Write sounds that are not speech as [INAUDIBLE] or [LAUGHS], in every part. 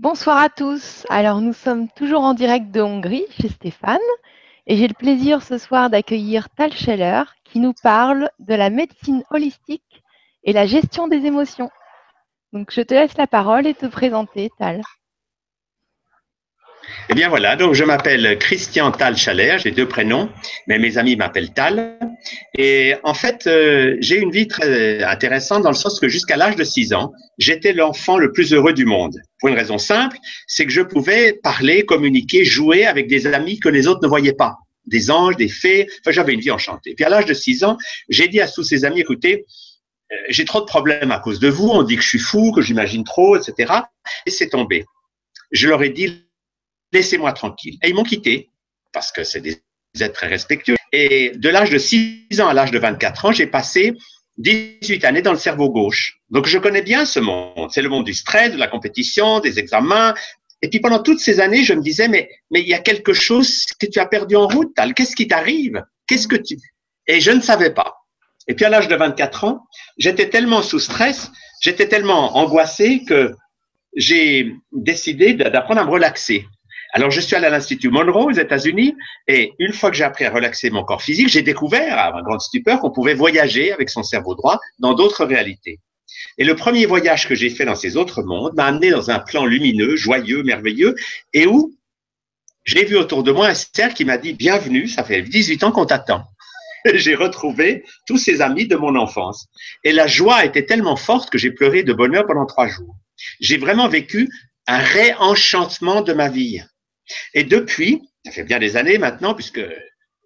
Bonsoir à tous. Alors nous sommes toujours en direct de Hongrie chez Stéphane et j'ai le plaisir ce soir d'accueillir Tal Scheller qui nous parle de la médecine holistique et la gestion des émotions. Donc je te laisse la parole et te présenter Tal. Eh bien voilà, donc je m'appelle Christian Tal Chaler, j'ai deux prénoms, mais mes amis m'appellent Tal. Et en fait, euh, j'ai une vie très intéressante dans le sens que jusqu'à l'âge de 6 ans, j'étais l'enfant le plus heureux du monde. Pour une raison simple, c'est que je pouvais parler, communiquer, jouer avec des amis que les autres ne voyaient pas. Des anges, des fées, enfin j'avais une vie enchantée. Puis à l'âge de 6 ans, j'ai dit à tous ces amis, écoutez, euh, j'ai trop de problèmes à cause de vous, on dit que je suis fou, que j'imagine trop, etc. Et c'est tombé. Je leur ai dit, laissez-moi tranquille. Et ils m'ont quitté, parce que c'est des êtres très respectueux. Et de l'âge de 6 ans à l'âge de 24 ans, j'ai passé 18 années dans le cerveau gauche. Donc je connais bien ce monde. C'est le monde du stress, de la compétition, des examens. Et puis pendant toutes ces années, je me disais, mais, mais il y a quelque chose que tu as perdu en route, Tal. Qu'est-ce qui t'arrive? Qu'est-ce que tu... Et je ne savais pas. Et puis à l'âge de 24 ans, j'étais tellement sous stress, j'étais tellement angoissé que j'ai décidé d'apprendre à me relaxer. Alors, je suis allé à l'Institut Monroe aux États-Unis et une fois que j'ai appris à relaxer mon corps physique, j'ai découvert, à ma grande stupeur, qu'on pouvait voyager avec son cerveau droit dans d'autres réalités. Et le premier voyage que j'ai fait dans ces autres mondes m'a amené dans un plan lumineux, joyeux, merveilleux, et où j'ai vu autour de moi un cercle qui m'a dit Bienvenue, ça fait 18 ans qu'on t'attend. [LAUGHS] J'ai retrouvé tous ces amis de mon enfance. Et la joie était tellement forte que j'ai pleuré de bonheur pendant trois jours. J'ai vraiment vécu un réenchantement de ma vie. Et depuis, ça fait bien des années maintenant, puisque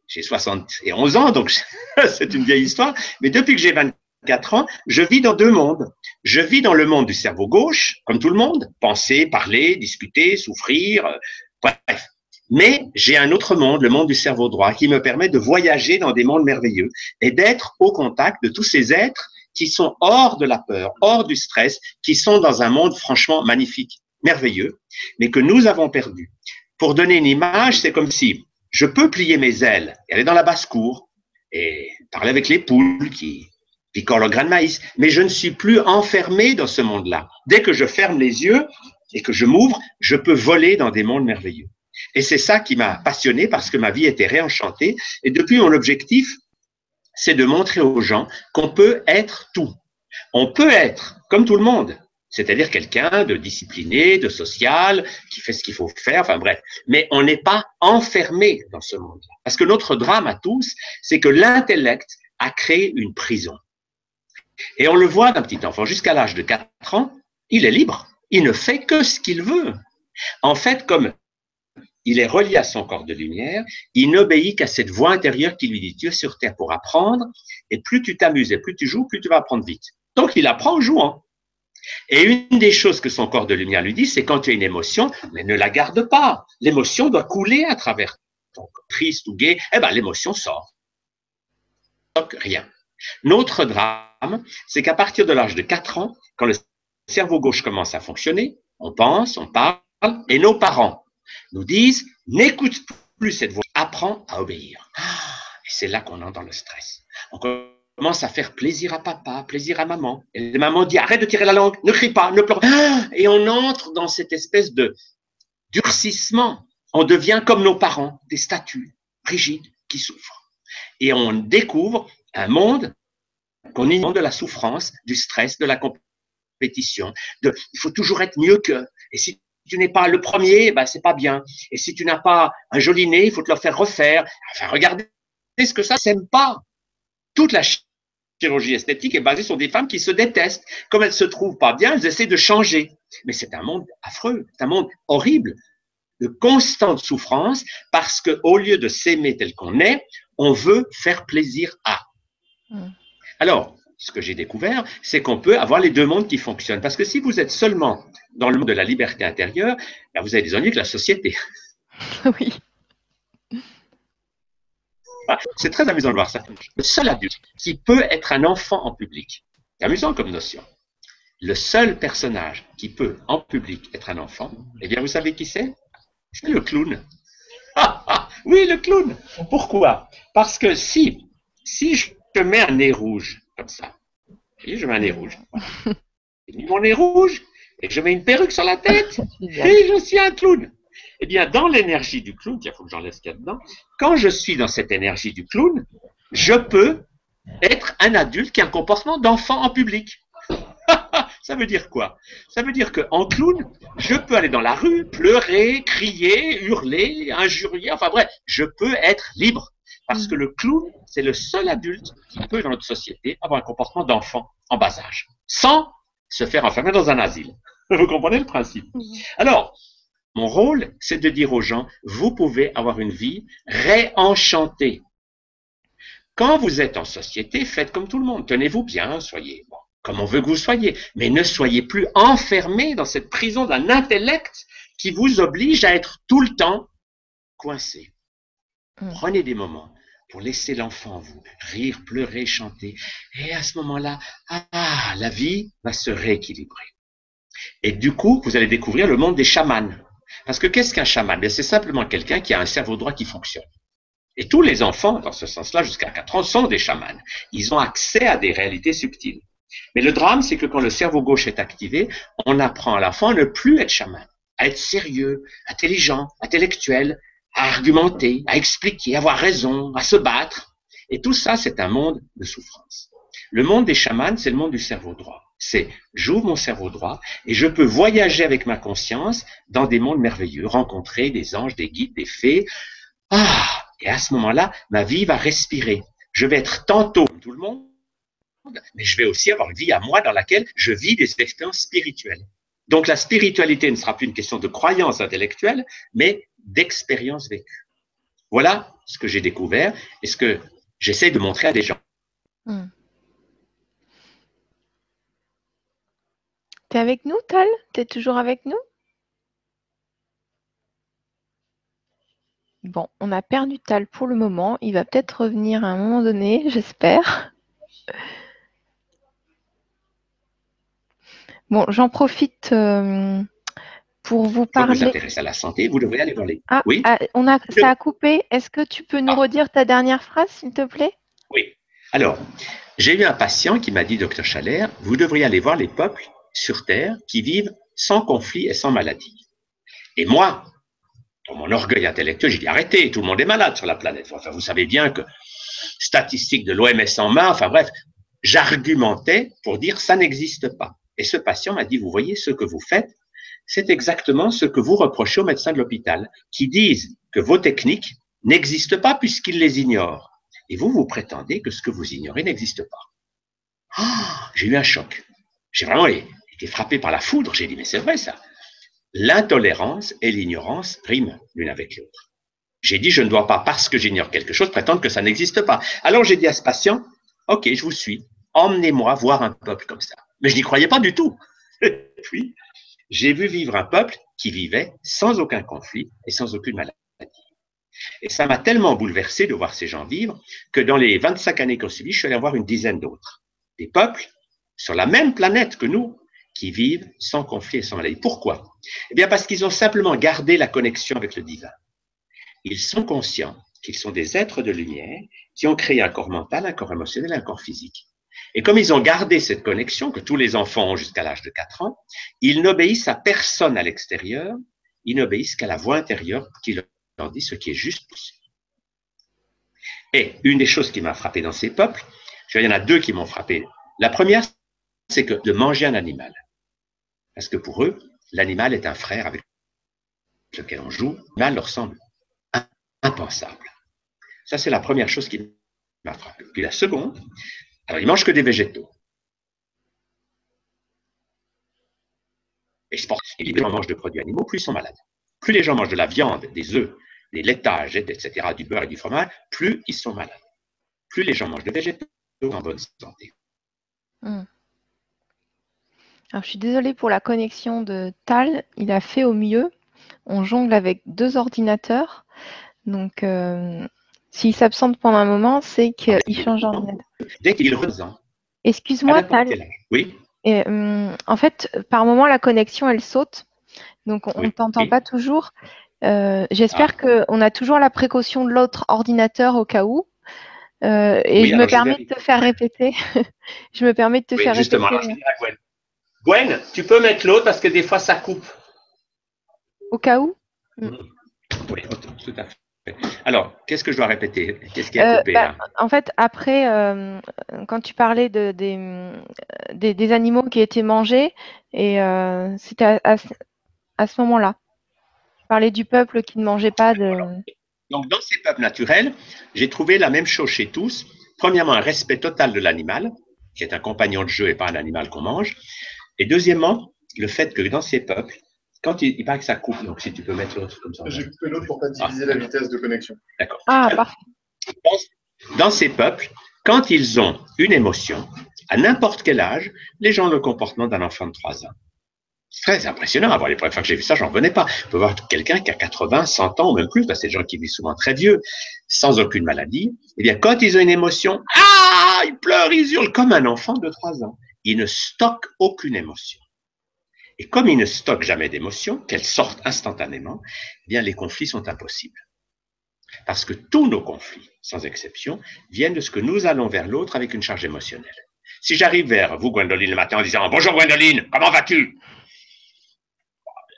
j'ai 71 ans, donc [LAUGHS] c'est une vieille histoire, mais depuis que j'ai 24 ans, je vis dans deux mondes. Je vis dans le monde du cerveau gauche, comme tout le monde, penser, parler, discuter, souffrir, euh, bref. Mais j'ai un autre monde, le monde du cerveau droit, qui me permet de voyager dans des mondes merveilleux et d'être au contact de tous ces êtres qui sont hors de la peur, hors du stress, qui sont dans un monde franchement magnifique, merveilleux, mais que nous avons perdu. Pour donner une image, c'est comme si je peux plier mes ailes et aller dans la basse-cour et parler avec les poules qui piquent leur grain de maïs, mais je ne suis plus enfermé dans ce monde-là. Dès que je ferme les yeux et que je m'ouvre, je peux voler dans des mondes merveilleux. Et c'est ça qui m'a passionné parce que ma vie était réenchantée. Et depuis, mon objectif, c'est de montrer aux gens qu'on peut être tout. On peut être comme tout le monde c'est-à-dire quelqu'un de discipliné, de social, qui fait ce qu'il faut faire, enfin bref. Mais on n'est pas enfermé dans ce monde-là. Parce que notre drame à tous, c'est que l'intellect a créé une prison. Et on le voit d'un petit enfant jusqu'à l'âge de 4 ans, il est libre. Il ne fait que ce qu'il veut. En fait, comme il est relié à son corps de lumière, il n'obéit qu'à cette voix intérieure qui lui dit, tu es sur Terre pour apprendre, et plus tu t'amuses et plus tu joues, plus tu vas apprendre vite. Donc il apprend en jouant. Et une des choses que son corps de lumière lui dit, c'est quand tu as une émotion, mais ne la garde pas. L'émotion doit couler à travers ton corps, triste ou gai, eh ben l'émotion sort. Donc rien. Notre drame, c'est qu'à partir de l'âge de 4 ans, quand le cerveau gauche commence à fonctionner, on pense, on parle, et nos parents nous disent, n'écoute plus cette voix, apprends à obéir. Ah, et c'est là qu'on entre dans le stress commence à faire plaisir à papa, plaisir à maman. Et maman dit arrête de tirer la langue, ne crie pas, ne pleure pas. Et on entre dans cette espèce de durcissement. On devient comme nos parents, des statues rigides qui souffrent. Et on découvre un monde qu'on ignore de la souffrance, du stress, de la compétition. Il faut toujours être mieux que. Et si tu n'es pas le premier, ben c'est pas bien. Et si tu n'as pas un joli nez, il faut te le faire refaire. Enfin, regardez ce que ça s'aime pas. Toute la chirurgie esthétique est basée sur des femmes qui se détestent. Comme elles se trouvent pas bien, elles essaient de changer. Mais c'est un monde affreux, c'est un monde horrible, de constante souffrance, parce que au lieu de s'aimer tel qu'on est, on veut faire plaisir à. Hmm. Alors, ce que j'ai découvert, c'est qu'on peut avoir les deux mondes qui fonctionnent. Parce que si vous êtes seulement dans le monde de la liberté intérieure, ben, vous avez des ennuis avec la société. [LAUGHS] Oui. [LAUGHS] C'est très amusant de voir ça. Le seul adulte qui peut être un enfant en public, c'est amusant comme notion. Le seul personnage qui peut en public être un enfant, eh bien, vous savez qui c'est? C'est le clown. Ah, [LAUGHS] ah, oui, le clown. Pourquoi? Parce que si, si je mets un nez rouge comme ça, et je mets un nez rouge, [LAUGHS] mon nez rouge, et je mets une perruque sur la tête et je suis un clown. Eh bien, dans l'énergie du clown, il faut que j'enlève ce qu'il y a dedans, quand je suis dans cette énergie du clown, je peux être un adulte qui a un comportement d'enfant en public. [LAUGHS] ça veut dire quoi? Ça veut dire qu'en clown, je peux aller dans la rue, pleurer, crier, hurler, injurier, enfin bref, je peux être libre. Parce que le clown, c'est le seul adulte qui peut, dans notre société, avoir un comportement d'enfant en bas âge, sans se faire enfermer dans un asile. [LAUGHS] Vous comprenez le principe? Alors, mon rôle, c'est de dire aux gens, vous pouvez avoir une vie réenchantée. Quand vous êtes en société, faites comme tout le monde. Tenez-vous bien, soyez comme on veut que vous soyez. Mais ne soyez plus enfermés dans cette prison d'un intellect qui vous oblige à être tout le temps coincé. Mm. Prenez des moments pour laisser l'enfant en vous rire, pleurer, chanter. Et à ce moment-là, ah, la vie va se rééquilibrer. Et du coup, vous allez découvrir le monde des chamans. Parce que qu'est-ce qu'un chaman? Ben, C'est simplement quelqu'un qui a un cerveau droit qui fonctionne. Et tous les enfants, dans ce sens-là, jusqu'à 4 ans, sont des chamans. Ils ont accès à des réalités subtiles. Mais le drame, c'est que quand le cerveau gauche est activé, on apprend à l'enfant à ne plus être chaman, à être sérieux, intelligent, intellectuel, à argumenter, à expliquer, à avoir raison, à se battre. Et tout ça, c'est un monde de souffrance. Le monde des chamans, c'est le monde du cerveau droit. C'est j'ouvre mon cerveau droit et je peux voyager avec ma conscience dans des mondes merveilleux, rencontrer des anges, des guides, des fées. Ah, et à ce moment-là, ma vie va respirer. Je vais être tantôt comme tout le monde, mais je vais aussi avoir une vie à moi dans laquelle je vis des expériences spirituelles. Donc la spiritualité ne sera plus une question de croyance intellectuelle, mais d'expérience vécue. Voilà ce que j'ai découvert et ce que j'essaie de montrer à des gens. Hmm. Tu es avec nous, Tal? Tu es toujours avec nous? Bon, on a perdu Tal pour le moment. Il va peut-être revenir à un moment donné, [LAUGHS] j'espère. Bon, j'en profite euh, pour vous parler. vous intéresse à la santé, vous devriez aller voir les. Ah, oui. Ah, on a, ça a coupé. Est-ce que tu peux nous ah. redire ta dernière phrase, s'il te plaît? Oui. Alors, j'ai eu un patient qui m'a dit, docteur Chalère, vous devriez aller voir les peuples sur Terre qui vivent sans conflit et sans maladie. Et moi, dans mon orgueil intellectuel, j'ai dit arrêtez, tout le monde est malade sur la planète. Vous savez bien que statistiques de l'OMS en main, enfin bref, j'argumentais pour dire ça n'existe pas. Et ce patient m'a dit, vous voyez ce que vous faites, c'est exactement ce que vous reprochez aux médecins de l'hôpital, qui disent que vos techniques n'existent pas puisqu'ils les ignorent. Et vous, vous prétendez que ce que vous ignorez n'existe pas. Ah, j'ai eu un choc. J'ai vraiment été frappé par la foudre. J'ai dit, mais c'est vrai ça. L'intolérance et l'ignorance riment l'une avec l'autre. J'ai dit, je ne dois pas, parce que j'ignore quelque chose, prétendre que ça n'existe pas. Alors j'ai dit à ce patient, OK, je vous suis, emmenez-moi voir un peuple comme ça. Mais je n'y croyais pas du tout. [LAUGHS] Puis, j'ai vu vivre un peuple qui vivait sans aucun conflit et sans aucune maladie. Et ça m'a tellement bouleversé de voir ces gens vivre que dans les 25 années qu'on suivi, je suis allé voir une dizaine d'autres. Des peuples sur la même planète que nous, qui vivent sans conflit et sans maladie. Pourquoi? Eh bien parce qu'ils ont simplement gardé la connexion avec le divin. Ils sont conscients qu'ils sont des êtres de lumière qui ont créé un corps mental, un corps émotionnel, un corps physique. Et comme ils ont gardé cette connexion que tous les enfants ont jusqu'à l'âge de 4 ans, ils n'obéissent à personne à l'extérieur, ils n'obéissent qu'à la voix intérieure qui leur dit ce qui est juste possible. Et une des choses qui m'a frappé dans ces peuples, il y en a deux qui m'ont frappé. La première, c'est que de manger un animal. Parce que pour eux, l'animal est un frère avec lequel on joue. L'animal leur semble impensable. Ça, c'est la première chose qui m'a frappé. Puis la seconde, alors ils mangent que des végétaux. Et les gens mangent de produits animaux, plus ils sont malades. Plus les gens mangent de la viande, des œufs, des laitages, etc., du beurre et du fromage, plus ils sont malades. Plus les gens mangent de végétaux en bonne santé. Hmm. Alors, je suis désolée pour la connexion de Tal. Il a fait au mieux. On jongle avec deux ordinateurs. Donc, euh, s'il s'absente pendant un moment, c'est qu'il change d'ordinateur. Dès qu'il revient. Excuse-moi, Tal. Oui. Hum, en fait, par moment, la connexion, elle saute. Donc, on ne t'entend pas toujours. Euh, j'espère ah. qu'on a toujours la précaution de l'autre ordinateur au cas où. Euh, et [LAUGHS] je me permets de te faire répéter. je me permets de te faire répéter. Gwen, tu peux mettre l'autre parce que des fois ça coupe. Au cas où? Oui, tout à fait. Alors, qu'est-ce que je dois répéter? Qu'est-ce qui a Euh, coupé bah, là? en fait, après, euh, quand tu parlais de, des, des, des animaux qui étaient mangés, et euh, c'était à, à ce moment-là. Tu parlais du peuple qui ne mangeait pas de. Donc, dans ces peuples naturels, j'ai trouvé la même chose chez tous. Premièrement, un respect total de l'animal, qui est un compagnon de jeu et pas un animal qu'on mange. Et deuxièmement, le fait que dans ces peuples, quand il, il paraît que ça coupe, donc si tu peux mettre l'autre comme ça. J'ai coupé l'autre pour pas diviser la vitesse de connexion. Ah, parfait. Dans, dans ces peuples, quand ils ont une émotion, à n'importe quel âge, les gens ont le comportement d'un enfant de 3 ans. C'est très impressionnant. Avant les premières fois que j'ai vu ça, j'en revenais pas. On peut voir quelqu'un qui a 80, 100 ans ou même plus, parce que c'est des gens qui vivent souvent très vieux, sans aucune maladie. Eh bien, quand ils ont une émotion, ah, ils pleurent, ils hurlent comme un enfant de 3 ans. Ils ne stockent aucune émotion. Et comme ils ne stockent jamais d'émotion, qu'elles sortent instantanément, eh bien, les conflits sont impossibles. Parce que tous nos conflits, sans exception, viennent de ce que nous allons vers l'autre avec une charge émotionnelle. Si j'arrive vers vous, Gwendoline, le matin en disant Bonjour Gwendoline, comment vas-tu?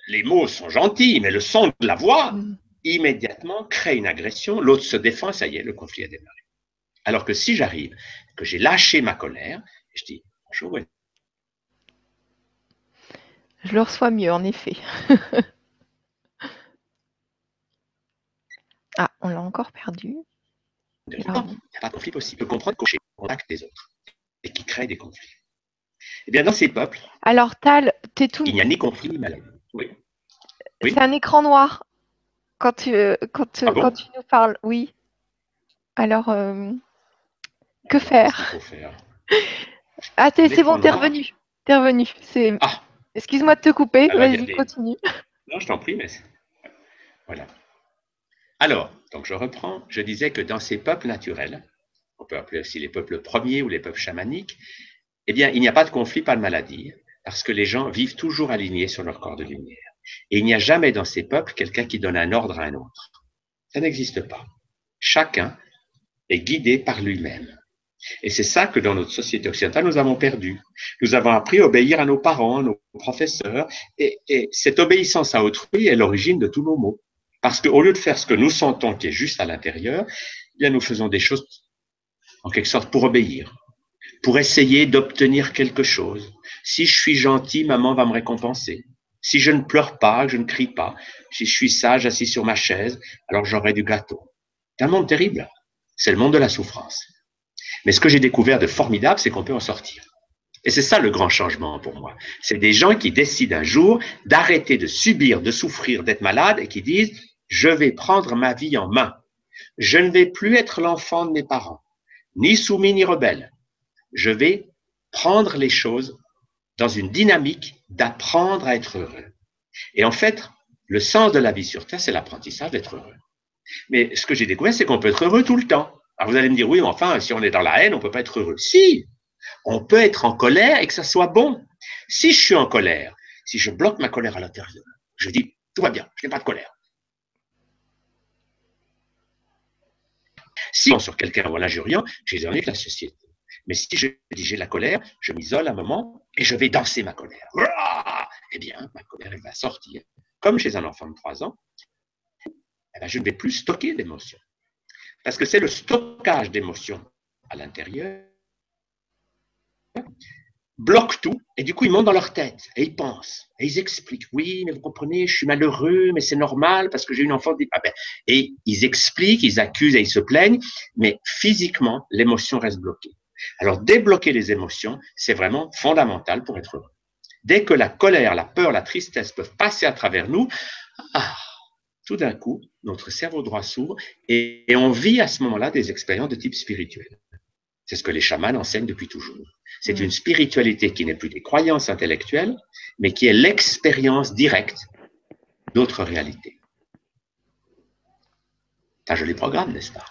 Les mots sont gentils, mais le son de la voix, Mm. immédiatement, crée une agression, l'autre se défend, ça y est, le conflit a démarré. Alors que si j'arrive, que j'ai lâché ma colère, et je dis Je le reçois mieux, en effet. [LAUGHS] ah, on l'a encore perdu. il n'y a pas de conflit possible. Je peux comprendre qu'au contact des autres et qui crée des conflits. Eh bien, dans ces peuples, Alors, Tal, t'es tout. il n'y a ni conflit ni. Oui. oui. C'est un écran noir quand tu, euh, quand, euh, Ah bon quand tu nous parles. Oui. Alors, euh, que faire? Faut faire? [LAUGHS] Ah, c'est bon, t'es revenu. T'es revenu. C'est. Ah. Excuse-moi de te couper. Alors, il y a Vas-y, des- continue. Non, je t'en prie, mais voilà. Alors, donc je reprends. Je disais que dans ces peuples naturels, on peut appeler aussi les peuples premiers ou les peuples chamaniques, eh bien, il n'y a pas de conflit, pas de maladie, parce que les gens vivent toujours alignés sur leur corps de lumière. Et il n'y a jamais dans ces peuples quelqu'un qui donne un ordre à un autre. Ça n'existe pas. Chacun est guidé par lui-même. Et c'est ça que dans notre société occidentale, nous avons perdu. Nous avons appris à obéir à nos parents, à nos professeurs, et, et cette obéissance à autrui est l'origine de tous nos maux. Parce qu'au lieu de faire ce que nous sentons qui est juste à l'intérieur, eh bien, nous faisons des choses en quelque sorte pour obéir, pour essayer d'obtenir quelque chose. Si je suis gentil, maman va me récompenser. Si je ne pleure pas, je ne crie pas, si je suis sage assis sur ma chaise, alors j'aurai du gâteau. C'est un monde terrible. C'est le monde de la souffrance. Mais ce que j'ai découvert de formidable, c'est qu'on peut en sortir. Et c'est ça le grand changement pour moi. C'est des gens qui décident un jour d'arrêter de subir, de souffrir, d'être malade et qui disent, je vais prendre ma vie en main. Je ne vais plus être l'enfant de mes parents, ni soumis ni rebelle. Je vais prendre les choses dans une dynamique d'apprendre à être heureux. Et en fait, le sens de la vie sur Terre, c'est l'apprentissage d'être heureux. Mais ce que j'ai découvert, c'est qu'on peut être heureux tout le temps. Alors vous allez me dire, oui, mais enfin, si on est dans la haine, on peut pas être heureux. Si, on peut être en colère et que ça soit bon. Si je suis en colère, si je bloque ma colère à l'intérieur, je dis, tout va bien, je n'ai pas de colère. Si on sur quelqu'un ou un injuriant, j'ai envie de la société. Mais si je dis j'ai la colère, je m'isole un moment et je vais danser ma colère. Eh bien, ma colère, elle va sortir. Comme chez un enfant de 3 ans, eh bien, je ne vais plus stocker d'émotions. Parce que c'est le stockage d'émotions à l'intérieur bloque tout, et du coup, ils montent dans leur tête, et ils pensent, et ils expliquent, oui, mais vous comprenez, je suis malheureux, mais c'est normal, parce que j'ai une enfant. Ah ben, et ils expliquent, ils accusent et ils se plaignent, mais physiquement, l'émotion reste bloquée. Alors, débloquer les émotions, c'est vraiment fondamental pour être heureux. Dès que la colère, la peur, la tristesse peuvent passer à travers nous, ah, tout d'un coup, notre cerveau droit s'ouvre et, et on vit à ce moment-là des expériences de type spirituel. C'est ce que les chamans enseignent depuis toujours. C'est une spiritualité qui n'est plus des croyances intellectuelles, mais qui est l'expérience directe d'autres réalités. C'est un joli programme, n'est-ce pas?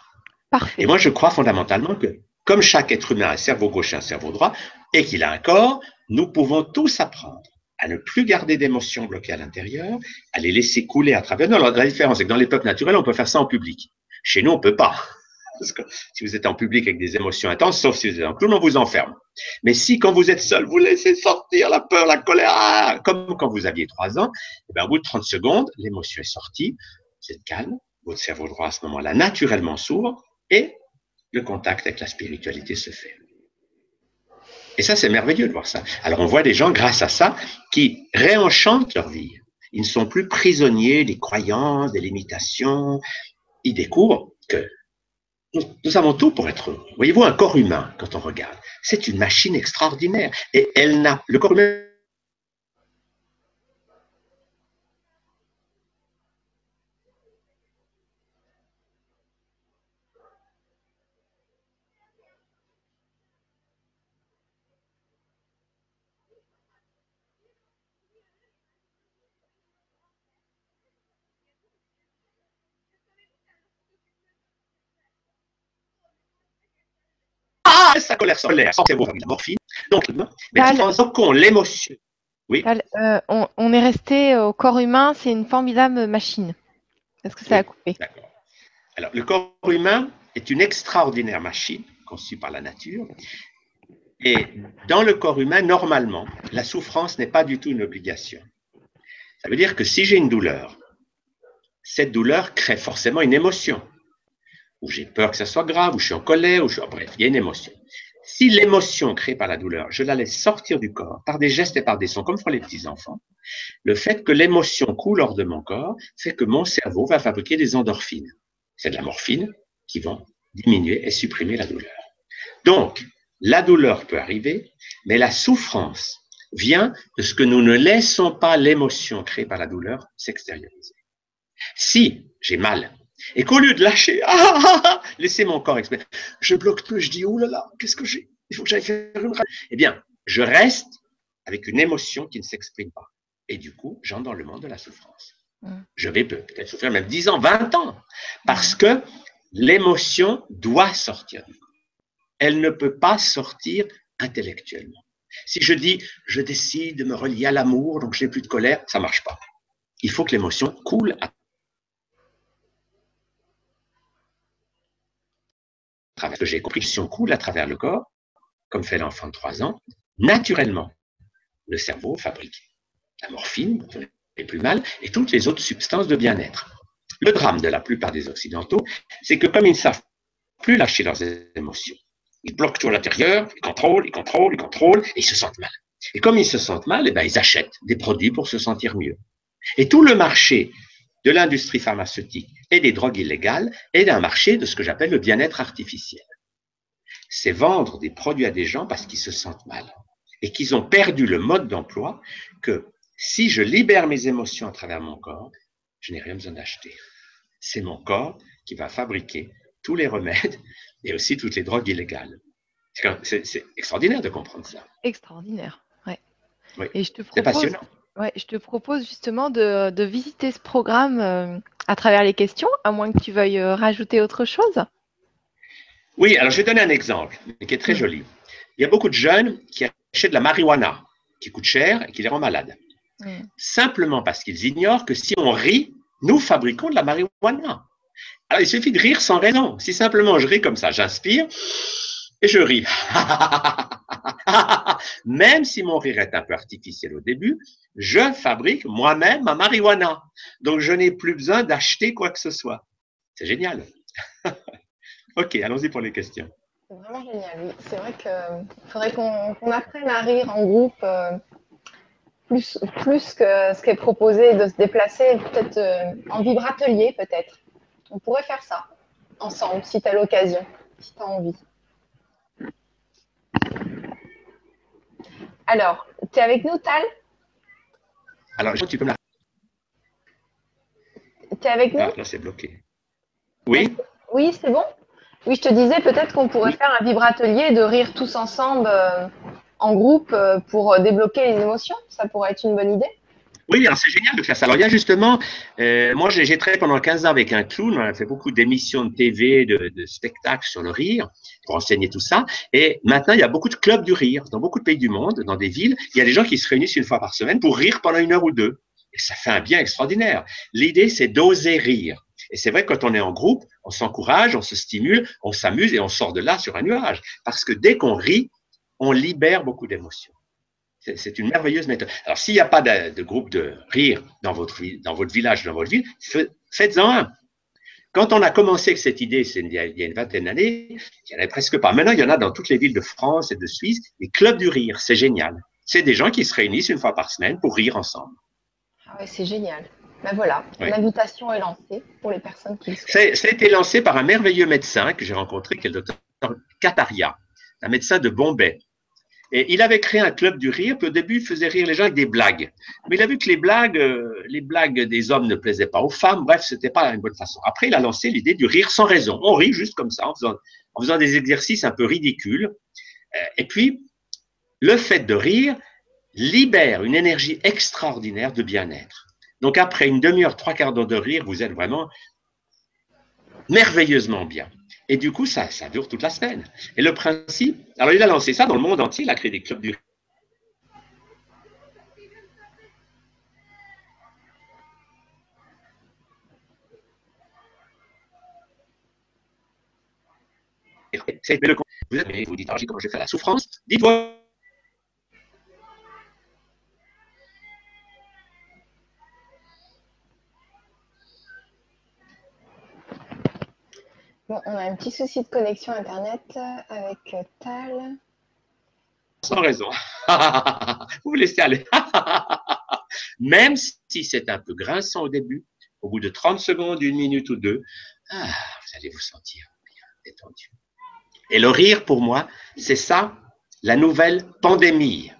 Parfait. Et moi, je crois fondamentalement que, comme chaque être humain a un cerveau gauche et un cerveau droit, et qu'il a un corps, nous pouvons tous apprendre à ne plus garder d'émotions bloquées à l'intérieur, à les laisser couler à travers nous. Alors, la différence, c'est que dans les peuples naturels, on peut faire ça en public. Chez nous, on peut pas. [LAUGHS] Parce que si vous êtes en public avec des émotions intenses, sauf si vous êtes en clown, on vous enferme. Mais si quand vous êtes seul, vous laissez sortir la peur, la colère, ah, comme quand vous aviez trois ans, eh bien, au bout de 30 secondes, l'émotion est sortie, vous êtes calme, votre cerveau droit à ce moment-là naturellement s'ouvre et le contact avec la spiritualité se fait. Et ça, c'est merveilleux de voir ça. Alors on voit des gens, grâce à ça, qui réenchantent leur vie. Ils ne sont plus prisonniers des croyances, des limitations. Ils découvrent que nous, avons tout pour être heureux. Voyez-vous, un corps humain, quand on regarde, c'est une machine extraordinaire. Et elle n'a, le corps humain sa colère solaire, sans la morphine. Donc, mais qu'on l'émotion. Oui. Euh, on, est resté au corps humain, c'est une formidable machine. Est-ce que ça a coupé? Alors, le corps humain est une extraordinaire machine conçue par la nature. Et dans le corps humain, normalement, la souffrance n'est pas du tout une obligation. Ça veut dire que si j'ai une douleur, cette douleur crée forcément une émotion ou j'ai peur que ça soit grave, ou je suis en colère, ou je suis... Bref, il y a une émotion. Si l'émotion créée par la douleur, je la laisse sortir du corps par des gestes et par des sons, comme font les petits-enfants, le fait que l'émotion coule hors de mon corps fait que mon cerveau va fabriquer des endorphines. C'est de la morphine qui vont diminuer et supprimer la douleur. Donc, la douleur peut arriver, mais la souffrance vient de ce que nous ne laissons pas l'émotion créée par la douleur s'extérioriser. Si j'ai mal, et qu'au lieu de lâcher, [LAUGHS] ah, ah, ah, laisser mon corps exprimer, je bloque tout, je dis, oh là là, qu'est-ce que j'ai? Il faut que j'aille faire une Eh bien, je reste avec une émotion qui ne s'exprime pas. Et du coup, j'entre dans le monde de la souffrance. Je vais peut-être souffrir même 10 ans, 20 ans, parce que l'émotion doit sortir du corps. Elle ne peut pas sortir intellectuellement. Si je dis, je décide de me relier à l'amour, donc je n'ai plus de colère, ça ne marche pas. Il faut que l'émotion coule à que j'ai compris que si on coule à travers le corps, comme fait l'enfant de 3 ans, naturellement, le cerveau fabrique la morphine, les plus mal, et toutes les autres substances de bien-être. Le drame de la plupart des Occidentaux, c'est que comme ils ne savent plus lâcher leurs émotions, ils bloquent tout à l'intérieur, ils contrôlent, ils contrôlent, ils contrôlent, et ils se sentent mal. Et comme ils se sentent mal, eh ben, ils achètent des produits pour se sentir mieux. Et tout le marché de l'industrie pharmaceutique et des drogues illégales est un marché de ce que j'appelle le bien-être artificiel. C'est vendre des produits à des gens parce qu'ils se sentent mal et qu'ils ont perdu le mode d'emploi que si je libère mes émotions à travers mon corps, je n'ai rien besoin d'acheter. C'est mon corps qui va fabriquer tous les remèdes et aussi toutes les drogues illégales. C'est extraordinaire de comprendre ça. Extraordinaire, ouais. Oui. Et je te propose, passionnant. Ouais, je te propose justement de, visiter ce programme euh, à travers les questions, à moins que tu veuilles euh, rajouter autre chose. Oui, alors je vais donner un exemple qui est très mm. joli. Il y a beaucoup de jeunes qui achètent de la marijuana, qui coûte cher et qui les rend malades. Mm. Simplement parce qu'ils ignorent que si on rit, nous fabriquons de la marijuana. Alors il suffit de rire sans raison. Si simplement je ris comme ça, j'inspire et je ris. [LAUGHS] Même si mon rire est un peu artificiel au début, je fabrique moi-même ma marijuana. Donc, je n'ai plus besoin d'acheter quoi que ce soit. C'est génial. [LAUGHS] ok, allons-y pour les questions. C'est vraiment génial, oui. C'est vrai qu'il faudrait qu'on apprenne à rire en groupe euh, plus, plus que ce qui est proposé de se déplacer, peut-être euh, en vibratelier, peut-être. On pourrait faire ça ensemble, si tu as l'occasion, si tu as envie. Alors, tu es avec nous, Tal? Alors, tu peux me la. Tu es avec nous? Ah, Là, c'est bloqué. Oui? Oui, c'est bon Oui, je te disais peut-être qu'on pourrait faire un vibratelier de rire tous ensemble euh, en groupe euh, pour débloquer les émotions. Ça pourrait être une bonne idée. Oui, c'est génial de faire ça. Alors, il y a justement, euh, moi, j'ai travaillé pendant 15 ans avec un clown. On a fait beaucoup d'émissions de TV, de, de, spectacles sur le rire pour enseigner tout ça. Et maintenant, il y a beaucoup de clubs du rire dans beaucoup de pays du monde, dans des villes. Il y a des gens qui se réunissent une fois par semaine pour rire pendant une heure ou deux. Et ça fait un bien extraordinaire. L'idée, c'est d'oser rire. Et c'est vrai, quand on est en groupe, on s'encourage, on se stimule, on s'amuse et on sort de là sur un nuage. Parce que dès qu'on rit, on libère beaucoup d'émotions. C'est une merveilleuse méthode. Alors, s'il n'y a pas de, groupe de rire dans votre, dans votre village, dans votre ville, faites-en un. Quand on a commencé avec cette idée, c'est il, y a une vingtaine d'années, il n'y en avait presque pas. Maintenant, il y en a dans toutes les villes de France et de Suisse, les clubs du rire. C'est génial. C'est des gens qui se réunissent une fois par semaine pour rire ensemble. Ah ouais, c'est génial. Ben voilà, l'invitation est lancée pour les personnes qui Ça a été lancé par un merveilleux médecin que j'ai rencontré, qui est le docteur Kataria, un médecin de Bombay. Il avait créé un club du rire, puis au début, il faisait rire les gens avec des blagues. Mais il a vu que les blagues, euh, les blagues des hommes ne plaisaient pas aux femmes, bref, c'était pas une bonne façon. Après, il a lancé l'idée du rire sans raison. On rit juste comme ça, en faisant, en faisant des exercices un peu ridicules. Euh, et puis, le fait de rire libère une énergie extraordinaire de bien-être. Donc, après une demi-heure, trois quarts d'heure de rire, vous êtes vraiment merveilleusement bien. Et du coup, ça, dure toute la semaine. Et le principe, alors il a lancé ça dans le monde entier, il a créé des clubs du vous, vous dites, ah, comment je faire la souffrance, dites-moi on a un petit souci de connexion Internet avec Tal. Sans raison. vous [LAUGHS] vous laissez aller. [LAUGHS] Même si c'est un peu grinçant au début, au bout de 30 secondes, une minute ou deux, ah, vous allez vous sentir bien détendu. Et le rire, pour moi, c'est ça, la nouvelle pandémie.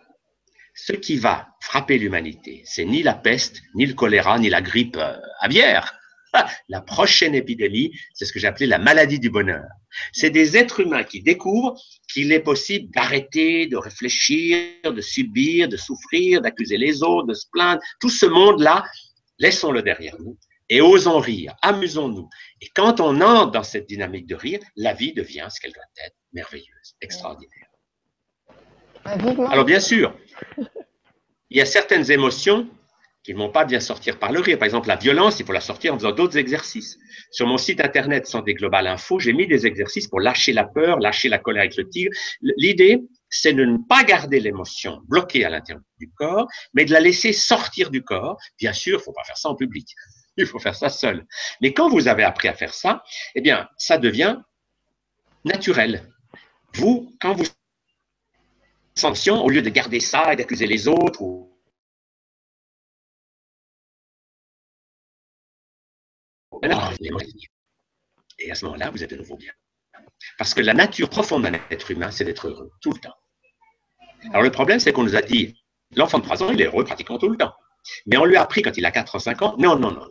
Ce qui va frapper l'humanité, c'est ni la peste, ni le choléra, ni la grippe euh, aviaire. La prochaine épidémie, c'est ce que j'ai appelé la maladie du bonheur. C'est des êtres humains qui découvrent qu'il est possible d'arrêter, de réfléchir, de subir, de souffrir, d'accuser les autres, de se plaindre. Tout ce monde-là, laissons-le derrière nous et osons rire, amusons-nous. Et quand on entre dans cette dynamique de rire, la vie devient ce qu'elle doit être, merveilleuse, extraordinaire. Alors bien sûr, il y a certaines émotions qui ne vont pas bien sortir par le rire. Par exemple, la violence, il faut la sortir en faisant d'autres exercices. Sur mon site internet Santé Global Info, j'ai mis des exercices pour lâcher la peur, lâcher la colère avec le tigre. L'idée, c'est de ne pas garder l'émotion bloquée à l'intérieur du corps, mais de la laisser sortir du corps. Bien sûr, il ne faut pas faire ça en public. [LAUGHS] Il faut faire ça seul. Mais quand vous avez appris à faire ça, eh bien, ça devient naturel. Vous, quand vous sanction, au lieu de garder ça et d'accuser les autres Et à ce moment-là, vous êtes de nouveau bien. Parce que la nature profonde d'un être humain, c'est d'être heureux, tout le temps. Alors le problème, c'est qu'on nous a dit, l'enfant de 3 ans, il est heureux pratiquement tout le temps. Mais on lui a appris quand il a 4 ou 5 ans, non, non, non, non.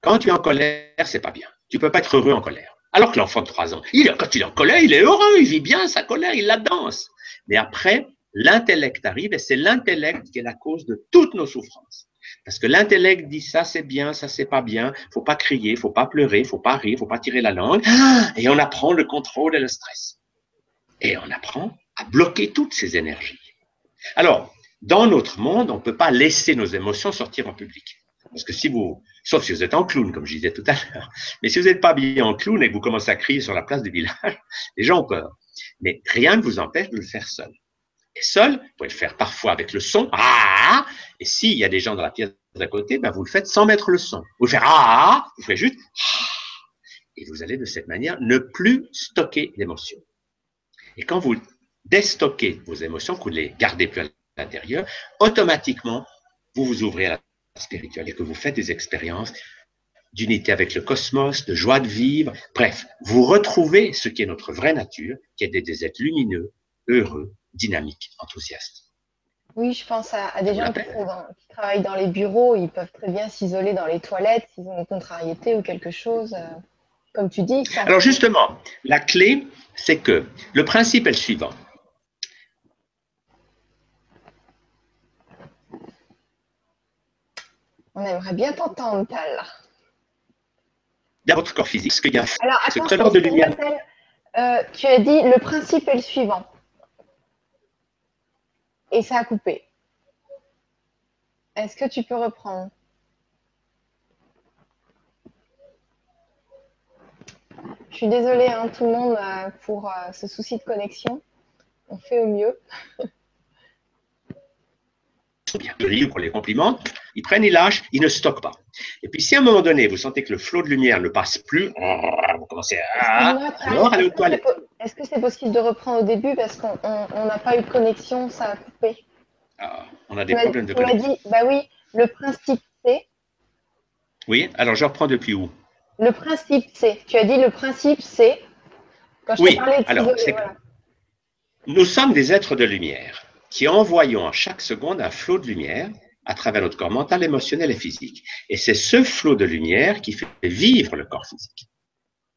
Quand tu es en colère, c'est pas bien. Tu peux pas être heureux en colère. Alors que l'enfant de 3 ans, quand il est en colère, il est heureux, il vit bien sa colère, il la danse. Mais après, l'intellect arrive et c'est l'intellect qui est la cause de toutes nos souffrances. Parce que l'intellect dit ça c'est bien, ça c'est pas bien, faut pas crier, faut pas pleurer, faut pas rire, faut pas tirer la langue. Ah et on apprend le contrôle et le stress. Et on apprend à bloquer toutes ces énergies. Alors, dans notre monde, on ne peut pas laisser nos émotions sortir en public. Parce que si vous, sauf si vous êtes en clown, comme je disais tout à l'heure, mais si vous n'êtes pas bien en clown et que vous commencez à crier sur la place du village, les gens ont peur. Mais rien ne vous empêche de le faire seul. Seul, vous pouvez le faire parfois avec le son, ah, et s'il y a des gens dans la pièce d'à côté, ben vous le faites sans mettre le son. Vous faites ah, vous faites juste ah, et vous allez de cette manière ne plus stocker l'émotion. Et quand vous déstockez vos émotions, que vous les gardez plus à l'intérieur, automatiquement, vous vous ouvrez à la spirituelle et que vous faites des expériences d'unité avec le cosmos, de joie de vivre. Bref, vous retrouvez ce qui est notre vraie nature, qui est des êtres lumineux, heureux, dynamiques, enthousiastes. Oui, je pense à, des gens qui, travaillent dans les bureaux, ils peuvent très bien s'isoler dans les toilettes s'ils ont une contrariété ou quelque chose, euh, comme tu dis. Alors justement, la clé, c'est que le principe est le suivant. On aimerait bien t'entendre, Tal. Il y a votre corps physique, ce qu'il y a Alors, attends, de lumière. Euh, tu as dit le principe est le suivant. Et ça a coupé. Est-ce que tu peux reprendre? Je suis désolée, hein, tout le monde, euh, pour euh, ce souci de connexion. On fait au mieux. [LAUGHS] bien. pour les compliments, ils prennent, ils lâchent, ils ne stockent pas. Et puis, si à un moment donné, vous sentez que le flot de lumière ne passe plus, [LAUGHS] vous commencez à. Alors, allez aux toilettes. Est-ce que c'est possible de reprendre au début parce qu'on n'a pas eu de connexion, ça a coupé? Ah, On a des problèmes de connexion. dit, bah oui, le principe c'est? Oui, alors je reprends depuis où? Le principe c'est. Tu as dit le principe c'est? Oui, alors, nous sommes des êtres de lumière qui envoyons à chaque seconde un flot de lumière à travers notre corps mental, émotionnel et physique. Et c'est ce flot de lumière qui fait vivre le corps physique.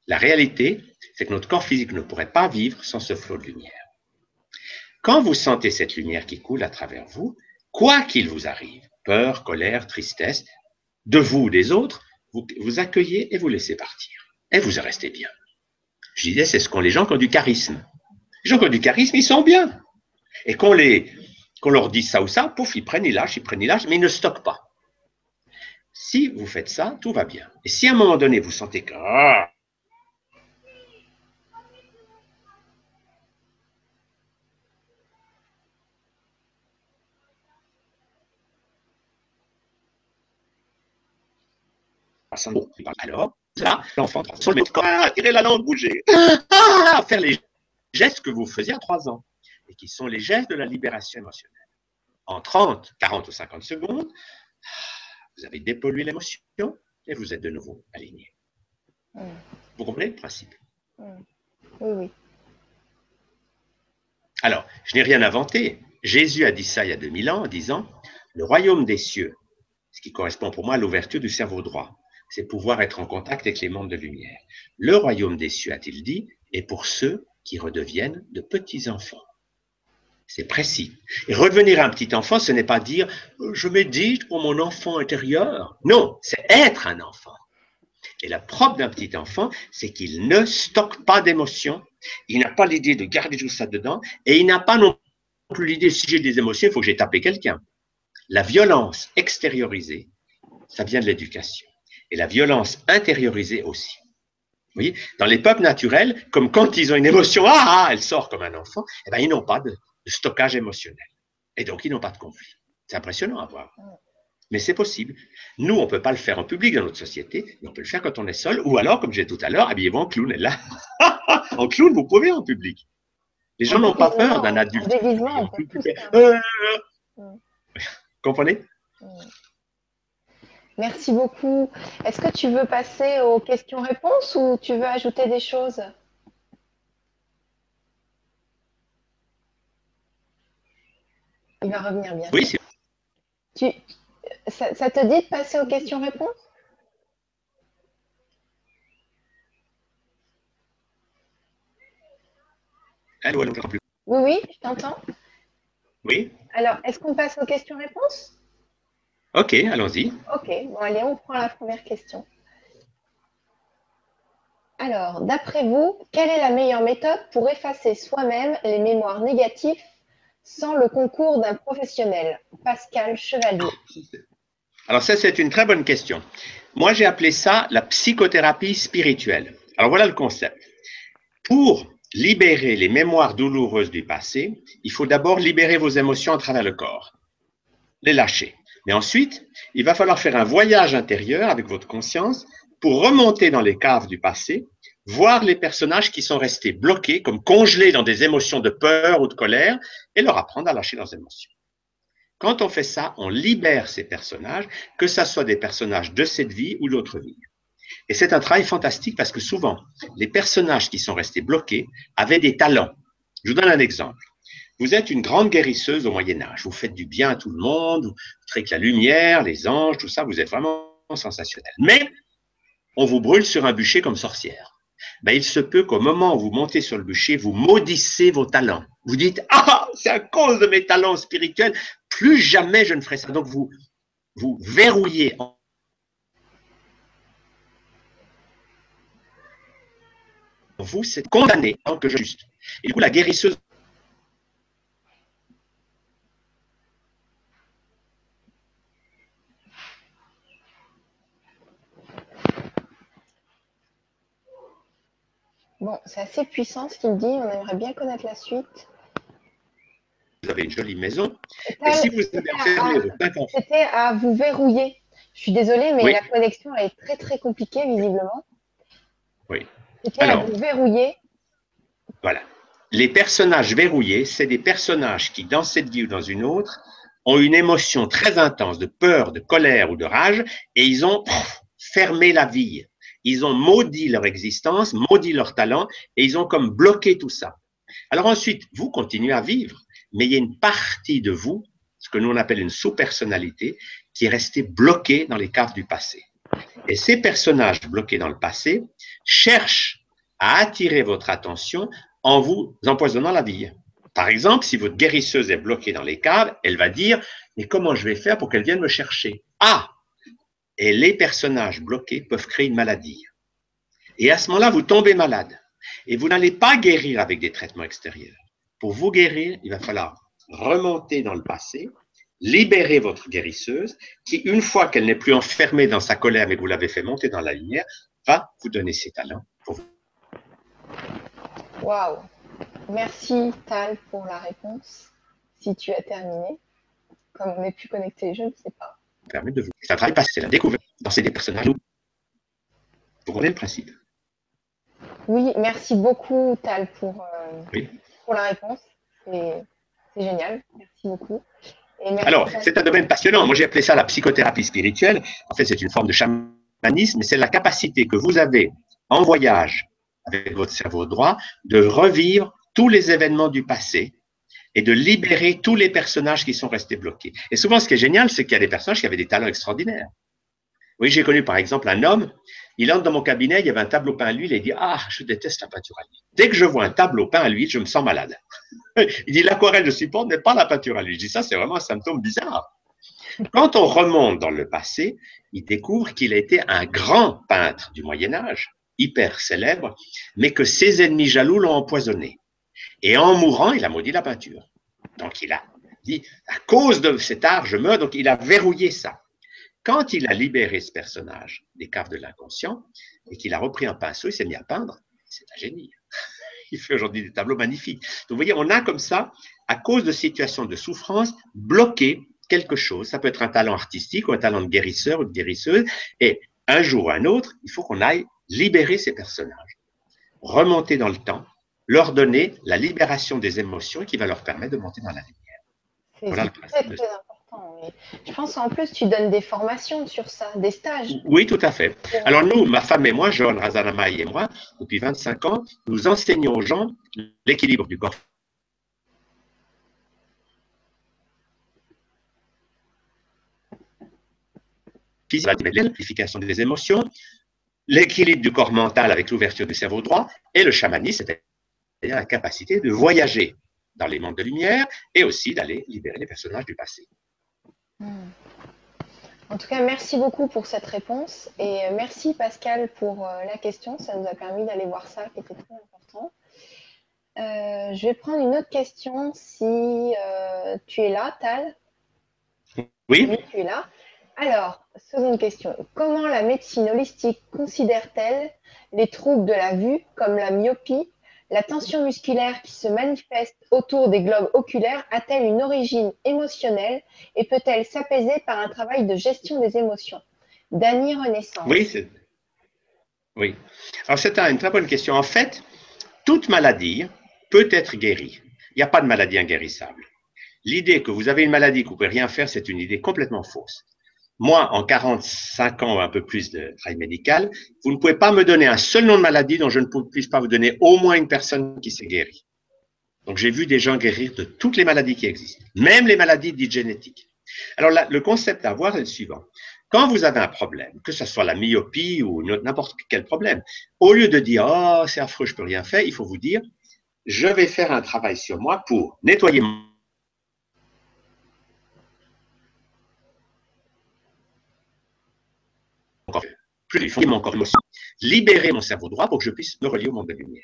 La réalité, c'est que notre corps physique ne pourrait pas vivre sans ce flot de lumière. Quand vous sentez cette lumière qui coule à travers vous, quoi qu'il vous arrive, peur, colère, tristesse, de vous ou des autres, vous, vous accueillez et vous laissez partir. Et vous restez bien. Je disais, c'est ce qu'ont les gens qui ont du charisme. Les gens qui ont du charisme, ils sont bien. Et qu'on leur dise ça ou ça, pouf, ils prennent, ils lâchent, ils prennent, ils lâchent, mais ils ne stockent pas. Si vous faites ça, tout va bien. Et si à un moment donné, vous sentez que ah, alors, là, l'enfant sur le ah, tirer la langue, bouger, [LAUGHS] ah, faire les gestes que vous faisiez à trois ans et qui sont les gestes de la libération émotionnelle. En 30, 40 ou 50 secondes, vous avez dépollué l'émotion et vous êtes de nouveau aligné. Vous comprenez le principe? Oui, oui. Alors, je n'ai rien inventé. Jésus a dit ça il y a 2000 ans en disant, le royaume des cieux, ce qui correspond pour moi à l'ouverture du cerveau droit, c'est pouvoir être en contact avec les mondes de lumière. Le royaume des cieux, a-t-il dit, est pour ceux qui redeviennent de petits enfants. C'est précis. Et redevenir un petit enfant, ce n'est pas dire je médite pour mon enfant intérieur. Non, c'est être un enfant. Et la propre d'un petit enfant, c'est qu'il ne stocke pas d'émotions, il n'a pas l'idée de garder tout ça dedans, et il n'a pas non plus l'idée, si j'ai des émotions, il faut que j'ai tapé quelqu'un. La violence extériorisée, ça vient de l'éducation. Et la violence intériorisée aussi. Vous voyez, dans les peuples naturels, comme quand ils ont une émotion, ah, ah elle sort comme un enfant, eh ben, ils n'ont pas de, stockage émotionnel. Et donc, ils n'ont pas de conflit. C'est impressionnant à voir. Mais c'est possible. Nous, on ne peut pas le faire en public dans notre société, mais on peut le faire quand on est seul, ou alors, comme j'ai tout à l'heure, habillez-vous en clown. Et là, [LAUGHS] en clown, vous pouvez en public. Les gens n'ont pas peur d'un adulte. Euh, comprenez? Merci beaucoup. Est-ce que tu veux passer aux questions-réponses ou tu veux ajouter des choses? Il va revenir bien. Oui, tu, ça, te dit de passer aux questions-réponses? Allô, allô, plus. Oui, oui, je t'entends. Oui. Alors, est-ce qu'on passe aux questions-réponses? Ok, allons-y. Ok, bon, allez, on prend la première question. Alors, d'après vous, quelle est la meilleure méthode pour effacer soi-même les mémoires négatives sans le concours d'un professionnel? Pascal Chevalier. Alors ça, c'est une très bonne question. Moi, j'ai appelé ça la psychothérapie spirituelle. Alors voilà le concept. Pour libérer les mémoires douloureuses du passé, il faut d'abord libérer vos émotions à travers le corps, les lâcher. Mais ensuite, il va falloir faire un voyage intérieur avec votre conscience pour remonter dans les caves du passé voir les personnages qui sont restés bloqués, comme congelés dans des émotions de peur ou de colère, et leur apprendre à lâcher leurs émotions. Quand on fait ça, on libère ces personnages, que ce soit des personnages de cette vie ou d'autres vies. Et c'est un travail fantastique parce que souvent, les personnages qui sont restés bloqués avaient des talents. Je vous donne un exemple. Vous êtes une grande guérisseuse au Moyen Âge. Vous faites du bien à tout le monde, vous avec la lumière, les anges, tout ça. Vous êtes vraiment sensationnel. Mais on vous brûle sur un bûcher comme sorcière ben, il se peut qu'au moment où vous montez sur le bûcher, vous maudissez vos talents. Vous dites, ah, c'est à cause de mes talents spirituels, plus jamais je ne ferai ça. Donc vous, vous verrouillez. Vous, c'est condamné en tant que juste. Et du coup, la guérisseuse Bon, c'est assez puissant ce qu'il dit. On aimerait bien connaître la suite. Vous avez une jolie maison. Et si vous avez C'était à vous verrouiller. Je suis désolée, mais Oui. la connexion est très très compliquée visiblement. Oui. C'était à vous verrouiller. Voilà. Les personnages verrouillés, c'est des personnages qui, dans cette vie ou dans une autre, ont une émotion très intense de peur, de colère ou de rage, et ils ont pff, fermé la vie. Ils ont maudit leur existence, maudit leur talent, et ils ont comme bloqué tout ça. Alors ensuite, vous continuez à vivre, mais il y a une partie de vous, ce que nous on appelle une sous-personnalité, qui est restée bloquée dans les caves du passé. Et ces personnages bloqués dans le passé cherchent à attirer votre attention en vous empoisonnant la vie. Par exemple, si votre guérisseuse est bloquée dans les caves, elle va dire Mais comment je vais faire pour qu'elle vienne me chercher? Ah Et les personnages bloqués peuvent créer une maladie. Et à ce moment-là, vous tombez malade. Et vous n'allez pas guérir avec des traitements extérieurs. Pour vous guérir, il va falloir remonter dans le passé, libérer votre guérisseuse, qui, une fois qu'elle n'est plus enfermée dans sa colère, mais que vous l'avez fait monter dans la lumière, va vous donner ses talents Waouh. Merci Tal pour la réponse. Si tu as terminé. Comme on n'est plus connecté, je ne sais pas. Permettre de vous. C'est un travail passé, c'est la découverte dans ces des personnages. Vous comprenez le principe? Oui, merci beaucoup Tal pour, euh, Oui. pour la réponse. C'est génial. Merci beaucoup. Et merci Alors, c'est un domaine passionnant. Moi, j'ai appelé ça la psychothérapie spirituelle. En fait, c'est une forme de chamanisme, c'est la capacité que vous avez en voyage avec votre cerveau droit de revivre tous les événements du passé et de libérer tous les personnages qui sont restés bloqués. Et souvent, ce qui est génial, c'est qu'il y a des personnages qui avaient des talents extraordinaires. Oui, j'ai connu par exemple un homme, il entre dans mon cabinet, il y avait un tableau peint à l'huile, et il dit Ah, je déteste la peinture à l'huile. Dès que je vois un tableau peint à l'huile, je me sens malade. [LAUGHS] Il dit L'aquarelle, je supporte, mais pas la peinture à l'huile. Je dis Ça, c'est vraiment un symptôme bizarre. Quand on remonte dans le passé, il découvre qu'il a été un grand peintre du Moyen-Âge, hyper célèbre, mais que ses ennemis jaloux l'ont empoisonné. Et en mourant, il a maudit la peinture. Donc il a dit, à cause de cet art, je meurs, donc il a verrouillé ça. Quand il a libéré ce personnage des caves de l'inconscient et qu'il a repris un pinceau, il s'est mis à peindre, c'est un génie. [LAUGHS] Il fait aujourd'hui des tableaux magnifiques. Donc vous voyez, on a comme ça, à cause de situations de souffrance, bloqué quelque chose. Ça peut être un talent artistique ou un talent de guérisseur ou de guérisseuse. Et un jour ou un autre, il faut qu'on aille libérer ces personnages, remonter dans le temps, leur donner la libération des émotions qui va leur permettre de monter dans la lumière. C'est Voilà le très principe très important. oui. Je pense en plus tu donnes des formations sur ça, des stages. Oui, tout à fait. Alors nous, ma femme et moi, John Razanamai et moi, depuis 25 ans, nous enseignons aux gens l'équilibre du corps physique, l'amplification des émotions, l'équilibre du corps mental avec l'ouverture du cerveau droit, et le chamanisme, c'est-à-dire la capacité de voyager dans les mondes de lumière et aussi d'aller libérer les personnages du passé. Hmm. En tout cas, merci beaucoup pour cette réponse et merci Pascal pour euh, la question. Ça nous a permis d'aller voir ça qui était très important. Euh, je vais prendre une autre question si euh, tu es là, Tal. Oui, Oui, tu es là. Alors, seconde question. Comment la médecine holistique considère-t-elle les troubles de la vue comme la myopie La tension musculaire qui se manifeste autour des globes oculaires a-t-elle une origine émotionnelle et peut-elle s'apaiser par un travail de gestion des émotions? Dany Renaissance. Oui, oui. Alors, c'est une très bonne question. En fait, toute maladie peut être guérie. Il n'y a pas de maladie inguérissable. L'idée que vous avez une maladie que vous ne pouvez rien faire, c'est une idée complètement fausse. Moi, en 45 ans un peu plus de travail médical, vous ne pouvez pas me donner un seul nom de maladie dont je ne puisse pas vous donner au moins une personne qui s'est guérie. Donc, j'ai vu des gens guérir de toutes les maladies qui existent, même les maladies dites génétiques. Alors, là, le concept à voir est le suivant. Quand vous avez un problème, que ce soit la myopie ou n'importe quel problème, au lieu de dire oh c'est affreux, je peux rien faire, il faut vous dire je vais faire un travail sur moi pour nettoyer mon fond, mon corps émotionnel, libérer mon cerveau droit pour que je puisse me relier au monde de lumière.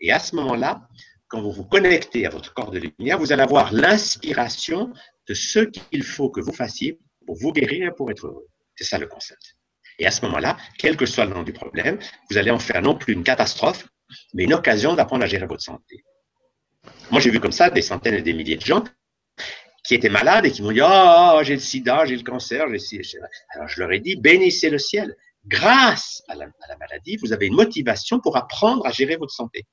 Et à ce moment-là, quand vous vous connectez à votre corps de lumière, vous allez avoir l'inspiration de ce qu'il faut que vous fassiez pour vous guérir et pour être heureux. C'est ça le concept. Et à ce moment-là, quel que soit le nom du problème, vous allez en faire non plus une catastrophe, mais une occasion d'apprendre à gérer votre santé. Moi, j'ai vu comme ça des centaines et des milliers de gens qui étaient malades et qui m'ont dit Ah, j'ai le sida, j'ai le cancer, j'ai ci, Alors, je leur ai dit Bénissez le ciel. Grâce à la, à la maladie, vous avez une motivation pour apprendre à gérer votre santé.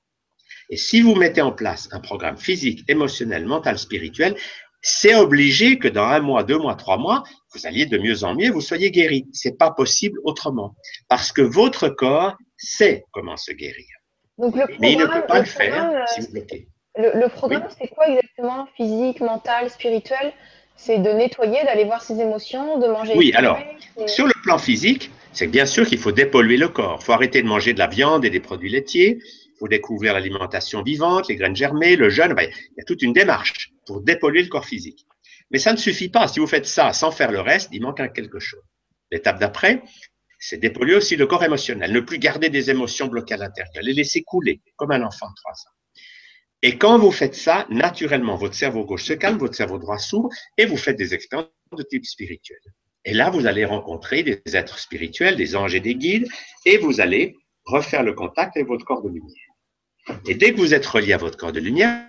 Et si vous mettez en place un programme physique, émotionnel, mental, spirituel, c'est obligé que dans un mois, deux mois, trois mois, vous alliez de mieux en mieux, vous soyez guéri. C'est pas possible autrement. Parce que votre corps sait comment se guérir. Donc le Mais il ne peut pas le, faire euh, si vous bloquez. le, le programme, c'est quoi exactement? Physique, mental, spirituel? C'est de nettoyer, d'aller voir ses émotions, de manger. Oui, alors, Sur le plan physique, c'est bien sûr qu'il faut dépolluer le corps. Il faut arrêter de manger de la viande et des produits laitiers. Il faut découvrir l'alimentation vivante, les graines germées, le jeûne. Il y a toute une démarche pour dépolluer le corps physique. Mais ça ne suffit pas. Si vous faites ça sans faire le reste, il manque quelque chose. L'étape d'après, c'est dépolluer aussi le corps émotionnel. Ne plus garder des émotions bloquées à l'intérieur. Les laisser couler, comme un enfant de 3 ans. Et quand vous faites ça, naturellement, votre cerveau gauche se calme, votre cerveau droit s'ouvre et vous faites des expériences de type spirituel. Et là, vous allez rencontrer des êtres spirituels, des anges et des guides, et vous allez refaire le contact avec votre corps de lumière. Et dès que vous êtes relié à votre corps de lumière,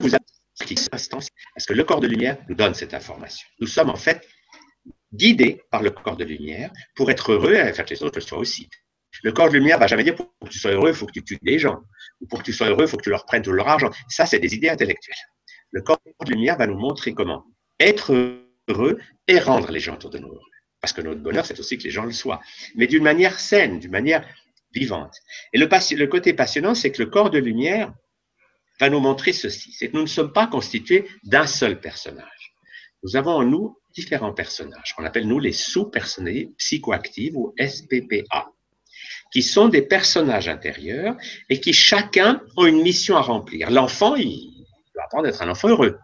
vous avez parce que le corps de lumière nous donne cette information. Nous sommes en fait guidés par le corps de lumière pour être heureux et faire que les autres soient aussi. Le corps de lumière va jamais dire pour que tu sois heureux, il faut que tu tues des gens. Ou pour que tu sois heureux, il faut que tu leur prennes tout leur argent. Ça, c'est des idées intellectuelles. Le corps de lumière va nous montrer comment être heureux et rendre les gens autour de nous heureux. Parce que notre bonheur, c'est aussi que les gens le soient. Mais d'une manière saine, d'une manière vivante. Et le, le côté passionnant, c'est que le corps de lumière va nous montrer ceci. C'est que nous ne sommes pas constitués d'un seul personnage. Nous avons en nous différents personnages, qu'on appelle nous les sous-personnalités psychoactives ou SPPA, qui sont des personnages intérieurs et qui chacun ont une mission à remplir. L'enfant, il doit apprendre à être un enfant heureux.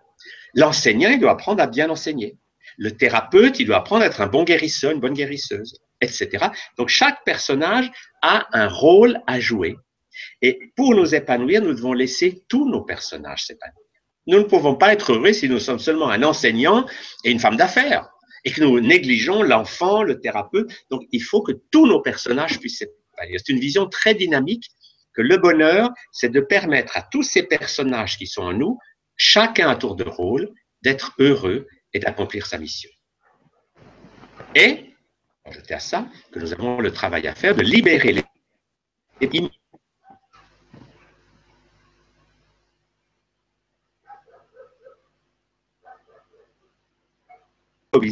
L'enseignant, il doit apprendre à bien enseigner. Le thérapeute, il doit apprendre à être un bon guérisseur, une bonne guérisseuse, etc. Donc chaque personnage a un rôle à jouer. Et pour nous épanouir, nous devons laisser tous nos personnages s'épanouir. Nous ne pouvons pas être heureux si nous sommes seulement un enseignant et une femme d'affaires et que nous négligeons l'enfant, le thérapeute. Donc, il faut que tous nos personnages puissent s'épanouir. C'est une vision très dynamique que le bonheur, c'est de permettre à tous ces personnages qui sont en nous, chacun à tour de rôle, d'être heureux et d'accomplir sa mission. Et, ajouter à ça, que nous avons le travail à faire de libérer les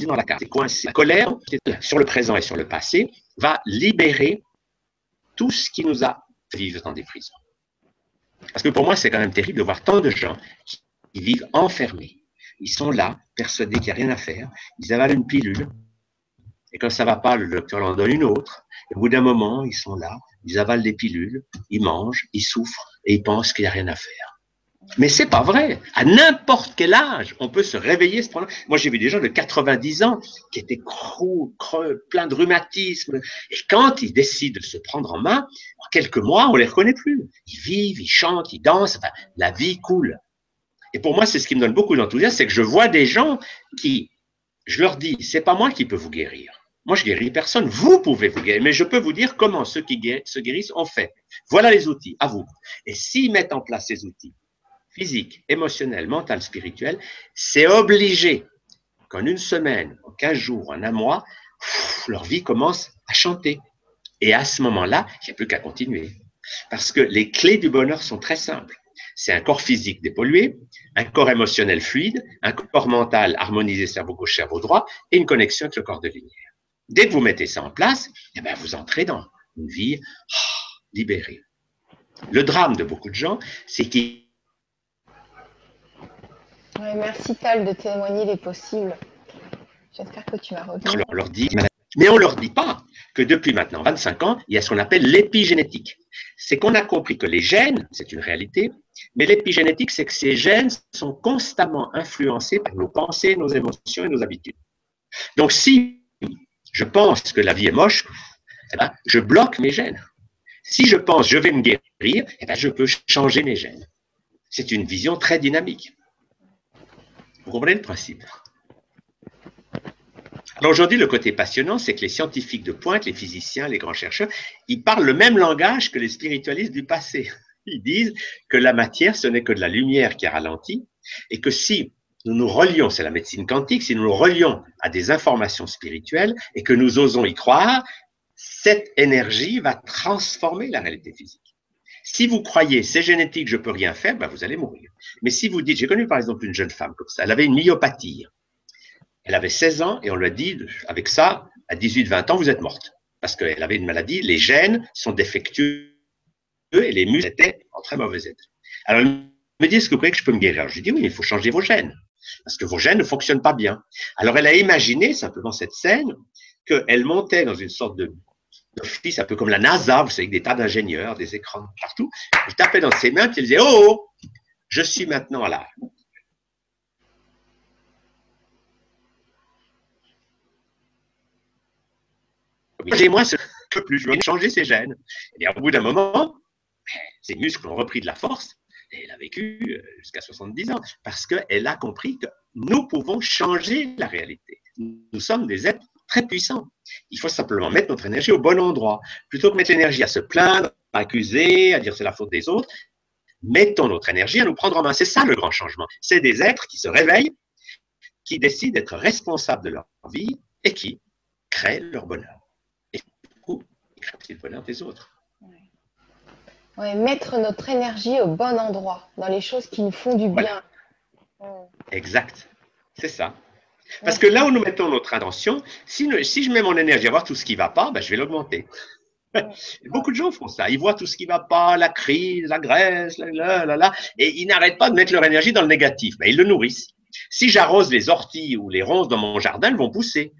dans la carte, c'est. La colère, sur le présent et sur le passé, va libérer tout ce qui nous a vivre dans des prisons. Parce que pour moi, c'est quand même terrible de voir tant de gens qui vivent enfermés. Ils sont là, persuadés qu'il n'y a rien à faire. Ils avalent une pilule. Et quand ça va pas, le docteur en donne une autre. Et au bout d'un moment, ils sont là, ils avalent des pilules, ils mangent, ils souffrent et ils pensent qu'il n'y a rien à faire. Mais c'est pas vrai. À n'importe quel âge, on peut se réveiller. Ce problème. Moi, j'ai vu des gens de 90 ans qui étaient creux, creux, pleins de rhumatisme. Et quand ils décident de se prendre en main, en quelques mois, on les reconnaît plus. Ils vivent, ils chantent, ils dansent. Enfin, la vie coule. Et pour moi, c'est ce qui me donne beaucoup d'enthousiasme, c'est que je vois des gens qui, je leur dis, c'est pas moi qui peux vous guérir. Moi, je guéris personne. Vous pouvez vous guérir, mais je peux vous dire comment ceux qui se guérissent ont fait. Voilà les outils, à vous. Et s'ils mettent en place ces outils, physique, émotionnel, mental, spirituel, c'est obligé qu'en une semaine, en 15 jours, en un mois, leur vie commence à chanter. Et à ce moment-là, il n'y a plus qu'à continuer. Parce que les clés du bonheur sont très simples. C'est un corps physique dépollué, un corps émotionnel fluide, un corps mental harmonisé cerveau gauche, cerveau droit, et une connexion avec le corps de lumière. Dès que vous mettez ça en place, eh ben, vous entrez dans une vie oh, libérée. Le drame de beaucoup de gens, c'est qu'ils Merci Tal de témoigner les possibles. J'espère que tu leur dit, mais on leur dit pas que depuis maintenant 25 ans, il y a ce qu'on appelle l'épigénétique. C'est qu'on a compris que les gènes, c'est une réalité, mais l'épigénétique, c'est que ces gènes sont constamment influencés par nos pensées, nos émotions et nos habitudes. Donc, si je pense que la vie est moche, eh ben, je bloque mes gènes. Si je pense je vais me guérir, eh ben, je peux changer mes gènes. C'est une vision très dynamique. Comprenez le principe Alors aujourd'hui, le côté passionnant, c'est que les scientifiques de pointe, les physiciens, les grands chercheurs, ils parlent le même langage que les spiritualistes du passé. Ils disent que la matière, ce n'est que de la lumière qui ralentit et que si nous nous relions, c'est la médecine quantique, si nous nous relions à des informations spirituelles et que nous osons y croire, cette énergie va transformer la réalité physique. Si vous croyez c'est génétique, je peux rien faire, ben vous allez mourir. Mais si vous dites, j'ai connu par exemple une jeune femme comme ça, elle avait une myopathie. Elle avait 16 ans et on lui a dit, avec ça, à 18-20 ans, vous êtes morte. Parce qu'elle avait une maladie, les gènes sont défectueux et les muscles étaient en très mauvais état. Alors, elle me dit, est-ce que vous croyez que je peux me guérir? Je lui dis, oui, il faut changer vos gènes. Parce que vos gènes ne fonctionnent pas bien. Alors, elle a imaginé simplement cette scène qu'elle montait dans une sorte de d'office, un peu comme la NASA, vous savez, avec des tas d'ingénieurs, des écrans partout. Elle tapait dans ses mains, puis elle disait, oh, oh je suis maintenant là. Changez-moi ce que plus, je veux changer ses gènes. Et au bout d'un moment, ses muscles ont repris de la force et elle a vécu euh, jusqu'à 70 ans parce qu'elle a compris que nous pouvons changer la réalité. Nous sommes des êtres très puissants. Il faut simplement mettre notre énergie au bon endroit. Plutôt que mettre l'énergie à se plaindre, à accuser, à dire c'est la faute des autres, mettons notre énergie à nous prendre en main. C'est ça le grand changement. C'est des êtres qui se réveillent, qui décident d'être responsables de leur vie et qui créent leur bonheur. Et du coup, ils créent aussi le bonheur des autres. Ouais, mettre notre énergie au bon endroit, dans les choses qui nous font du bien. Exact. C'est ça. Parce que là où nous mettons notre attention, si, si je mets mon énergie à voir tout ce qui ne va pas, ben, je vais l'augmenter. [LAUGHS] Beaucoup de gens font ça. Ils voient tout ce qui ne va pas, la crise, la là, et ils n'arrêtent pas de mettre leur énergie dans le négatif. Ben, ils le nourrissent. Si j'arrose les orties ou les ronces dans mon jardin, elles vont pousser.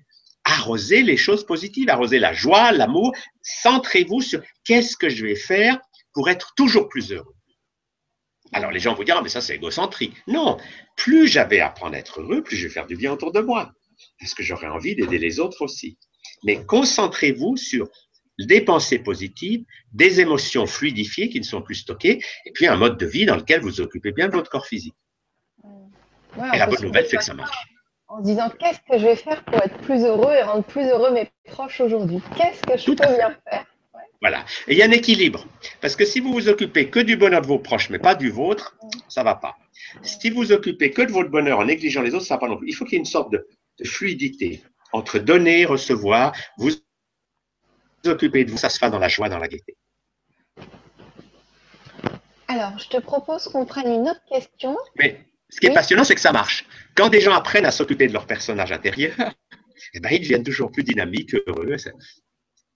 Arrosez les choses positives, arrosez la joie, l'amour. Centrez-vous sur qu'est-ce que je vais faire pour être toujours plus heureux. Alors les gens vont dire, ah, mais ça c'est égocentrique. Non, plus j'avais à apprendre à être heureux, plus je vais faire du bien autour de moi. Parce que j'aurais envie d'aider les autres aussi. Mais concentrez-vous sur des pensées positives, des émotions fluidifiées qui ne sont plus stockées, et puis un mode de vie dans lequel vous occupez bien de votre corps physique. et la bonne nouvelle, c'est que ça marche. En se disant, qu'est-ce que je vais faire pour être plus heureux et rendre plus heureux mes proches aujourd'hui? Qu'est-ce que je peux bien faire? Voilà. Et il y a un équilibre. Parce que si vous vous occupez que du bonheur de vos proches, mais pas du vôtre, ça ne va pas. Si vous vous occupez que de votre bonheur en négligeant les autres, ça ne va pas non plus. Il faut qu'il y ait une sorte de, fluidité entre donner et recevoir. Vous vous occupez de vous, ça se fait dans la joie, dans la gaieté. Alors, je te propose qu'on prenne une autre question. Mais ce qui est passionnant, c'est que ça marche. Quand des gens apprennent à s'occuper de leur personnage intérieur, [LAUGHS] eh ben, ils deviennent toujours plus dynamiques, heureux. Ça,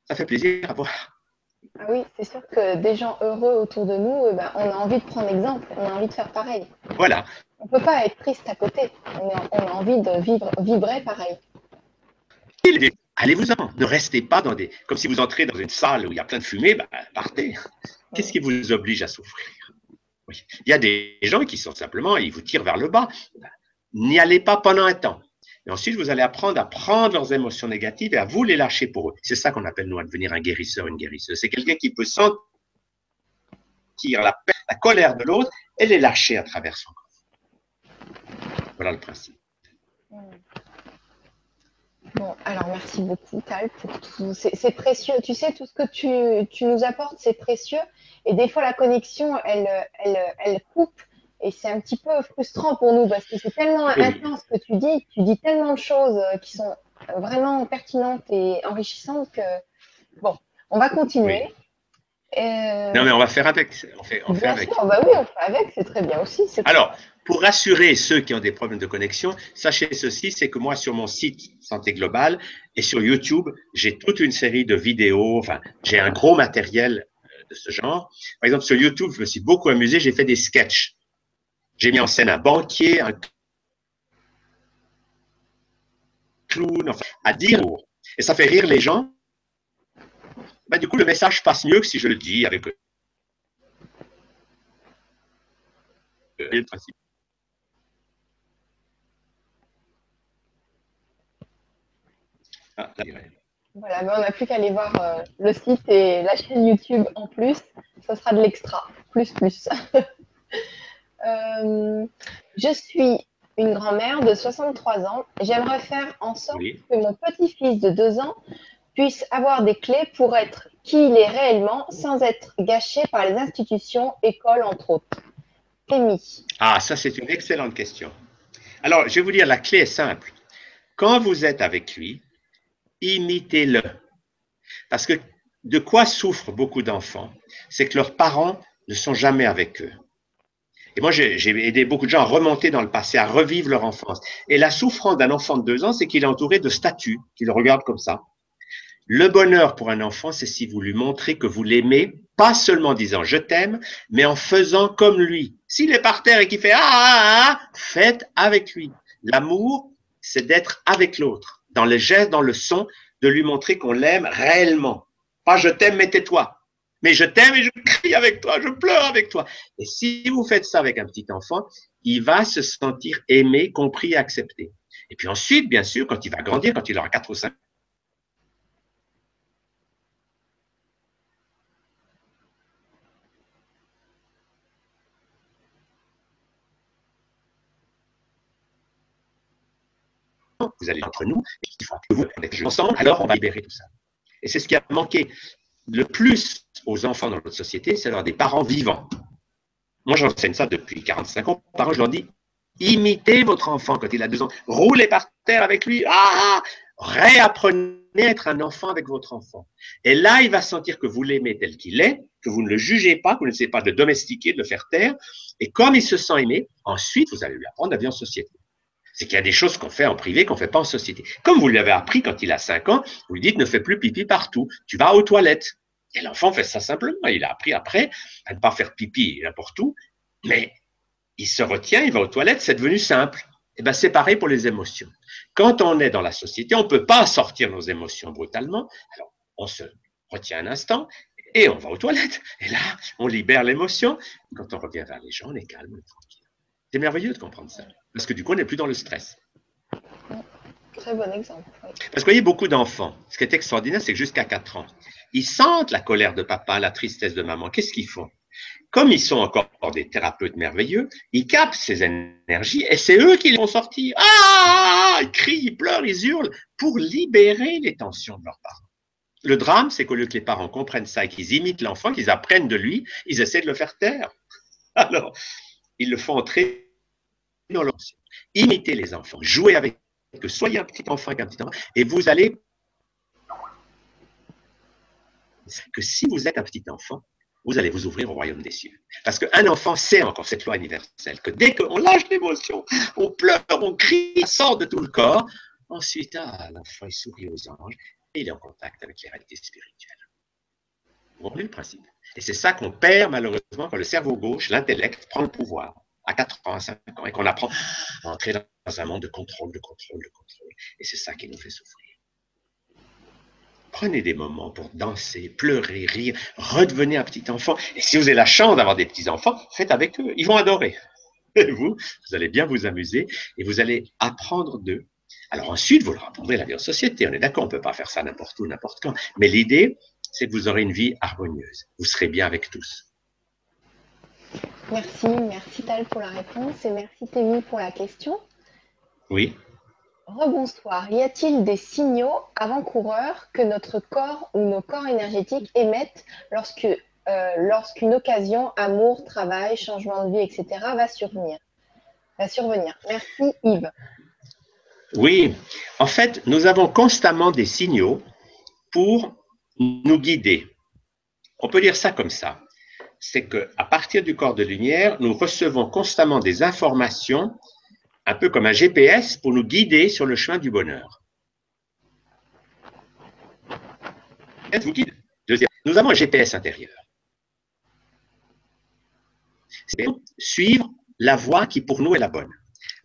ça fait plaisir à voir. Ah oui, c'est sûr que des gens heureux autour de nous, eh ben, on a envie de prendre exemple, on a envie de faire pareil. Voilà. On ne peut pas être triste à côté, on a, envie de vivre, vibrer pareil. Allez-vous-en, ne restez pas dans des. Comme si vous entrez dans une salle où il y a plein de fumée, ben, partez. Qu'est-ce qui vous oblige à souffrir? Il y a des gens qui sont simplement, ils vous tirent vers le bas. N'y allez pas pendant un temps. Et ensuite, vous allez apprendre à prendre leurs émotions négatives et à vous les lâcher pour eux. C'est ça qu'on appelle, nous, à devenir un guérisseur, une guérisseuse. C'est quelqu'un qui peut sentir la, la colère de l'autre et les lâcher à travers son corps. Voilà le principe. Bon, alors merci beaucoup, Tal, pour tout. C'est précieux. Tu sais, tout ce que tu, tu nous apportes, c'est précieux. Et des fois, la connexion, elle, elle, elle coupe. Et c'est un petit peu frustrant pour nous parce que c'est tellement intense ce que tu dis, tu dis tellement de choses euh, qui sont vraiment pertinentes et enrichissantes que, bon, on va continuer. Euh, non, mais on va faire avec. On fait, on fait avec. bah oui, on fait avec, c'est très bien aussi. Alors, pour rassurer ceux qui ont des problèmes de connexion, sachez ceci, c'est que moi, sur mon site Santé Globale et sur YouTube, j'ai toute une série de vidéos, enfin, j'ai un gros matériel euh, de ce genre. Par exemple, sur YouTube, je me suis beaucoup amusé, j'ai fait des sketchs j'ai mis en scène un banquier, un clown, enfin, à dire et ça fait rire les gens. Ben, du coup, le message passe mieux que si je le dis avec eux. Ah, voilà, ben, on n'a plus qu'à aller voir euh, le site et la chaîne YouTube en plus. Ça sera de l'extra, plus plus. [LAUGHS] Euh, je suis une grand-mère de 63 ans. J'aimerais faire en sorte Oui. que mon petit-fils de 2 ans puisse avoir des clés pour être qui il est réellement sans être gâché par les institutions, écoles, entre autres. Amy. Ah, ça, c'est une excellente question. Alors, je vais vous dire, la clé est simple. Quand vous êtes avec lui, imitez-le. Parce que de quoi souffrent beaucoup d'enfants C'est que leurs parents ne sont jamais avec eux. Et moi, j'ai aidé beaucoup de gens à remonter dans le passé, à revivre leur enfance. Et la souffrance d'un enfant de deux ans, c'est qu'il est entouré de statues qui le regardent comme ça. Le bonheur pour un enfant, c'est si vous lui montrez que vous l'aimez, pas seulement en disant je t'aime, mais en faisant comme lui. S'il est par terre et qu'il fait ah, ah, ah, faites avec lui. L'amour, c'est d'être avec l'autre, dans les gestes, dans le son, de lui montrer qu'on l'aime réellement. Pas je t'aime, mais tais-toi. Mais je t'aime et je crie avec toi, je pleure avec toi. Et si vous faites ça avec un petit enfant, il va se sentir aimé, compris accepté. Et puis ensuite, bien sûr, quand il va grandir, quand il aura 4 ou 5 vous allez entre nous, et il faut que vous ensemble, alors on va libérer tout ça. Et c'est ce qui a manqué le plus aux enfants dans notre société, c'est d'avoir des parents vivants. Moi, j'enseigne ça depuis 45 ans. Parents, je leur dis, imitez votre enfant quand il a deux ans. Roulez par terre avec lui. Ah Réapprenez à être un enfant avec votre enfant. Et là, il va sentir que vous l'aimez tel qu'il est, que vous ne le jugez pas, que vous ne pas de le domestiquer, de le faire taire. Et comme il se sent aimé, ensuite, vous allez lui apprendre à vivre en société c'est qu'il y a des choses qu'on fait en privé qu'on ne fait pas en société. Comme vous l'avez appris quand il a 5 ans, vous lui dites ne fais plus pipi partout, tu vas aux toilettes. Et l'enfant fait ça simplement. Il a appris après à ne pas faire pipi n'importe où, mais il se retient, il va aux toilettes, c'est devenu simple. Et ben c'est pareil pour les émotions. Quand on est dans la société, on ne peut pas sortir nos émotions brutalement. Alors on se retient un instant et on va aux toilettes. Et là, on libère l'émotion. Quand on revient vers les gens, on est calme, on est tranquille. C'est merveilleux de comprendre ça. Parce que du coup, on n'est plus dans le stress. Très bon exemple. oui. Parce que vous voyez, beaucoup d'enfants, ce qui est extraordinaire, c'est que jusqu'à 4 ans, ils sentent la colère de papa, la tristesse de maman. Qu'est-ce qu'ils font? Comme ils sont encore des thérapeutes merveilleux, ils captent ces énergies et c'est eux qui les font sortir. Ah Ils crient, ils pleurent, ils hurlent pour libérer les tensions de leurs parents. Le drame, c'est qu'au lieu que les parents comprennent ça et qu'ils imitent l'enfant, qu'ils apprennent de lui, ils essaient de le faire taire. Alors, ils le font entrer dans leur Imitez les enfants, jouez avec eux, soyez un petit enfant avec un petit enfant, et vous allez que si vous êtes un petit enfant, vous allez vous ouvrir au royaume des cieux. Parce qu'un enfant sait encore cette loi universelle, que dès qu'on lâche l'émotion, on pleure, on crie, ça sort de tout le corps, ensuite, ah, l'enfant il sourit aux anges et il est en contact avec les réalités spirituelles. Vous comprenez le principe? Et c'est ça qu'on perd malheureusement quand le cerveau gauche, l'intellect, prend le pouvoir à 4 ans, à 5 ans, et qu'on apprend à entrer dans un monde de contrôle, de contrôle, de contrôle. Et c'est ça qui nous fait souffrir. Prenez des moments pour danser, pleurer, rire, redevenez un petit enfant. Et si vous avez la chance d'avoir des petits-enfants, faites avec eux. Ils vont adorer. [LAUGHS] Et vous, vous allez bien vous amuser et vous allez apprendre d'eux. Alors ensuite, vous leur apprendrez la vie en société. On est d'accord, on ne peut pas faire ça n'importe où, n'importe quand. Mais l'idée, c'est que vous aurez une vie harmonieuse. Vous serez bien avec tous. Merci, merci Tal pour la réponse et merci Témi pour la question. Oui. Rebonsoir. Y a-t-il des signaux avant-coureurs que notre corps ou nos corps énergétiques émettent lorsque, euh, lorsqu'une occasion, amour, travail, changement de vie, etc. va survenir? Va survenir. Merci Yves. Oui. En fait, nous avons constamment des signaux pour nous guider. On peut dire ça comme ça. C'est qu'à partir du corps de lumière, nous recevons constamment des informations, un peu comme un GPS, pour nous guider sur le chemin du bonheur. Deuxième, nous avons un GPS intérieur. C'est suivre la voie qui pour nous est la bonne.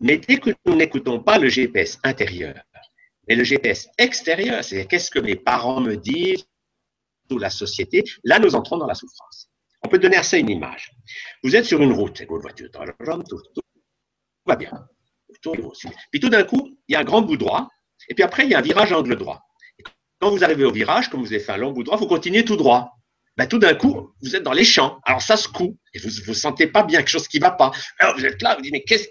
Mais dès que nous n'écoutons pas le GPS intérieur, mais le GPS extérieur, c'est qu'est-ce que mes parents me disent ou la société, là nous entrons dans la souffrance. On peut donner à ça une image. Vous êtes sur une route, votre voiture, tout, va bien. Puis tout d'un coup, il y a un grand bout droit, et puis après, il y a un virage angle droit. Quand vous arrivez au virage, comme vous avez fait un long bout droit, vous continuez tout droit. Ben, tout d'un coup, vous êtes dans les champs. Alors ça secoue, et vous ne vous sentez pas bien, quelque chose qui ne va pas. Alors vous êtes là, vous dites, mais qu'est-ce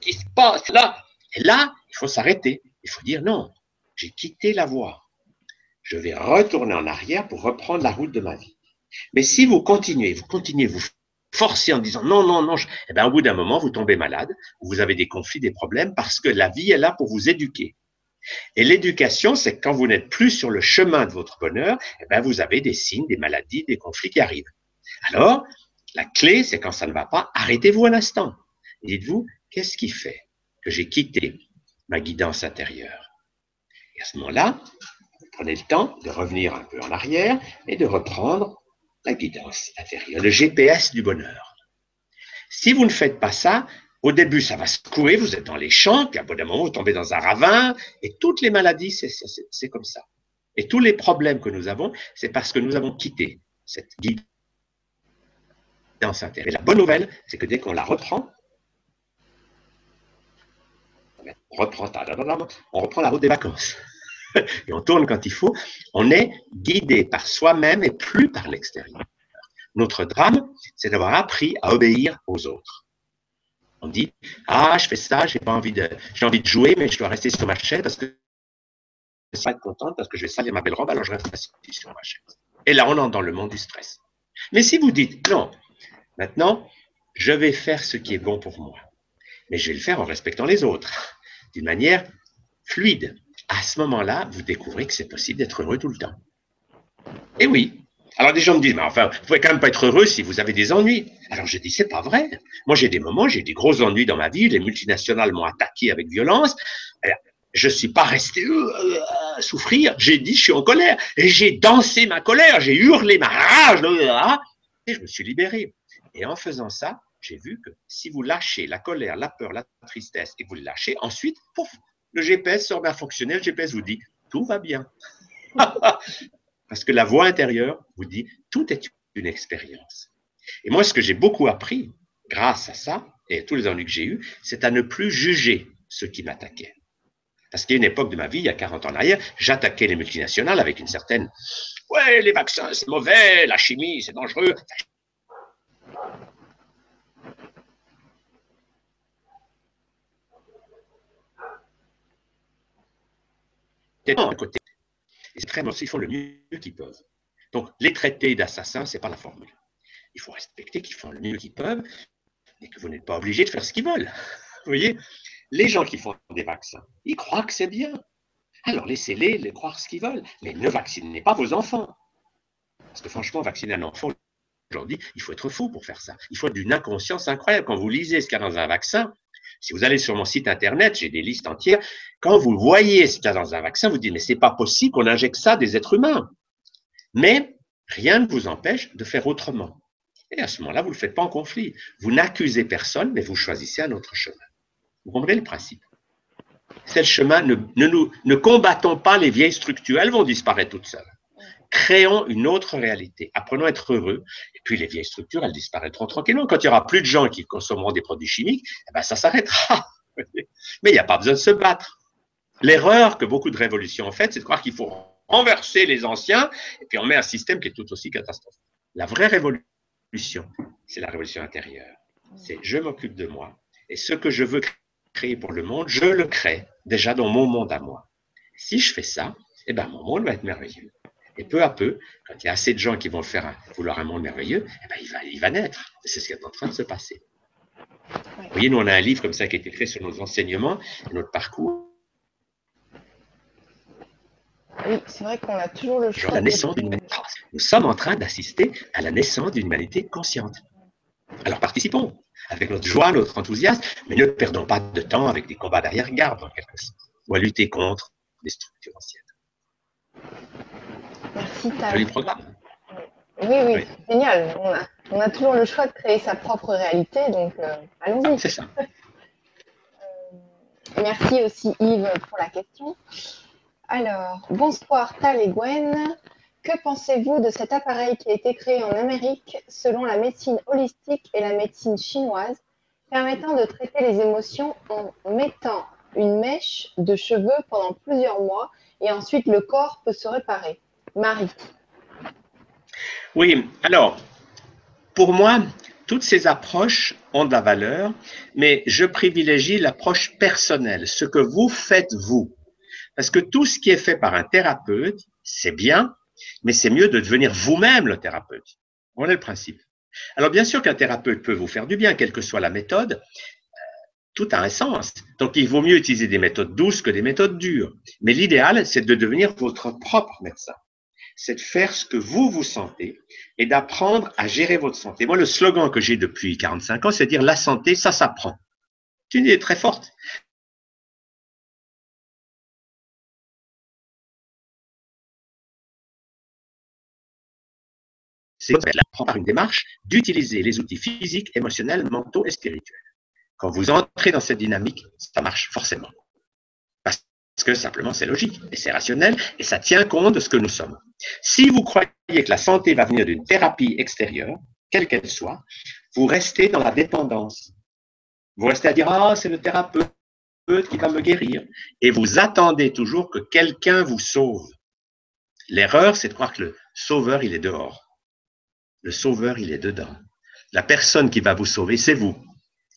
qui se passe là? Et là, il faut s'arrêter. Il faut dire non, j'ai quitté la voie. Je vais retourner en arrière pour reprendre la route de ma vie. Mais si vous continuez, vous continuez, vous forcez en disant non, non, non, eh bien, au bout d'un moment, vous tombez malade, vous avez des conflits, des problèmes, parce que la vie est là pour vous éduquer. Et l'éducation, c'est quand vous n'êtes plus sur le chemin de votre bonheur, eh bien, vous avez des signes, des maladies, des conflits qui arrivent. Alors, la clé, c'est quand ça ne va pas, arrêtez-vous un instant. Dites-vous, qu'est-ce qui fait que j'ai quitté ma guidance intérieure? Et à ce moment-là, prenez le temps de revenir un peu en arrière et de reprendre la guidance intérieure, le GPS du bonheur. Si vous ne faites pas ça, au début, ça va secouer, vous êtes dans les champs, puis à bout d'un moment, vous tombez dans un ravin, et toutes les maladies, c'est comme ça. Et tous les problèmes que nous avons, c'est parce que nous avons quitté cette guidance intérieure. Et la bonne nouvelle, c'est que dès qu'on la reprend, on reprend la route des vacances. [LAUGHS] et on tourne quand il faut, on est guidé par soi-même et plus par l'extérieur. Notre drame, c'est d'avoir appris à obéir aux autres. On dit ah je fais ça, j'ai pas envie de, j'ai envie de jouer, mais je dois rester sur ma chaise parce que je vais pas être contente parce que je vais salir ma belle robe, alors je reste sur ma chaise. Et là on entre dans le monde du stress. Mais si vous dites non, maintenant je vais faire ce qui est bon pour moi, mais je vais le faire en respectant les autres, d'une manière fluide, à ce moment-là, vous découvrez que c'est possible d'être heureux tout le temps. Et oui. Alors des gens me disent, mais enfin, vous pouvez quand même pas être heureux si vous avez des ennuis. Alors je dis, c'est pas vrai. Moi j'ai des moments, j'ai des gros ennuis dans ma vie, les multinationales m'ont attaqué avec violence. Je suis pas resté euh, à souffrir, j'ai dit, je suis en colère. Et j'ai dansé ma colère, j'ai hurlé ma rage, et je me suis libéré. Et en faisant ça, j'ai vu que si vous lâchez la colère, la peur, la tristesse, et vous le lâchez, ensuite, pouf, le GPS remet à fonctionner, le GPS vous dit tout va bien. [LAUGHS] Parce que la voix intérieure vous dit tout est une expérience. Et moi, ce que j'ai beaucoup appris grâce à ça, et tous les ennuis que j'ai eus, c'est à ne plus juger ceux qui m'attaquaient. Parce qu'il y a une époque de ma vie, il y a 40 ans en arrière, j'attaquais les multinationales avec une certaine Ouais, les vaccins, c'est mauvais, la chimie, c'est dangereux. D'un côté. Les extrêmes aussi font le mieux qu'ils peuvent. Donc, les traités d'assassins, ce n'est pas la formule. Il faut respecter qu'ils font le mieux qu'ils peuvent et que vous n'êtes pas obligé de faire ce qu'ils veulent. Vous voyez? Les gens qui font des vaccins, ils croient que c'est bien. Alors, laissez-les les croire ce qu'ils veulent. Mais ne vaccinez pas vos enfants. Parce que franchement, vacciner un enfant, aujourd'hui, il faut être fou pour faire ça. Il faut d'une inconscience incroyable. Quand vous lisez ce qu'il y a dans un vaccin, si vous allez sur mon site internet, j'ai des listes entières. Quand vous voyez ce qu'il y a dans un vaccin, vous dites, mais c'est pas possible qu'on injecte ça des êtres humains. Mais rien ne vous empêche de faire autrement. Et à ce moment-là, vous ne le faites pas en conflit. Vous n'accusez personne, mais vous choisissez un autre chemin. Vous comprenez le principe C'est le chemin, ne combattons pas les vieilles structures, elles vont disparaître toutes seules. Créons une autre réalité. Apprenons à être heureux. Et puis les vieilles structures, elles disparaîtront tranquillement. Quand il n'y aura plus de gens qui consommeront des produits chimiques, eh ben, ça s'arrêtera. [LAUGHS] Mais il n'y a pas besoin de se battre. L'erreur que beaucoup de révolutions ont faite, c'est de croire qu'il faut renverser les anciens et puis on met un système qui est tout aussi catastrophique. La vraie révolution, c'est la révolution intérieure. C'est je m'occupe de moi et ce que je veux créer pour le monde, je le crée déjà dans mon monde à moi. Si je fais ça, eh ben, mon monde va être merveilleux. Et peu à peu, quand il y a assez de gens qui vont faire vouloir un monde merveilleux, eh ben, il, va, il va naître. C'est ce qui est en train de se passer. Vous voyez, nous, on a un livre comme ça qui a été fait sur nos enseignements et notre parcours. Oui, c'est vrai qu'on a toujours le choix. La naissance d'une humanité. Nous sommes en train d'assister à la naissance d'une humanité consciente. Alors participons avec notre joie, notre enthousiasme, mais ne perdons pas de temps avec des combats d'arrière-garde, en quelque sorte, ou à lutter contre les structures anciennes. Merci, Tal. Oui, oui, génial. On a, toujours le choix de créer sa propre réalité, donc euh, allons-y. C'est ça. Euh, merci aussi Yves pour la question. Alors, bonsoir Tal et Gwen. Que pensez-vous de cet appareil qui a été créé en Amérique selon la médecine holistique et la médecine chinoise, permettant de traiter les émotions en mettant une mèche de cheveux pendant plusieurs mois et ensuite le corps peut se réparer? Marie. Oui, alors, pour moi, toutes ces approches ont de la valeur, mais je privilégie l'approche personnelle, ce que vous faites vous. Parce que tout ce qui est fait par un thérapeute, c'est bien, mais c'est mieux de devenir vous-même le thérapeute. Est le principe. Alors bien sûr qu'un thérapeute peut vous faire du bien, quelle que soit la méthode, euh, tout a un sens. Donc il vaut mieux utiliser des méthodes douces que des méthodes dures. Mais l'idéal, c'est de devenir votre propre médecin. C'est de faire ce que vous vous sentez et d'apprendre à gérer votre santé. Moi, le slogan que j'ai depuis 45 ans, c'est de dire la santé, ça s'apprend. C'est une idée très forte. c'est par une démarche d'utiliser les outils physiques, émotionnels, mentaux et spirituels. Quand vous entrez dans cette dynamique, ça marche forcément. Parce que simplement c'est logique et c'est rationnel et ça tient compte de ce que nous sommes. Si vous croyez que la santé va venir d'une thérapie extérieure, quelle qu'elle soit, vous restez dans la dépendance. Vous restez à dire Ah, c'est le thérapeute qui va me guérir. Et vous attendez toujours que quelqu'un vous sauve. L'erreur, c'est de croire que le sauveur, il est dehors. Le sauveur, il est dedans. La personne qui va vous sauver, c'est vous.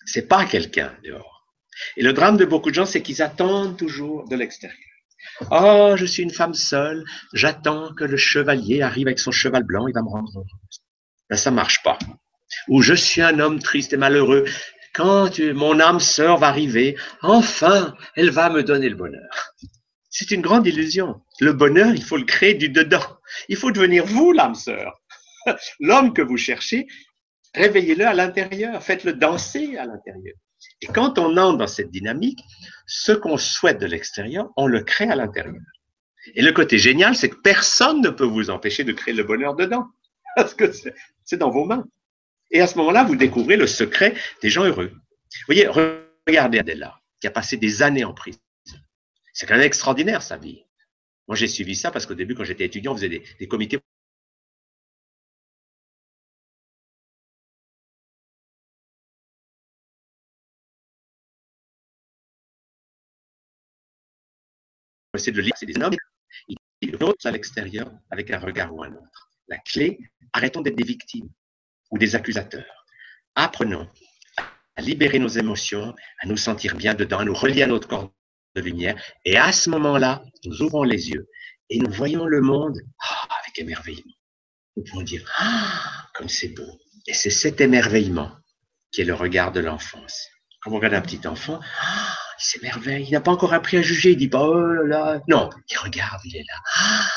C'est pas quelqu'un dehors. Et le drame de beaucoup de gens, c'est qu'ils attendent toujours de l'extérieur. Oh, je suis une femme seule, j'attends que le chevalier arrive avec son cheval blanc, il va me rendre heureuse. Ben, ça marche pas. Ou je suis un homme triste et malheureux, quand mon âme sœur va arriver, enfin, elle va me donner le bonheur. C'est une grande illusion. Le bonheur, il faut le créer du dedans. Il faut devenir vous, l'âme sœur. [LAUGHS] l'homme que vous cherchez, réveillez-le à l'intérieur, faites-le danser à l'intérieur. Et quand on entre dans cette dynamique, ce qu'on souhaite de l'extérieur, on le crée à l'intérieur. Et le côté génial, c'est que personne ne peut vous empêcher de créer le bonheur dedans, [LAUGHS] parce que c'est dans vos mains. Et à ce moment-là, vous découvrez le secret des gens heureux. Vous voyez, regardez Adela, qui a passé des années en prison. C'est quand même extraordinaire sa vie. Moi, j'ai suivi ça parce qu'au début, quand j'étais étudiant, on faisait des, des comités essayer de lire, c'est des hommes. Ils à l'extérieur avec un regard ou un autre. La clé, arrêtons d'être des victimes ou des accusateurs. Apprenons à libérer nos émotions, à nous sentir bien dedans, à nous relier à notre corps de lumière. Et à ce moment-là, nous ouvrons les yeux et nous voyons le monde ah, avec émerveillement. Nous pouvons dire Ah, comme c'est beau. Et c'est cet émerveillement qui est le regard de l'enfance. Quand vous regardez un petit enfant, ah, il s'émerveille, il n'a pas encore appris à juger, il dit pas oh là là. Non, il regarde, il est là. Ah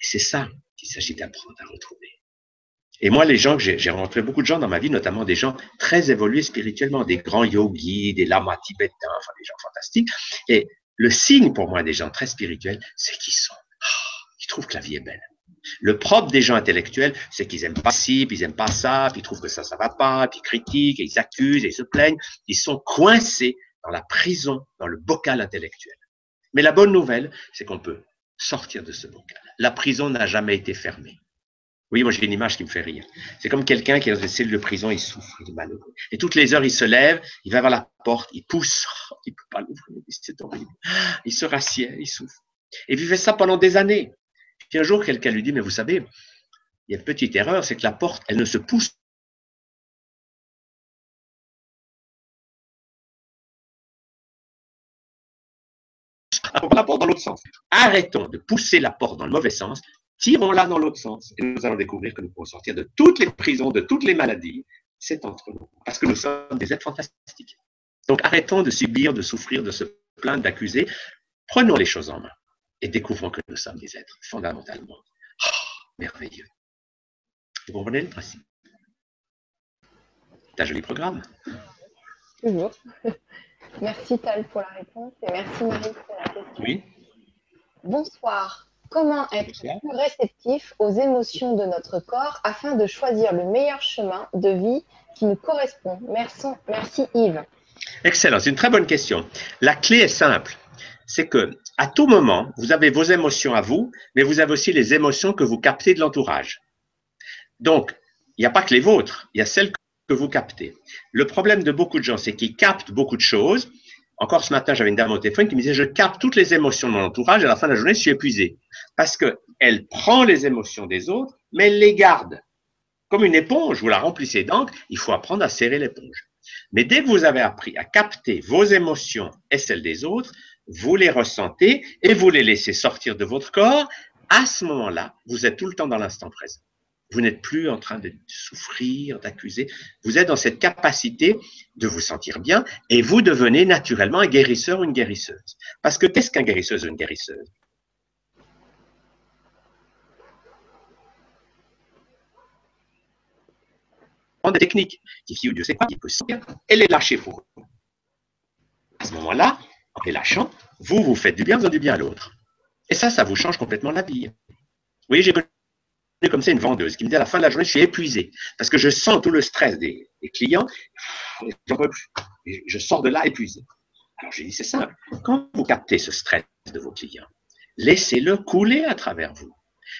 et c'est ça qu'il s'agit d'apprendre à retrouver. Et moi, les gens que j'ai rencontré beaucoup de gens dans ma vie, notamment des gens très évolués spirituellement, des grands yogis, des lamas tibétains, enfin des gens fantastiques. Et le signe pour moi des gens très spirituels, c'est qu'ils sont, oh, ils trouvent que la vie est belle. Le propre des gens intellectuels, c'est qu'ils aiment pas ci, puis ils aiment pas ça, puis ils trouvent que ça, ça va pas, puis ils critiquent, ils accusent, ils se plaignent. Ils sont coincés dans la prison, dans le bocal intellectuel. Mais la bonne nouvelle, c'est qu'on peut sortir de ce bocal. La prison n'a jamais été fermée. Oui, moi j'ai une image qui me fait rire. C'est comme quelqu'un qui est dans une cellule de prison, il souffre, il est malheureux. Et toutes les heures, il se lève, il va vers la porte, il pousse, [LAUGHS] il peut pas l'ouvrir, c'est horrible. Il se rassied, il souffre. Et vivait ça pendant des années. Puis un jour, quelqu'un lui dit, mais vous savez, il y a une petite erreur, c'est que la porte, elle ne se pousse l'autre sens. Arrêtons de pousser la porte dans le mauvais sens, tirons-la dans l'autre sens et nous allons découvrir que nous pouvons sortir de toutes les prisons, de toutes les maladies. C'est entre nous, parce que nous sommes des êtres fantastiques. Donc arrêtons de subir, de souffrir, de se plaindre, d'accuser. Prenons les choses en main et découvrons que nous sommes des êtres fondamentalement oh, merveilleux. Vous comprenez le principe? C'est un joli programme. Toujours. [LAUGHS] Merci Tal pour la réponse et merci Marie pour la question. Oui. Bonsoir. Comment être plus réceptif aux émotions de notre corps afin de choisir le meilleur chemin de vie qui nous correspond? Merci, merci Yves. Excellent, c'est une très bonne question. La clé est simple, c'est que à tout moment, vous avez vos émotions à vous, mais vous avez aussi les émotions que vous captez de l'entourage. Donc, il n'y a pas que les vôtres, il y a celles que vous captez. Le problème de beaucoup de gens, c'est qu'ils captent beaucoup de choses. Encore ce matin, j'avais une dame au téléphone qui me disait, je capte toutes les émotions de mon entourage, à la fin de la journée, je suis épuisé. Parce qu'elle prend les émotions des autres, mais elle les garde. comme une éponge, vous la remplissez d'encre, il faut apprendre à serrer l'éponge. Mais dès que vous avez appris à capter vos émotions et celles des autres, vous les ressentez et vous les laissez sortir de votre corps, à ce moment-là, vous êtes tout le temps dans l'instant présent. Vous n'êtes plus en train de souffrir, d'accuser. Vous êtes dans cette capacité de vous sentir bien et vous devenez naturellement un guérisseur ou une guérisseuse. Parce que qu'est-ce qu'un guérisseuse ou une guérisseuse? Des techniques qui, Dieu sait quoi, il peut sortir et les lâcher pour vous. À ce moment-là, en les lâchant, vous vous faites du bien, vous faites du bien à l'autre. Et ça, ça vous change complètement la vie. Vous j'ai comme ça une vendeuse qui me dit à la fin de la journée, je suis épuisé parce que je sens tout le stress des, clients, je sors de là épuisé. Alors j'ai dit, c'est simple. Quand vous captez ce stress de vos clients, laissez-le couler à travers vous.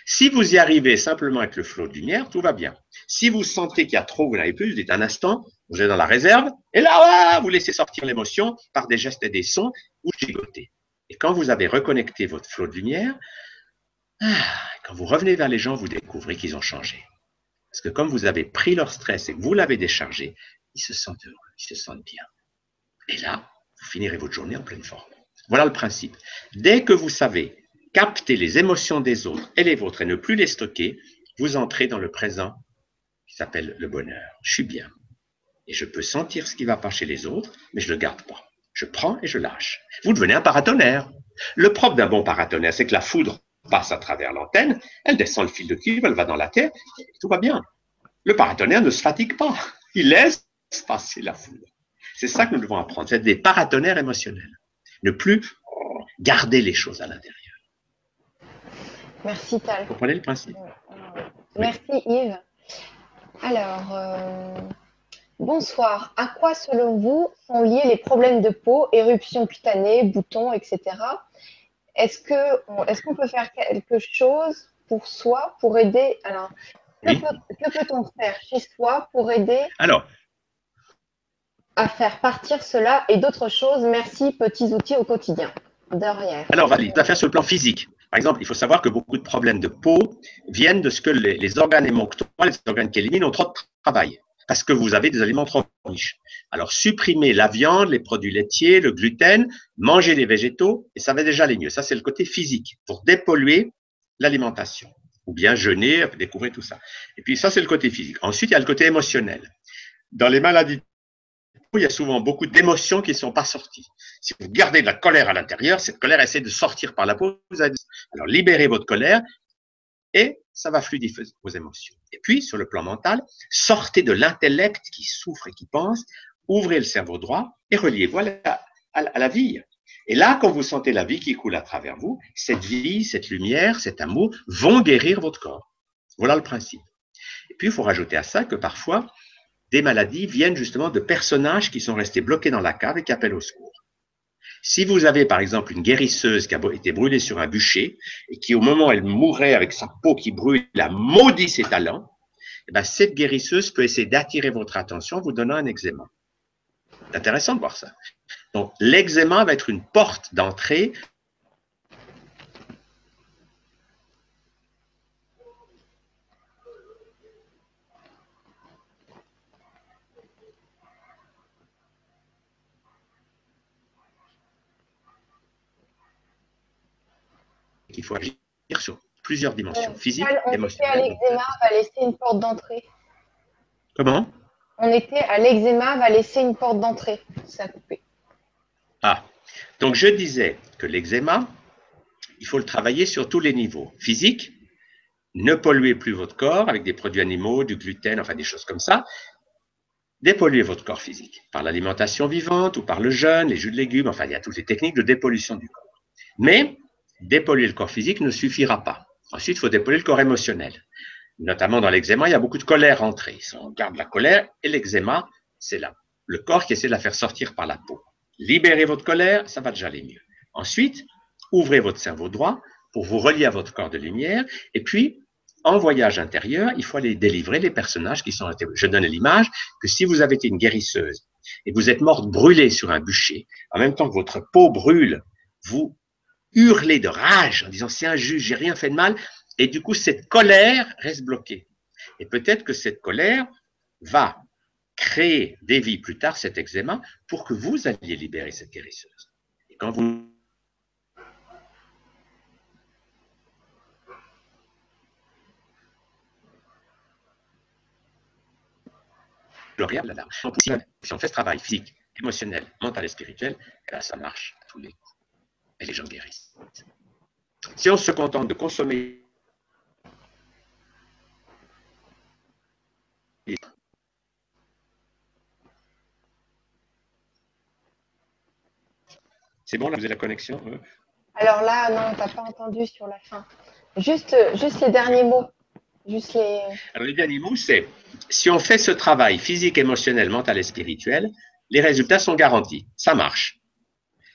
Si vous y arrivez simplement avec le flot de lumière, tout va bien. Si vous sentez qu'il y a trop, vous n'avez plus, vous dites un instant, vous êtes dans la réserve, et là, vous laissez sortir l'émotion par des gestes et des sons, vous gigotez. Et quand vous avez reconnecté votre flot de lumière, quand vous revenez vers les gens, vous découvrez qu'ils ont changé. Parce que comme vous avez pris leur stress et que vous l'avez déchargé, ils se sentent heureux, ils se sentent bien. Et là, vous finirez votre journée en pleine forme. Voilà le principe. Dès que vous savez capter les émotions des autres et les vôtres et ne plus les stocker, vous entrez dans le présent qui s'appelle le bonheur. Je suis bien. Et je peux sentir ce qui va pas chez les autres, mais je ne le garde pas. Je prends et je lâche. Vous devenez un paratonnerre. Le propre d'un bon paratonnerre, c'est que la foudre passe à travers l'antenne, elle descend le fil de cuivre, elle va dans la terre, tout va bien. Le paratonnerre ne se fatigue pas. Il laisse passer la foudre. C'est ça que nous devons apprendre. C'est des paratonnerres émotionnels. Ne plus garder les choses à l'intérieur. Merci Tal. Vous comprenez le principe? Merci Yves. Alors, euh, bonsoir. À quoi, selon vous, sont liés les problèmes de peau, éruptions cutanées, boutons, etc. Est-ce qu'on peut faire quelque chose pour soi, pour aider Alors, que, peut, on faire chez soi pour aider Alors, à faire partir cela et d'autres choses? Merci, petits outils au quotidien. Derrière. Alors, Valérie, tu as fait sur le plan physique. Par exemple, il faut savoir que beaucoup de problèmes de peau viennent de ce que les, organes émonctoires, les organes qui éliminent, ont trop de travail parce que vous avez des aliments trop riches. Alors, supprimez la viande, les produits laitiers, le gluten, mangez les végétaux, et ça va déjà aller mieux. Ça, c'est le côté physique, pour dépolluer l'alimentation. Ou bien jeûner, découvrir tout ça. Et puis, ça, c'est le côté physique. Ensuite, il y a le côté émotionnel. Dans les maladies il y a souvent beaucoup d'émotions qui ne sont pas sorties. Si vous gardez de la colère à l'intérieur, cette colère essaie de sortir par la peau. Alors libérez votre colère et ça va fluidifier vos émotions. Et puis, sur le plan mental, sortez de l'intellect qui souffre et qui pense, ouvrez le cerveau droit et reliez-vous à, à la vie. Et là, quand vous sentez la vie qui coule à travers vous, cette vie, cette lumière, cet amour vont guérir votre corps. Voilà le principe. Et puis, il faut rajouter à ça que parfois, des maladies viennent justement de personnages qui sont restés bloqués dans la cave et qui appellent au secours. Si vous avez par exemple une guérisseuse qui a été brûlée sur un bûcher et qui au moment où elle mourait avec sa peau qui brûle a maudit ses talents, eh ben, cette guérisseuse peut essayer d'attirer votre attention en vous donnant un eczéma. C'est intéressant de voir ça. Donc l'eczéma va être une porte d'entrée il faut agir sur plusieurs dimensions, physiques, on émotionnelles. Était à l'eczéma va laisser une porte d'entrée. Comment? On était à l'eczéma va laisser une porte d'entrée. Ça a coupé. Ah, donc je disais que l'eczéma, il faut le travailler sur tous les niveaux. Physique, ne polluez plus votre corps avec des produits animaux, du gluten, enfin des choses comme ça. Dépolluez votre corps physique par l'alimentation vivante ou par le jeûne, les jus de légumes, enfin il y a toutes les techniques de dépollution du corps. Mais dépolluer le corps physique ne suffira pas. Ensuite, il faut dépolluer le corps émotionnel. Notamment dans l'eczéma, il y a beaucoup de colère entrée. On garde la colère et l'eczéma, c'est. Le corps qui essaie de la faire sortir par la peau. Libérez votre colère, ça va déjà aller mieux. Ensuite, ouvrez votre cerveau droit pour vous relier à votre corps de lumière. Et puis, en voyage intérieur, il faut aller délivrer les personnages qui sont. Je donne l'image que si vous avez été une guérisseuse et vous êtes morte brûlée sur un bûcher, en même temps que votre peau brûle, vous hurler de rage en disant c'est injuste, j'ai rien fait de mal. Et du coup, cette colère reste bloquée. Et peut-être que cette colère va créer des vies plus tard cet eczéma pour que vous alliez libérer cette guérisseuse. Et quand vous Si on fait ce travail physique, émotionnel, mental et spirituel, eh ça marche tous les coups. Et les gens guérissent. Si on se contente de consommer C'est bon, là, vous avez la connexion Alors là, non, tu n'as pas entendu sur la fin. Juste, juste les derniers mots. Juste les... Alors, les derniers mots, c'est si on fait ce travail physique, émotionnel, mental et spirituel, les résultats sont garantis. Ça marche.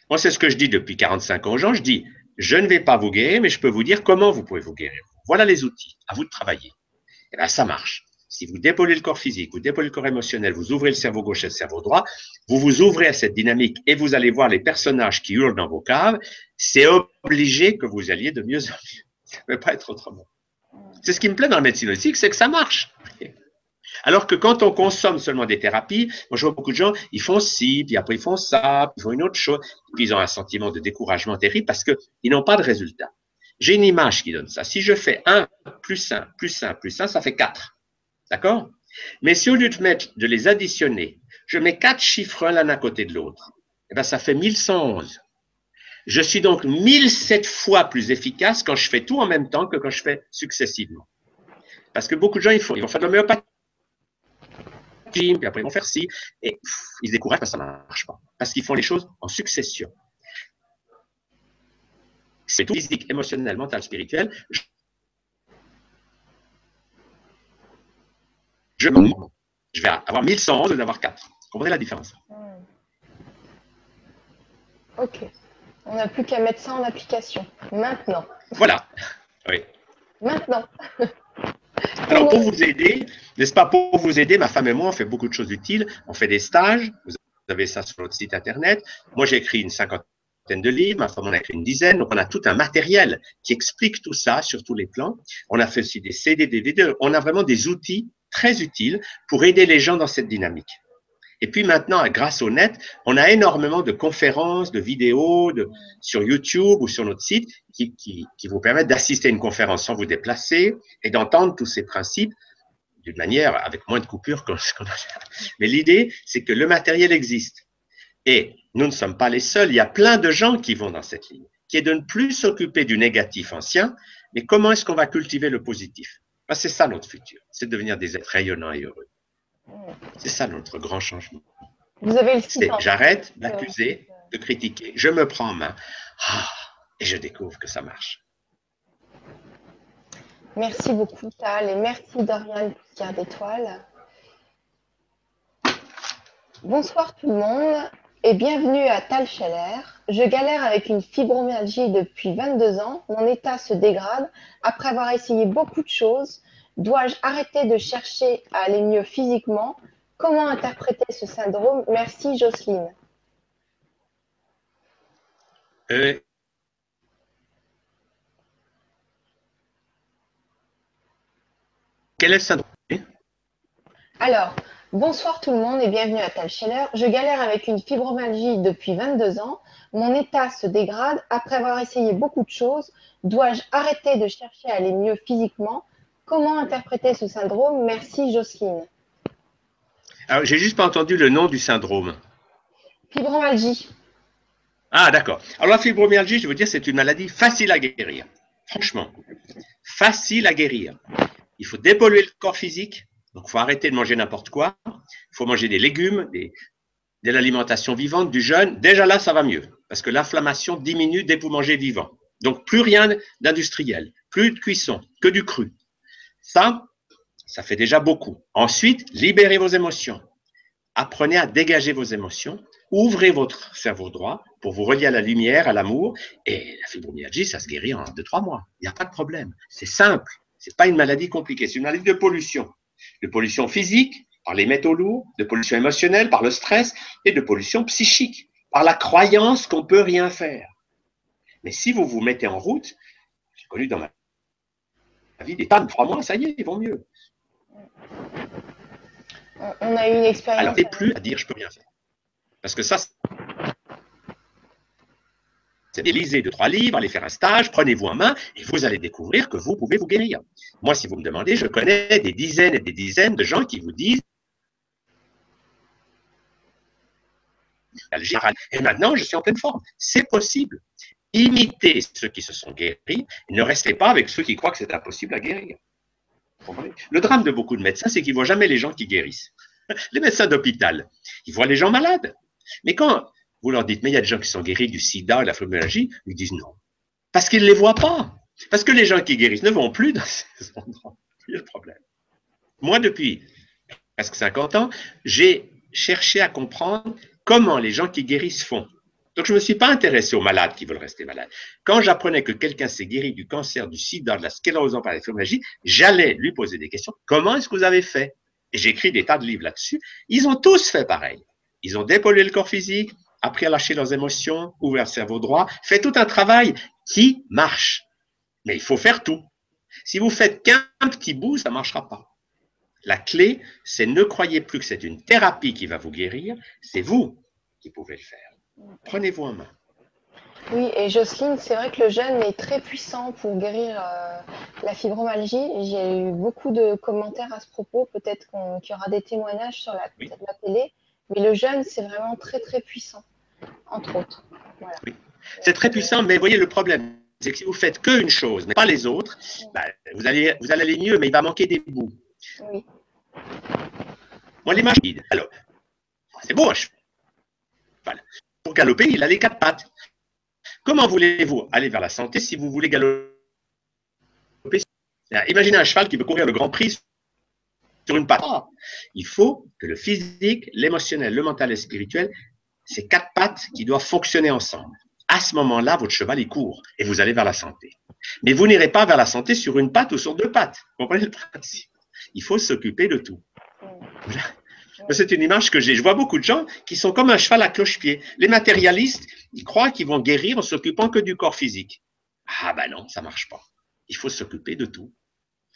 Moi, c'est ce que je dis depuis 45 ans aux gens. Je dis, je ne vais pas vous guérir, mais je peux vous dire comment vous pouvez vous guérir. Voilà les outils. À vous de travailler. Et eh bien, ça marche. Si vous dépollez le corps physique, vous dépollez le corps émotionnel, vous ouvrez le cerveau gauche et le cerveau droit, vous vous ouvrez à cette dynamique et vous allez voir les personnages qui hurlent dans vos caves, c'est obligé que vous alliez de mieux en mieux. [LAUGHS] Ça ne peut pas être autrement. C'est ce qui me plaît dans la médecine holistique, c'est que ça marche. Alors que quand on consomme seulement des thérapies, moi je vois beaucoup de gens, ils font ci, puis après ils font ça, puis ils font une autre chose, puis ils ont un sentiment de découragement terrible parce qu'ils n'ont pas de résultat. J'ai une image qui donne ça. Si je fais 1 plus 1 plus 1 plus 1, ça fait 4. D'accord? Mais si au lieu de mettre, de les additionner, je mets quatre chiffres l'un à côté de l'autre, eh bien, ça fait 1111. Je suis donc 1007 fois plus efficace quand je fais tout en même temps que quand je fais successivement. Parce que beaucoup de gens, ils, font, ils vont faire de l'homéopathie, puis après ils vont faire ci, et ils se découragent parce que ça ne marche pas. Parce qu'ils font les choses en succession. C'est tout physique, émotionnel, mental, spirituel. je, vais avoir 1111 au lieu d'avoir 4. Vous comprenez la différence? Hmm. Ok. On n'a plus qu'à mettre ça en application. Maintenant. Voilà. Oui. Maintenant. [LAUGHS] Alors, pour vous aider, n'est-ce pas, pour vous aider, ma femme et moi, on fait beaucoup de choses utiles. On fait des stages. Vous avez ça sur notre site internet. Moi, j'ai écrit une cinquantaine de livres, ma femme en a écrit une dizaine, donc on a tout un matériel qui explique tout ça sur tous les plans. On a fait aussi des CD, des DVD, on a vraiment des outils très utile pour aider les gens dans cette dynamique. Et puis maintenant, grâce au net, on a énormément de conférences, de vidéos de, sur YouTube ou sur notre site qui, vous permettent d'assister à une conférence sans vous déplacer et d'entendre tous ces principes d'une manière avec moins de coupures qu'on a. [LAUGHS] Mais l'idée, c'est que le matériel existe. Et nous ne sommes pas les seuls. Il y a plein de gens qui vont dans cette ligne, qui est de ne plus s'occuper du négatif ancien, mais comment est-ce qu'on va cultiver le positif? Ah, c'est ça notre futur, c'est devenir des êtres rayonnants et heureux. C'est ça notre grand changement. Vous avez J'arrête d'accuser, de critiquer. Je me prends en main ah, et je découvre que ça marche. Merci beaucoup, Tal, et merci, Dorian Poussière d'étoiles. Bonsoir tout le monde et bienvenue à Tal Scheller. Je galère avec une fibromyalgie depuis 22 ans. Mon état se dégrade. Après avoir essayé beaucoup de choses, dois-je arrêter de chercher à aller mieux physiquement? Comment interpréter ce syndrome? Merci Jocelyne. Quel est le syndrome? Alors, Bonsoir tout le monde et bienvenue à Tal Scheller. Je galère avec une fibromyalgie depuis 22 ans. Mon état se dégrade. Après avoir essayé beaucoup de choses, dois-je arrêter de chercher à aller mieux physiquement? Comment interpréter ce syndrome? Merci Jocelyne. Alors, j'ai juste pas entendu le nom du syndrome. Fibromyalgie. Ah, d'accord. Alors, la fibromyalgie, je veux dire, c'est une maladie facile à guérir. Franchement, facile à guérir. Il faut dépolluer le corps physique, donc, il faut arrêter de manger n'importe quoi. Il faut manger des légumes, de l'alimentation vivante, du jeûne. Déjà là, ça va mieux, parce que l'inflammation diminue dès que vous mangez vivant. Donc, plus rien d'industriel, plus de cuisson, que du cru. Ça, ça fait déjà beaucoup. Ensuite, libérez vos émotions. Apprenez à dégager vos émotions. Ouvrez votre cerveau droit pour vous relier à la lumière, à l'amour. Et la fibromyalgie, ça se guérit en deux, trois mois. Il n'y a pas de problème. C'est simple. C'est pas une maladie compliquée. C'est une maladie de pollution de pollution physique par les métaux lourds, de pollution émotionnelle par le stress et de pollution psychique par la croyance qu'on peut rien faire. Mais si vous vous mettez en route, j'ai connu dans ma vie des de trois mois, ça y est, ils vont mieux. On a eu une expérience. Alors, et plus à dire je peux rien faire. Parce que ça, c'est lisez deux, trois livres, allez faire un stage, prenez-vous en main et vous allez découvrir que vous pouvez vous guérir. Moi, si vous me demandez, je connais des dizaines et des dizaines de gens qui vous disent et maintenant, je suis en pleine forme. C'est possible. Imitez ceux qui se sont guéris, ne restez pas avec ceux qui croient que c'est impossible à guérir. Le drame de beaucoup de médecins, c'est qu'ils ne voient jamais les gens qui guérissent. [LAUGHS] Les médecins d'hôpital, ils voient les gens malades. Mais quand vous leur dites, mais il y a des gens qui sont guéris du sida, de la fibromyalgie, ils disent non. Parce qu'ils ne les voient pas. Parce que les gens qui guérissent ne vont plus dans ces [LAUGHS] endroits. C'est le problème. Moi, depuis presque 50 ans, j'ai cherché à comprendre comment les gens qui guérissent font. Donc, je ne me suis pas intéressé aux malades qui veulent rester malades. Quand j'apprenais que quelqu'un s'est guéri du cancer, du sida, de la sclérose par la j'allais lui poser des questions. Comment est-ce que vous avez fait? Et j'ai écrit des tas de livres là-dessus. Ils ont tous fait pareil. Ils ont dépollué le corps physique, appris à lâcher leurs émotions, ouvert le cerveau droit, fait tout un travail qui marche. Mais il faut faire tout. Si vous faites qu'un petit bout, ça ne marchera pas. La clé, c'est ne croyez plus que c'est une thérapie qui va vous guérir, c'est vous qui pouvez le faire. Prenez-vous en main. Oui, et Jocelyne, c'est vrai que le jeûne est très puissant pour guérir euh, la fibromyalgie. J'ai eu beaucoup de commentaires à ce propos. Peut-être qu'il y aura des témoignages sur la, télé. Mais le jeûne, c'est vraiment très, très puissant, entre autres. Oui. C'est très puissant, mais voyez le problème, c'est que si vous faites qu'une chose, mais pas les autres, ben, vous, allez, vous allez aller mieux, mais il va manquer des bouts. Oui. Moi, les machines, alors, c'est beau, voilà. Pour galoper, il a les quatre pattes. Comment voulez-vous aller vers la santé si vous voulez galoper? Imaginez un cheval qui veut courir le Grand Prix sur une patte. Il faut que le physique, l'émotionnel, le mental et le spirituel, ces quatre pattes qui doivent fonctionner ensemble. À ce moment-là, votre cheval, il court et vous allez vers la santé. Mais vous n'irez pas vers la santé sur une patte ou sur deux pattes. Vous comprenez le principe? Il faut s'occuper de tout. C'est une image que j'ai. Je vois beaucoup de gens qui sont comme un cheval à cloche-pied. Les matérialistes, ils croient qu'ils vont guérir en s'occupant que du corps physique. Ah ben non, ça marche pas. Il faut s'occuper de tout.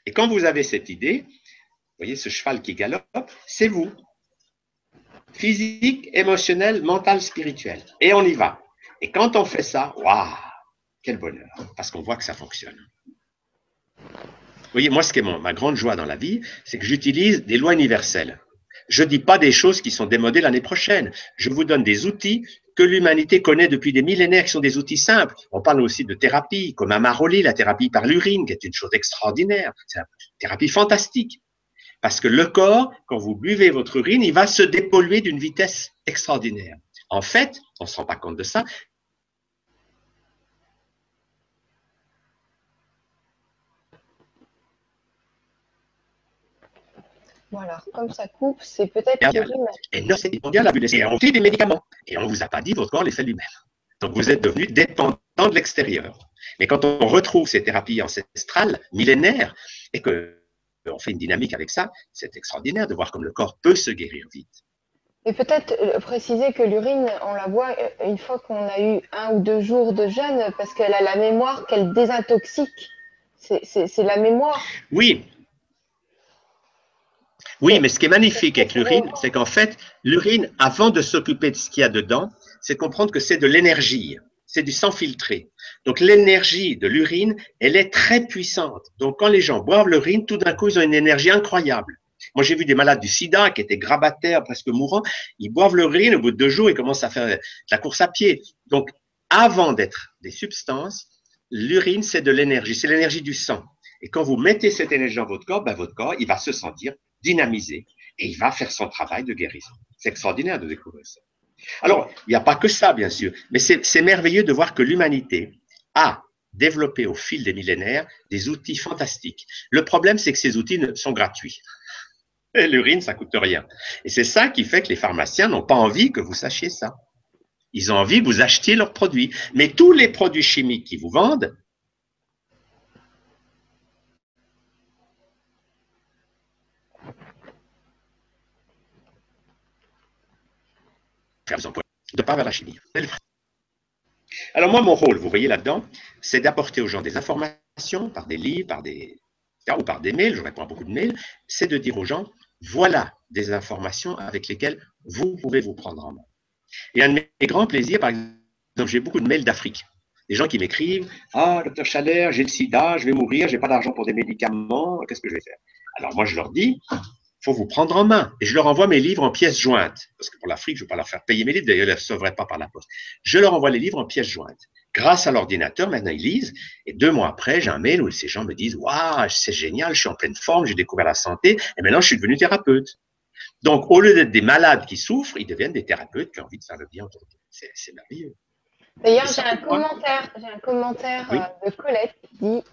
Et quand vous avez cette idée, vous voyez ce cheval qui galope, c'est vous. Physique, émotionnel, mental, spirituel. Et on y va. Et quand on fait ça, waouh, quel bonheur, parce qu'on voit que ça fonctionne. Vous voyez, moi, ce qui est ma grande joie dans la vie, c'est que j'utilise des lois universelles. Je ne dis pas des choses qui sont démodées l'année prochaine. Je vous donne des outils que l'humanité connaît depuis des millénaires, qui sont des outils simples. On parle aussi de thérapie, comme à Maroli, la thérapie par l'urine, qui est une chose extraordinaire. C'est une thérapie fantastique. Parce que le corps, quand vous buvez votre urine, il va se dépolluer d'une vitesse extraordinaire. En fait, on ne se rend pas compte de ça, Voilà, comme ça coupe, c'est peut-être Et non, c'est mondial, et on des médicaments. Et on ne vous a pas dit votre corps les fait lui-même. Donc vous êtes devenu dépendant de l'extérieur. Mais quand on retrouve ces thérapies ancestrales, millénaires, et que on fait une dynamique avec ça, c'est extraordinaire de voir comme le corps peut se guérir vite. Et peut-être euh, préciser que l'urine, on la voit euh, une fois qu'on a eu un ou deux jours de jeûne, parce qu'elle a la mémoire qu'elle désintoxique. C'est la mémoire. Oui, oui, mais ce qui est magnifique avec l'urine, c'est qu'en fait, l'urine, avant de s'occuper de ce qu'il y a dedans, c'est comprendre que c'est de l'énergie, c'est du sang filtré. Donc l'énergie de l'urine, elle est très puissante. Donc quand les gens boivent l'urine, tout d'un coup, ils ont une énergie incroyable. Moi, j'ai vu des malades du sida qui étaient grabataires, presque mourants. Ils boivent l'urine, au bout de deux jours, ils commencent à faire la course à pied. Donc, avant d'être des substances, l'urine, c'est de l'énergie, c'est l'énergie du sang. Et quand vous mettez cette énergie dans votre corps, ben votre corps, il va se sentir dynamisé et il va faire son travail de guérison. C'est extraordinaire de découvrir ça. Alors, il n'y a pas que ça, bien sûr, mais c'est merveilleux de voir que l'humanité a développé au fil des millénaires des outils fantastiques. Le problème, c'est que ces outils sont gratuits. L'urine, ça coûte rien. Et c'est ça qui fait que les pharmaciens n'ont pas envie que vous sachiez ça. Ils ont envie que vous achetiez leurs produits. Mais tous les produits chimiques qu'ils vous vendent, de pas vers la chimie. Alors moi, mon rôle, vous voyez là-dedans, c'est d'apporter aux gens des informations par des livres, par des ou par des mails, je réponds à beaucoup de mails, c'est de dire aux gens, voilà des informations avec lesquelles vous pouvez vous prendre en main. Et un de mes grands plaisirs, par exemple, j'ai beaucoup de mails d'Afrique. Des gens qui m'écrivent Ah, docteur Chalère, j'ai le sida, je vais mourir, j'ai pas d'argent pour des médicaments, qu'est-ce que je vais faire? Alors moi, je leur dis faut vous prendre en main. Et je leur envoie mes livres en pièces jointes. Parce que pour l'Afrique, je ne vais pas leur faire payer mes livres, d'ailleurs, ils ne recevraient pas par la poste. Je leur envoie les livres en pièces jointes. Grâce à l'ordinateur, maintenant, ils lisent. Et deux mois après, j'ai un mail où ces gens me disent Waouh, c'est génial, je suis en pleine forme, j'ai découvert la santé, et maintenant, je suis devenu thérapeute. Donc, au lieu d'être des malades qui souffrent, ils deviennent des thérapeutes qui ont envie de faire le bien autour d'eux. C'est merveilleux. D'ailleurs, j'ai un commentaire, j'ai un commentaire euh, de Colette qui dit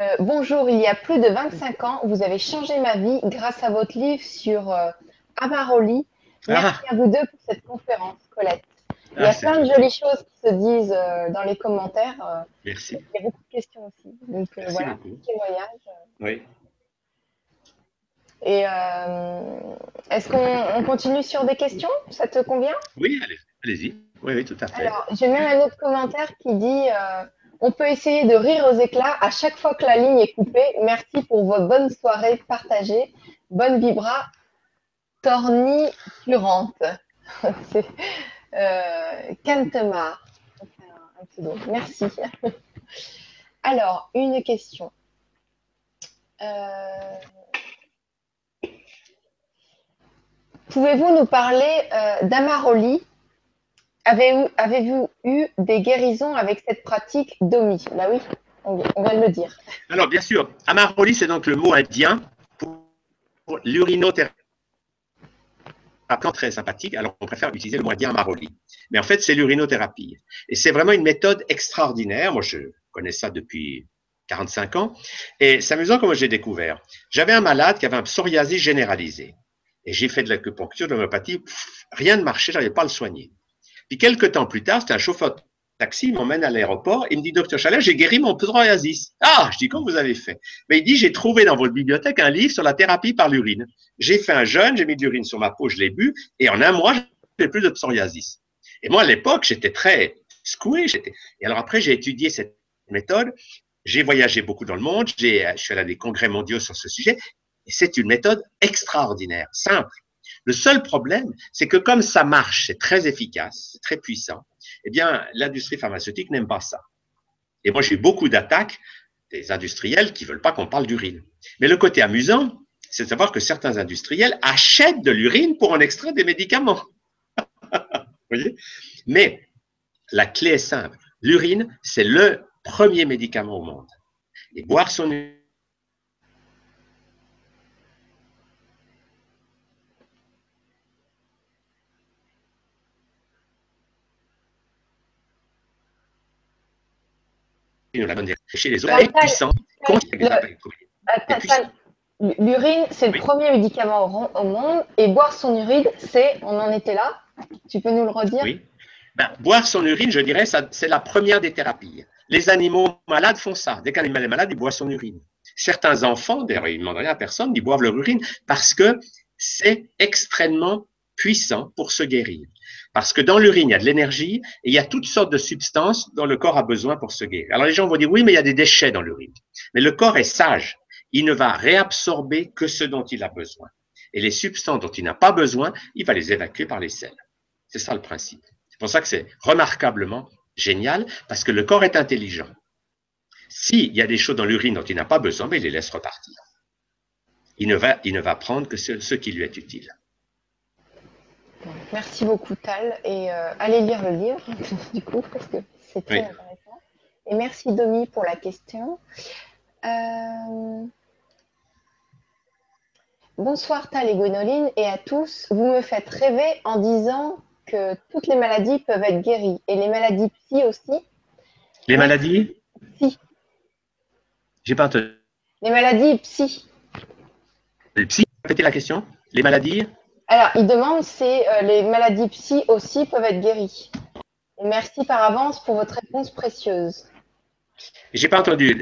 euh, Bonjour, il y a plus de 25 ans, vous avez changé ma vie grâce à votre livre sur euh, Amaroli. Merci ah. à vous deux pour cette conférence, Colette. Il y a ah, plein de jolies choses qui se disent dans les commentaires. Merci. Il y a beaucoup de questions aussi. Donc voilà, beaucoup. témoignage. Oui. Et est-ce qu'on continue sur des questions? Ça te convient? Oui, allez-y. Oui, oui, tout à fait. Alors, j'ai même un autre commentaire qui dit euh, On peut essayer de rire aux éclats à chaque fois que la ligne est coupée. Merci pour votre bonne soirée partagée. Bonne vibra torniturante. [LAUGHS] C'est euh, Kantemar. Merci. [LAUGHS] Alors, une question. Euh, pouvez-vous nous parler d'Amaroli? Avez-vous eu des guérisons avec cette pratique d'OMI? Bah oui, on, de le dire. Alors, bien sûr, Amaroli, c'est donc le mot indien pour, l'urinothérapie. Très sympathique, alors on préfère utiliser le mot indien Amaroli. Mais en fait, c'est l'urinothérapie. Et c'est vraiment une méthode extraordinaire. Moi, je connais ça depuis 45 ans. Et c'est amusant comment j'ai découvert. J'avais un malade qui avait un psoriasis généralisé. Et j'ai fait de l'acupuncture, de l'homéopathie. Rien ne marchait, je n'arrivais pas à le soigner. Puis quelques temps plus tard, c'était un chauffeur de taxi, il m'emmène à l'aéroport, il me dit, docteur Chalet, j'ai guéri mon psoriasis. Ah, je dis, comment vous avez fait? Mais il dit, j'ai trouvé dans votre bibliothèque un livre sur la thérapie par l'urine. J'ai fait un jeûne, j'ai mis de l'urine sur ma peau, je l'ai bu, et en un mois, j'ai plus de psoriasis. Et moi, à l'époque, j'étais très secoué. Et alors après, j'ai étudié cette méthode. J'ai voyagé beaucoup dans le monde. Je suis allé à des congrès mondiaux sur ce sujet. Et c'est une méthode extraordinaire, simple, le seul problème, c'est que comme ça marche, c'est très efficace, c'est très puissant, eh bien, l'industrie pharmaceutique n'aime pas ça. Et moi, j'ai beaucoup d'attaques des industriels qui veulent pas qu'on parle d'urine. Mais le côté amusant, c'est de savoir que certains industriels achètent de l'urine pour en extraire des médicaments. [LAUGHS] voyez? Mais la clé est simple. L'urine, c'est le premier médicament au monde. Et boire son urine, chez les oreilles puissants. L'urine, c'est le premier médicament au monde et boire son urine, c'est, on en était là, tu peux nous le redire? Oui. Ben, boire son urine, je dirais, c'est la première des thérapies. Les animaux malades font ça. Dès qu'un animal est malade, il boit son urine. Certains enfants, d'ailleurs, ils ne demandent rien à personne, ils boivent leur urine parce que c'est extrêmement puissant pour se guérir. Parce que dans l'urine, il y a de l'énergie et il y a toutes sortes de substances dont le corps a besoin pour se guérir. Alors les gens vont dire oui, mais il y a des déchets dans l'urine. Mais le corps est sage. Il ne va réabsorber que ce dont il a besoin. Et les substances dont il n'a pas besoin, il va les évacuer par les selles. C'est ça le principe. C'est pour ça que c'est remarquablement génial, parce que le corps est intelligent. S'il y a des choses dans l'urine dont il n'a pas besoin, ben, il les laisse repartir. Il ne va prendre que ce qui lui est utile. Merci beaucoup, Tal. Et euh, allez lire le livre, [LAUGHS] du coup, parce que c'est très intéressant. Et merci, Domi, pour la question. Euh, bonsoir, Tal et Gwénoline, et à tous. Vous me faites rêver en disant que toutes les maladies peuvent être guéries, et les maladies psy aussi. Les maladies Psy. J'ai pas entendu. Les maladies psy. Les psy Répétez la question. Les maladies alors, il demande si euh, les maladies psy aussi peuvent être guéries. merci par avance pour votre réponse précieuse. J'ai pas entendu.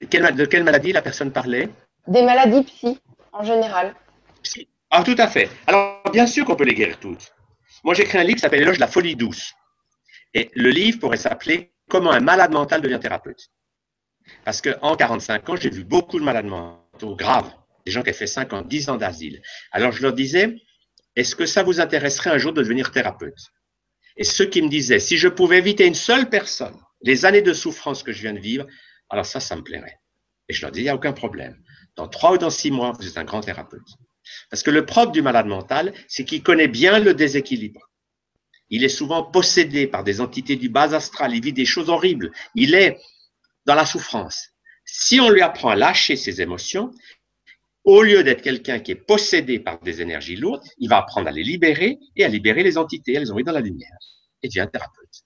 de quelle maladie la personne parlait? Des maladies psy, en général. Psy. Ah, tout à fait. Alors, bien sûr qu'on peut les guérir toutes. Moi, j'ai écrit un livre qui s'appelle L'éloge de la folie douce. Et le livre pourrait s'appeler Comment un malade mental devient thérapeute. Parce qu'en 45 ans, j'ai vu beaucoup de malades mentaux mentaux graves, des gens qui ont fait 5 ans, 10 ans d'asile. Alors je leur disais, est-ce que ça vous intéresserait un jour de devenir thérapeute? Et ceux qui me disaient, si je pouvais éviter une seule personne, les années de souffrance que je viens de vivre, alors ça, ça me plairait. Et je leur dis, il n'y a aucun problème. Dans trois ou dans six mois, vous êtes un grand thérapeute. Parce que le propre du malade mental, c'est qu'il connaît bien le déséquilibre. Il est souvent possédé par des entités du bas astral, il vit des choses horribles, il est dans la souffrance. Si on lui apprend à lâcher ses émotions, au lieu d'être quelqu'un qui est possédé par des énergies lourdes, il va apprendre à les libérer et à libérer les entités, à les envoyer dans la lumière et devient thérapeute.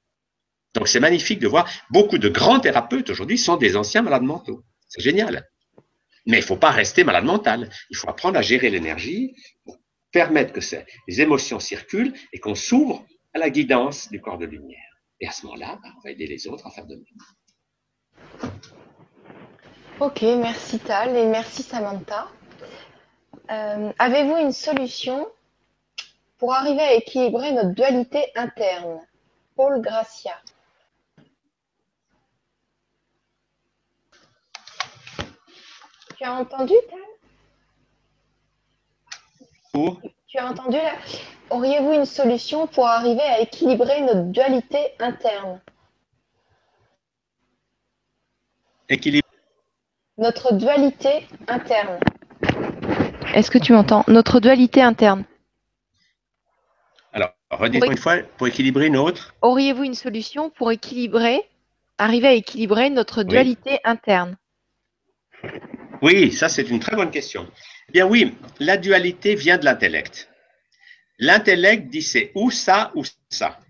Donc c'est magnifique de voir, beaucoup de grands thérapeutes aujourd'hui sont des anciens malades mentaux. C'est génial. Mais il ne faut pas rester malade mental. Il faut apprendre à gérer l'énergie, permettre que les émotions circulent et qu'on s'ouvre à la guidance du corps de lumière. Et à ce moment-là, bah, on va aider les autres à faire de même. Ok, merci Tal et merci Samantha. Euh, avez-vous une solution pour arriver à équilibrer notre dualité interne? Paul Gracia. Tu as entendu, Pour Tu as entendu là? Auriez-vous une solution pour arriver à équilibrer notre dualité interne? Équilibre. Notre dualité interne. Est-ce que tu m'entends Notre dualité interne? Alors, redites une fois, pour équilibrer une autre. Auriez-vous une solution pour équilibrer, arriver à équilibrer notre dualité interne? Oui, ça c'est une très bonne question. Eh bien oui, la dualité vient de l'intellect. L'intellect dit c'est ou ça ou ça.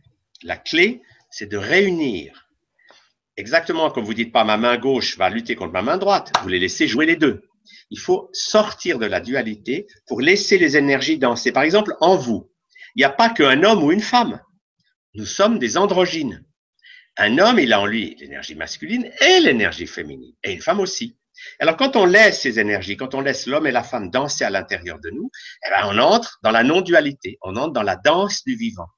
La clé, c'est de réunir. Exactement comme vous dites pas ma main gauche va lutter contre ma main droite, vous les laissez jouer les deux. Il faut sortir de la dualité pour laisser les énergies danser. Par exemple, en vous, il n'y a pas qu'un homme ou une femme. Nous sommes des androgynes. Un homme, il a en lui l'énergie masculine et l'énergie féminine, et une femme aussi. Alors, quand on laisse ces énergies, quand on laisse l'homme et la femme danser à l'intérieur de nous, eh ben, on entre dans la non-dualité, on entre dans la danse du vivant.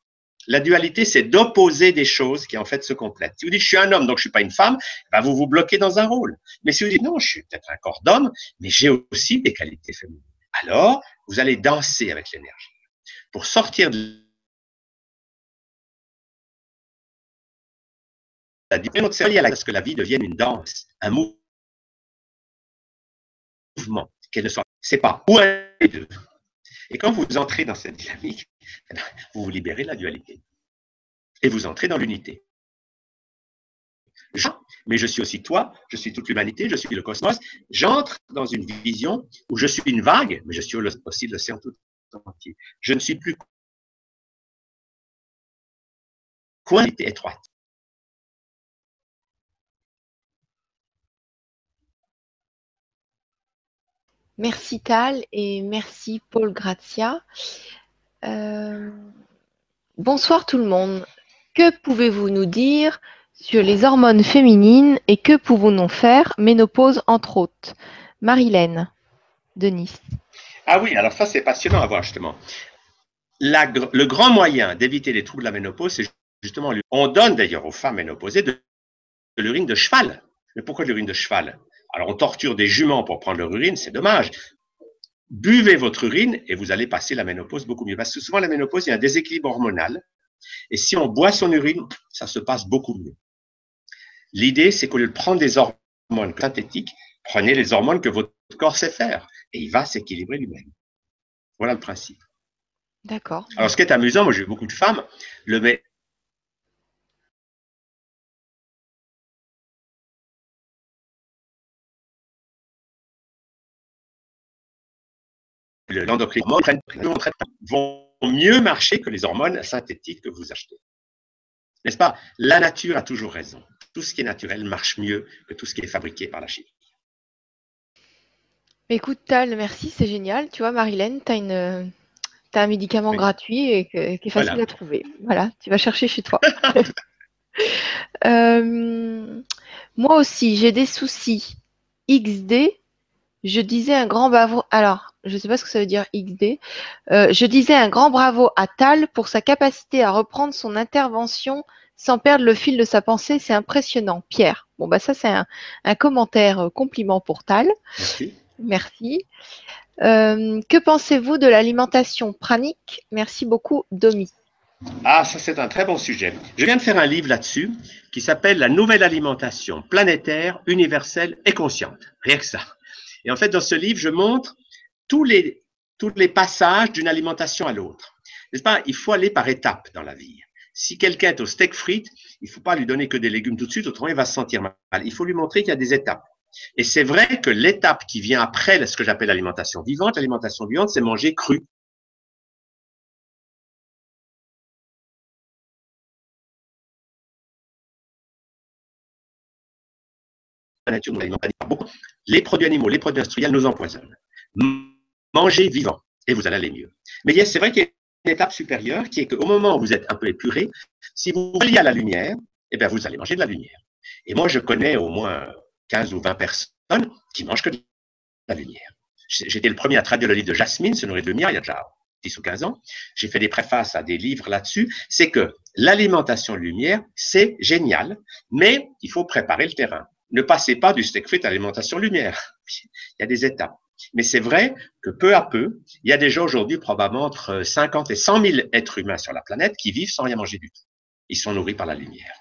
La dualité, c'est d'opposer des choses qui en fait se complètent. Si vous dites je suis un homme, donc je suis pas une femme, eh ben, vous vous bloquez dans un rôle. Mais si vous dites non, je suis peut-être un corps d'homme, mais j'ai aussi des qualités féminines. Alors, vous allez danser avec l'énergie. Pour sortir de la dualité, à ce que la vie devienne une danse, un mouvement qu'elle ne soit. Pas ou un deux. Et quand vous entrez dans cette dynamique, [LAUGHS] vous vous libérez de la dualité. Et vous entrez dans l'unité. Mais je suis aussi toi, je suis toute l'humanité, je suis le cosmos. J'entre dans une vision où je suis une vague, mais je suis aussi l'océan tout entier. Je ne suis plus coin étroite. Merci Tal et merci Paul Grazia. Euh, bonsoir tout le monde. Que pouvez-vous nous dire sur les hormones féminines et que pouvons-nous faire Ménopause entre autres? Marilène de Nice. Ah oui, alors ça c'est passionnant à voir justement. le grand moyen d'éviter les troubles de la ménopause, c'est justement, on donne d'ailleurs aux femmes ménopausées de l'urine de cheval. Mais pourquoi de l'urine de cheval? Alors, on torture des juments pour prendre leur urine, c'est dommage. Buvez votre urine et vous allez passer la ménopause beaucoup mieux. Parce que souvent, la ménopause, il y a un déséquilibre hormonal. Et si on boit son urine, ça se passe beaucoup mieux. L'idée, c'est qu'au lieu de prendre des hormones synthétiques, prenez les hormones que votre corps sait faire et il va s'équilibrer lui-même. Voilà le principe. D'accord. Alors, ce qui est amusant, moi j'ai eu beaucoup de femmes, le, l'endocrinologue vont mieux marcher que les hormones synthétiques que vous achetez. N'est-ce pas? La nature a toujours raison. Tout ce qui est naturel marche mieux que tout ce qui est fabriqué par la chimie. Écoute, Tal, merci, c'est génial. Tu vois, Marilène, tu as, un médicament gratuit et qui est facile à trouver. Voilà, tu vas chercher chez toi. [LAUGHS] Euh, moi aussi, j'ai des soucis XD je disais un grand bravo. Alors, je ne sais pas ce que ça veut dire XD. Euh, je disais un grand bravo à Tal pour sa capacité à reprendre son intervention sans perdre le fil de sa pensée. C'est impressionnant. Pierre. Bon, bah ça, c'est un, commentaire euh, compliment pour Tal. Merci. Merci. Euh, que pensez-vous de l'alimentation pranique? Merci beaucoup, Domi. Ah, ça c'est un très bon sujet. Je viens de faire un livre là-dessus qui s'appelle La nouvelle alimentation planétaire, universelle et consciente. Rien que ça. Et en fait, dans ce livre, je montre tous les, tous les passages d'une alimentation à l'autre. N'est-ce pas? Il faut aller par étapes dans la vie. Si quelqu'un est au steak frites, il ne faut pas lui donner que des légumes tout de suite, autrement il va se sentir mal. Il faut lui montrer qu'il y a des étapes. Et c'est vrai que l'étape qui vient après ce que j'appelle l'alimentation vivante, l'alimentation vivante, c'est manger cru. Les produits animaux, les produits industriels nous empoisonnent. Mangez vivant et vous allez aller mieux. Mais c'est vrai qu'il y a une étape supérieure qui est qu'au moment où vous êtes un peu épuré, si vous reliez à la lumière, eh bien vous allez manger de la lumière. Et moi, je connais au moins 15 ou 20 personnes qui mangent que de la lumière. J'étais le premier à traduire le livre de Jasmine, Se nourrir de lumière, il y a déjà 10 ou 15 ans. J'ai fait des préfaces à des livres là-dessus. C'est que l'alimentation lumière, c'est génial, mais il faut préparer le terrain. Ne passez pas du steak frites à l'alimentation lumière. [LAUGHS] Il y a des étapes. Mais c'est vrai que peu à peu, il y a déjà aujourd'hui probablement entre 50 et 100 000 êtres humains sur la planète qui vivent sans rien manger du tout. Ils sont nourris par la lumière.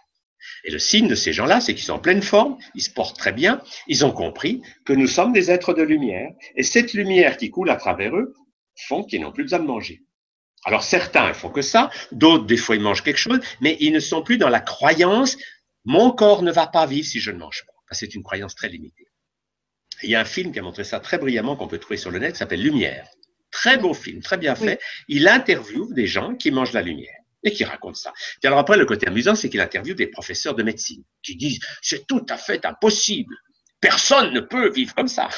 Et le signe de ces gens-là, c'est qu'ils sont en pleine forme, ils se portent très bien, ils ont compris que nous sommes des êtres de lumière, et cette lumière qui coule à travers eux font qu'ils n'ont plus besoin de manger. Alors certains, ils font que ça, d'autres, des fois, ils mangent quelque chose, mais ils ne sont plus dans la croyance, mon corps ne va pas vivre si je ne mange pas. C'est une croyance très limitée. Il y a un film qui a montré ça très brillamment qu'on peut trouver sur le net qui s'appelle Lumière. Très beau film, très bien fait. Il interviewe des gens qui mangent la lumière et qui racontent ça. Et alors après, le côté amusant, c'est qu'il interviewe des professeurs de médecine qui disent c'est tout à fait impossible. Personne ne peut vivre comme ça.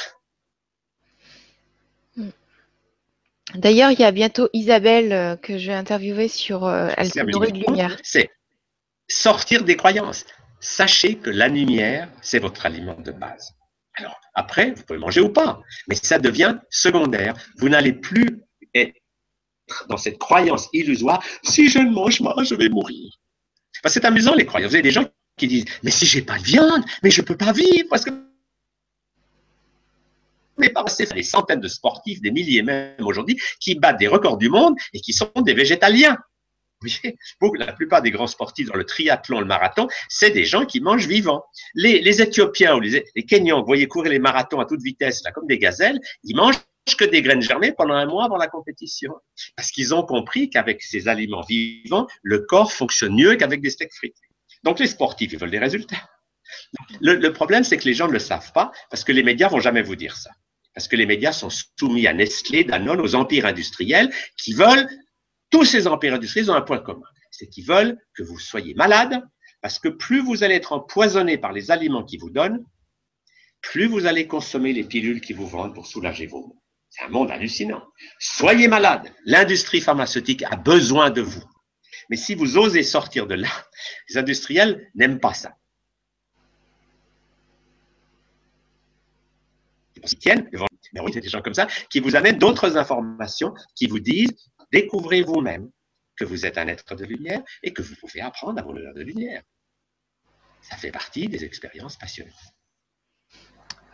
D'ailleurs, il y a bientôt Isabelle euh, que je vais interviewer sur euh, Elle se nourrit de lumière. C'est sortir des croyances. Sachez que la lumière, c'est votre aliment de base. Alors, après, vous pouvez manger ou pas, mais ça devient secondaire. Vous n'allez plus être dans cette croyance illusoire, si je ne mange pas, je vais mourir. c'est amusant les croyances. Vous avez des gens qui disent, mais si j'ai pas de viande, mais je peux pas vivre parce que n'est pas assez des centaines de sportifs, des milliers même aujourd'hui, qui battent des records du monde et qui sont des végétaliens. La plupart des grands sportifs dans le triathlon, le marathon, c'est des gens qui mangent vivant. Les, Éthiopiens ou les, les Kenyans, vous voyez courir les marathons à toute vitesse, là, comme des gazelles, ils mangent que des graines germées pendant un mois avant la compétition. Parce qu'ils ont compris qu'avec ces aliments vivants, le corps fonctionne mieux qu'avec des steaks frites. Donc les sportifs, ils veulent des résultats. Le, problème, c'est que les gens ne le savent pas parce que les médias vont jamais vous dire ça. Parce que les médias sont soumis à Nestlé, Danone, aux empires industriels qui veulent, tous ces empires industriels ont un point commun. C'est qu'ils veulent que vous soyez malade parce que plus vous allez être empoisonné par les aliments qu'ils vous donnent, plus vous allez consommer les pilules qu'ils vous vendent pour soulager vos maux. C'est un monde hallucinant. Soyez malade. L'industrie pharmaceutique a besoin de vous. Mais si vous osez sortir de là, [LAUGHS] les industriels n'aiment pas ça. Ils tiennent, mais oui, c'est des gens comme ça, qui vous amènent d'autres informations, qui vous disent, découvrez vous-même que vous êtes un être de lumière et que vous pouvez apprendre à voler de lumière. Ça fait partie des expériences passionnantes.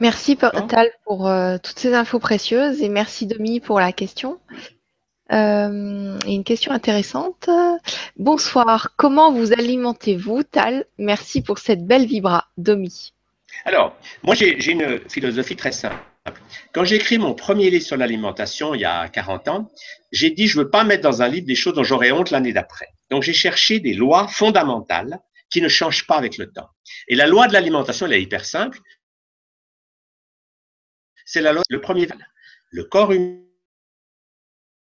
Merci Tal pour euh, toutes ces infos précieuses et merci Domi pour la question. Euh, une question intéressante. Bonsoir, comment vous alimentez-vous Tal? Merci pour cette belle vibra, Domi. Alors, moi j'ai une philosophie très simple. Quand j'ai écrit mon premier livre sur l'alimentation il y a 40 ans, j'ai dit je ne veux pas mettre dans un livre des choses dont j'aurais honte l'année d'après. Donc j'ai cherché des lois fondamentales qui ne changent pas avec le temps. Et la loi de l'alimentation, elle est hyper simple c'est la loi, le premier Le corps humain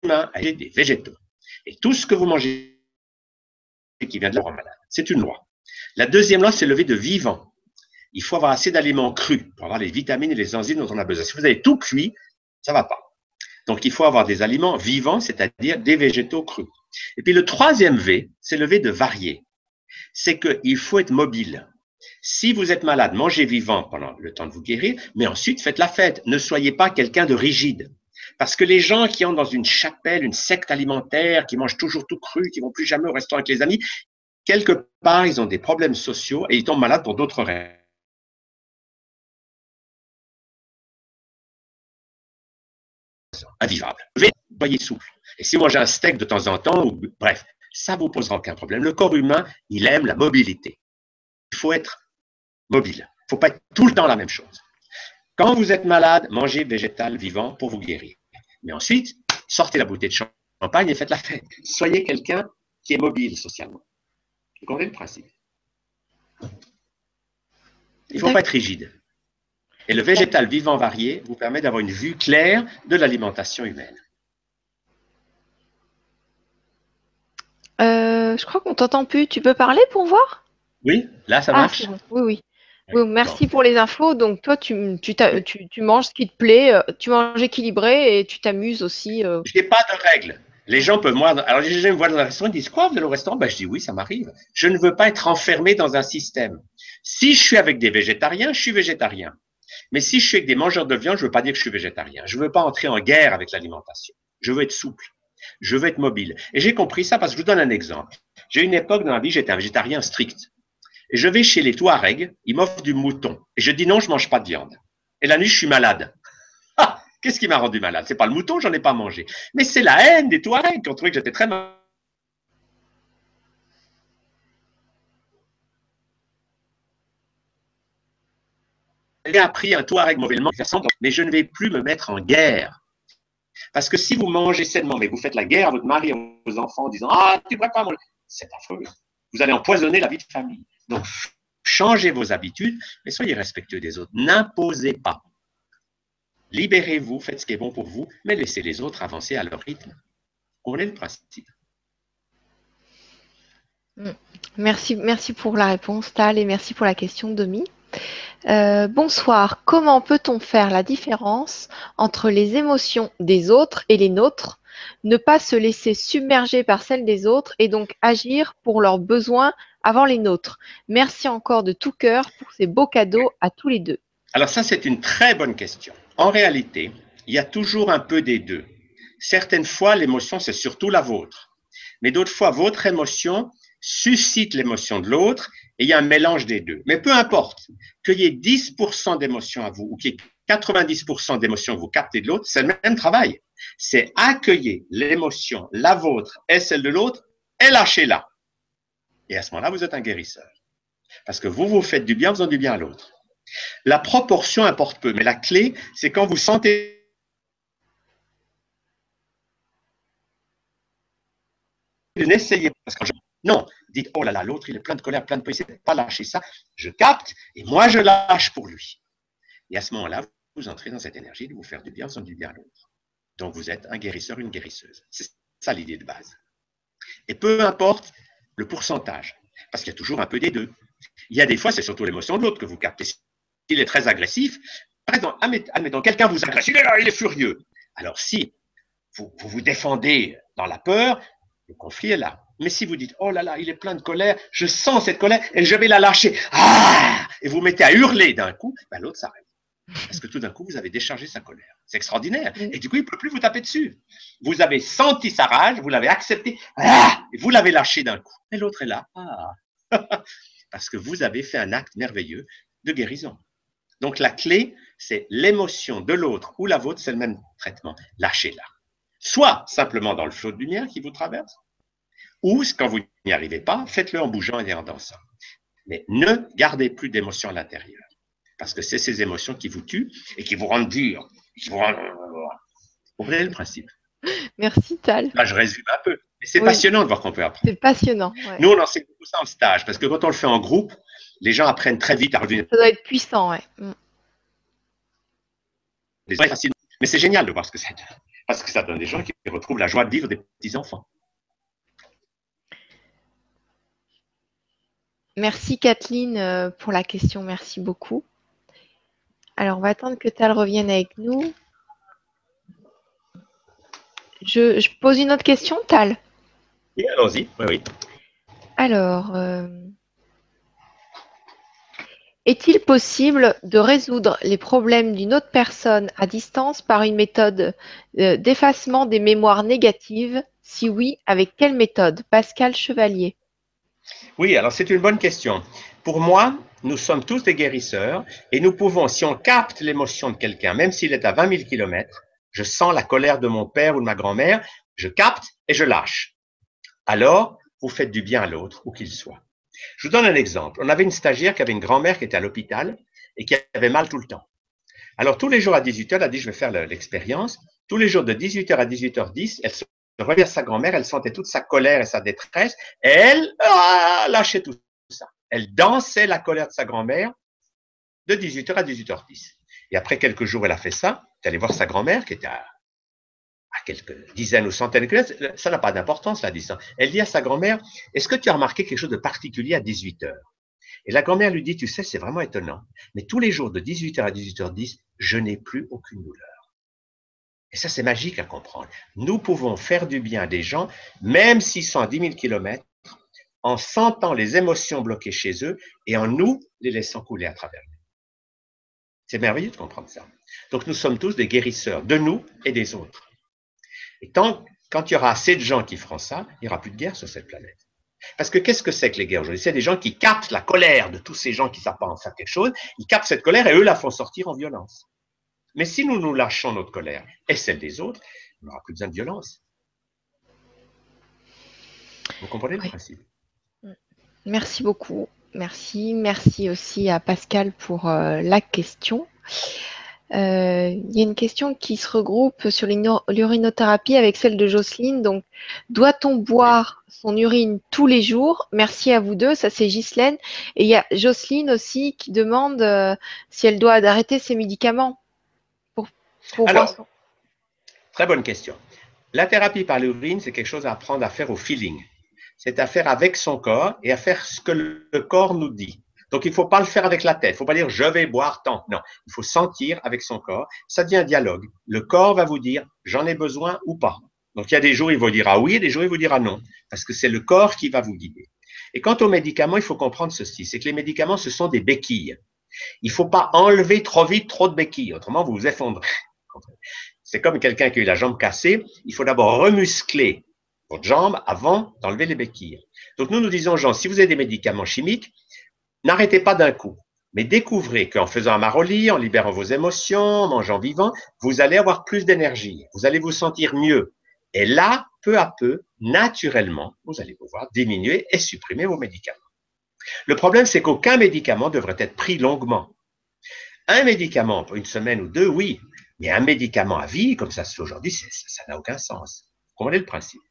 a des végétaux. Et tout ce que vous mangez qui vient de la c'est une loi. La deuxième loi, c'est le lever de vivant. Il faut avoir assez d'aliments crus pour avoir les vitamines et les enzymes dont on a besoin. Si vous avez tout cuit, ça va pas. Donc, il faut avoir des aliments vivants, c'est-à-dire des végétaux crus. Et puis, le troisième V, c'est le V de varier. C'est qu'il faut être mobile. Si vous êtes malade, mangez vivant pendant le temps de vous guérir, mais ensuite faites la fête. Ne soyez pas quelqu'un de rigide. Parce que les gens qui ont dans une chapelle, une secte alimentaire, qui mangent toujours tout cru, qui vont plus jamais au restaurant avec les amis, quelque part, ils ont des problèmes sociaux et ils tombent malades pour d'autres raisons. Invivable. Soyez souple. Et si vous mangez un steak de temps en temps, ou, bref, ça vous posera aucun problème. Le corps humain, il aime la mobilité. Il faut être mobile. Il ne faut pas être tout le temps la même chose. Quand vous êtes malade, mangez végétal vivant pour vous guérir. Mais ensuite, sortez la bouteille de champagne et faites la fête. Soyez quelqu'un qui est mobile socialement. Vous comprenez le principe? Il ne faut pas être rigide. Et le végétal vivant varié vous permet d'avoir une vue claire de l'alimentation humaine. Euh, je crois qu'on t'entend plus. Tu peux parler pour voir? Oui, là ça ah, marche? Oui, oui. Oui, merci pour les infos. Donc, toi, tu, tu, tu, manges ce qui te plaît, euh, tu manges équilibré et tu t'amuses aussi. Euh. Je n'ai pas de règles. Les gens peuvent moi. Alors, les gens me voient dans le restaurant, ils disent Quoi, vous allez au restaurant? Ben, Je dis Oui, ça m'arrive. Je ne veux pas être enfermé dans un système. Si je suis avec des végétariens, je suis végétarien. Mais si je suis avec des mangeurs de viande, je ne veux pas dire que je suis végétarien. Je ne veux pas entrer en guerre avec l'alimentation. Je veux être souple. Je veux être mobile. Et j'ai compris ça parce que je vous donne un exemple. J'ai une époque dans la vie, j'étais un végétarien strict. Et je vais chez les Touaregs, ils m'offrent du mouton. Et je dis non, je mange pas de viande. Et la nuit, je suis malade. [LAUGHS] Ah, qu'est-ce qui m'a rendu malade? C'est pas le mouton, j'en ai pas mangé. Mais c'est la haine des Touaregs qui ont trouvé que j'étais très malade. J'ai appris un Touareg mauvais mais je ne vais plus me mettre en guerre. Parce que si vous mangez sainement, mais vous faites la guerre à votre mari, vos enfants, en disant Ah, tu ne pourrais pas manger, c'est affreux. Vous allez empoisonner la vie de famille. Donc, changez vos habitudes, mais soyez respectueux des autres. N'imposez pas. Libérez-vous, faites ce qui est bon pour vous, mais laissez les autres avancer à leur rythme. On est le principe? Hmm. Merci, merci pour la réponse, Tal, et merci pour la question, Domi. Euh, bonsoir. Comment peut-on faire la différence entre les émotions des autres et les nôtres? Ne pas se laisser submerger par celles des autres et donc agir pour leurs besoins avant les nôtres. Merci encore de tout cœur pour ces beaux cadeaux à tous les deux. Alors ça, c'est une très bonne question. En réalité, il y a toujours un peu des deux. Certaines fois, l'émotion, c'est surtout la vôtre. Mais d'autres fois, votre émotion suscite l'émotion de l'autre et il y a un mélange des deux. Mais peu importe, qu'il y ait 10% d'émotion à vous ou qu'il y ait 90% d'émotion que vous captez de l'autre, c'est le même travail. C'est accueillir l'émotion, la vôtre et celle de l'autre, et lâchez-la. Et à ce moment-là, vous êtes un guérisseur. Parce que vous, vous faites du bien en faisant du bien à l'autre. La proportion importe peu, mais la clé, c'est quand vous sentez n'essayez pas. Non, dites, oh là là, l'autre, il est plein de colère, plein de poésie, pas lâcher ça. Je capte et moi, je lâche pour lui. Et à ce moment-là, vous entrez dans cette énergie de vous faire du bien en faisant du bien à l'autre. Donc, vous êtes un guérisseur, une guérisseuse. C'est ça l'idée de base. Et peu importe le pourcentage, parce qu'il y a toujours un peu des deux. Il y a des fois, c'est surtout l'émotion de l'autre que vous captez. S'il est très agressif, admettons, quelqu'un vous agresse, il est il est furieux. Alors si vous, vous défendez dans la peur, le conflit est là. Mais si vous dites, oh là là, il est plein de colère, je sens cette colère et je vais la lâcher, ah et vous mettez à hurler d'un coup, ben l'autre s'arrête. Parce que tout d'un coup, vous avez déchargé sa colère. C'est extraordinaire. Et du coup, il ne peut plus vous taper dessus. Vous avez senti sa rage, vous l'avez accepté, ah, et vous l'avez lâché d'un coup. Et l'autre est là. Ah. [LAUGHS] Parce que vous avez fait un acte merveilleux de guérison. Donc la clé, c'est l'émotion de l'autre ou la vôtre, c'est le même traitement. Lâchez-la. Soit simplement dans le flot de lumière qui vous traverse, ou quand vous n'y arrivez pas, faites-le en bougeant et en dansant. Mais ne gardez plus d'émotion à l'intérieur parce que c'est ces émotions qui vous tuent et qui vous rendent dur. Vous, comprenez le principe? Merci Tal. Là, je résume un peu. Mais c'est passionnant de voir qu'on peut apprendre. C'est passionnant. Nous, on enseigne beaucoup ça en stage, parce que quand on le fait en groupe, les gens apprennent très vite à revenir. Ça doit être puissant, ouais. Mm. Mais c'est génial de voir ce que ça donne. Parce que ça donne des gens qui retrouvent la joie de vivre des petits-enfants. Merci Kathleen euh, pour la question, merci beaucoup. Alors, on va attendre que Tal revienne avec nous. Je, pose une autre question, Tal. Oui, allons-y. Oui, oui. Alors, euh, est-il possible de résoudre les problèmes d'une autre personne à distance par une méthode euh, d'effacement des mémoires négatives? Si oui, avec quelle méthode? Pascal Chevalier. Oui, alors c'est une bonne question. Pour moi, nous sommes tous des guérisseurs et nous pouvons, si on capte l'émotion de quelqu'un, même s'il est à 20 000 kilomètres, je sens la colère de mon père ou de ma grand-mère, je capte et je lâche. Alors, vous faites du bien à l'autre, où qu'il soit. Je vous donne un exemple. On avait une stagiaire qui avait une grand-mère qui était à l'hôpital et qui avait mal tout le temps. Alors, tous les jours à 18h, elle a dit, je vais faire l'expérience. Tous les jours de 18h à 18h10, elle se revient à sa grand-mère, elle sentait toute sa colère et sa détresse, et elle ah, lâchait tout ça. Elle dansait la colère de sa grand-mère de 18h à 18h10. Et après quelques jours, elle a fait ça. Elle est allée voir sa grand-mère qui était à, quelques dizaines ou centaines de kilomètres. Ça n'a pas d'importance, la distance. Elle dit à sa grand-mère, est-ce que tu as remarqué quelque chose de particulier à 18h Et la grand-mère lui dit, tu sais, c'est vraiment étonnant. Mais tous les jours de 18h à 18h10, je n'ai plus aucune douleur. Et ça, c'est magique à comprendre. Nous pouvons faire du bien à des gens, même s'ils sont à 10 000 kilomètres, en sentant les émotions bloquées chez eux et en nous les laissant couler à travers eux. C'est merveilleux de comprendre ça. Donc nous sommes tous des guérisseurs de nous et des autres. Et quand il y aura assez de gens qui feront ça, il n'y aura plus de guerre sur cette planète. Parce que qu'est-ce que c'est que les guerres aujourd'hui? C'est des gens qui captent la colère de tous ces gens qui savent pas en faire quelque chose, ils captent cette colère et eux la font sortir en violence. Mais si nous nous lâchons notre colère et celle des autres, on n'aura plus besoin de violence. Vous comprenez le principe? Merci beaucoup. Merci. Merci aussi à Pascal pour euh, la question. Euh, il y a une question qui se regroupe sur l'urinothérapie avec celle de Jocelyne. Donc, doit-on boire son urine tous les jours? Merci à vous deux. Ça, c'est Ghislaine. Et il y a Jocelyne aussi qui demande euh, si elle doit arrêter ses médicaments pour, Alors, Très bonne question. La thérapie par l'urine, c'est quelque chose à apprendre à faire au feeling c'est à faire avec son corps et à faire ce que le corps nous dit. Donc, il ne faut pas le faire avec la tête. Il ne faut pas dire je vais boire tant. Non, il faut sentir avec son corps. Ça devient un dialogue. Le corps va vous dire j'en ai besoin ou pas. Donc, il y a des jours, il vous dira oui et des jours, il vous dira non. Parce que c'est le corps qui va vous guider. Et quant aux médicaments, il faut comprendre ceci. C'est que les médicaments, ce sont des béquilles. Il ne faut pas enlever trop vite trop de béquilles. Autrement, vous vous effondrez. C'est comme quelqu'un qui a eu la jambe cassée. Il faut d'abord remuscler votre jambe avant d'enlever les béquilles. Donc nous nous disons aux gens, si vous avez des médicaments chimiques, n'arrêtez pas d'un coup, mais découvrez qu'en faisant un maroli, en libérant vos émotions, en mangeant vivant, vous allez avoir plus d'énergie, vous allez vous sentir mieux. Et là, peu à peu, naturellement, vous allez pouvoir diminuer et supprimer vos médicaments. Le problème, c'est qu'aucun médicament devrait être pris longuement. Un médicament pour une semaine ou deux, oui, mais un médicament à vie, comme ça se fait aujourd'hui, ça n'a aucun sens. Vous comprenez le principe?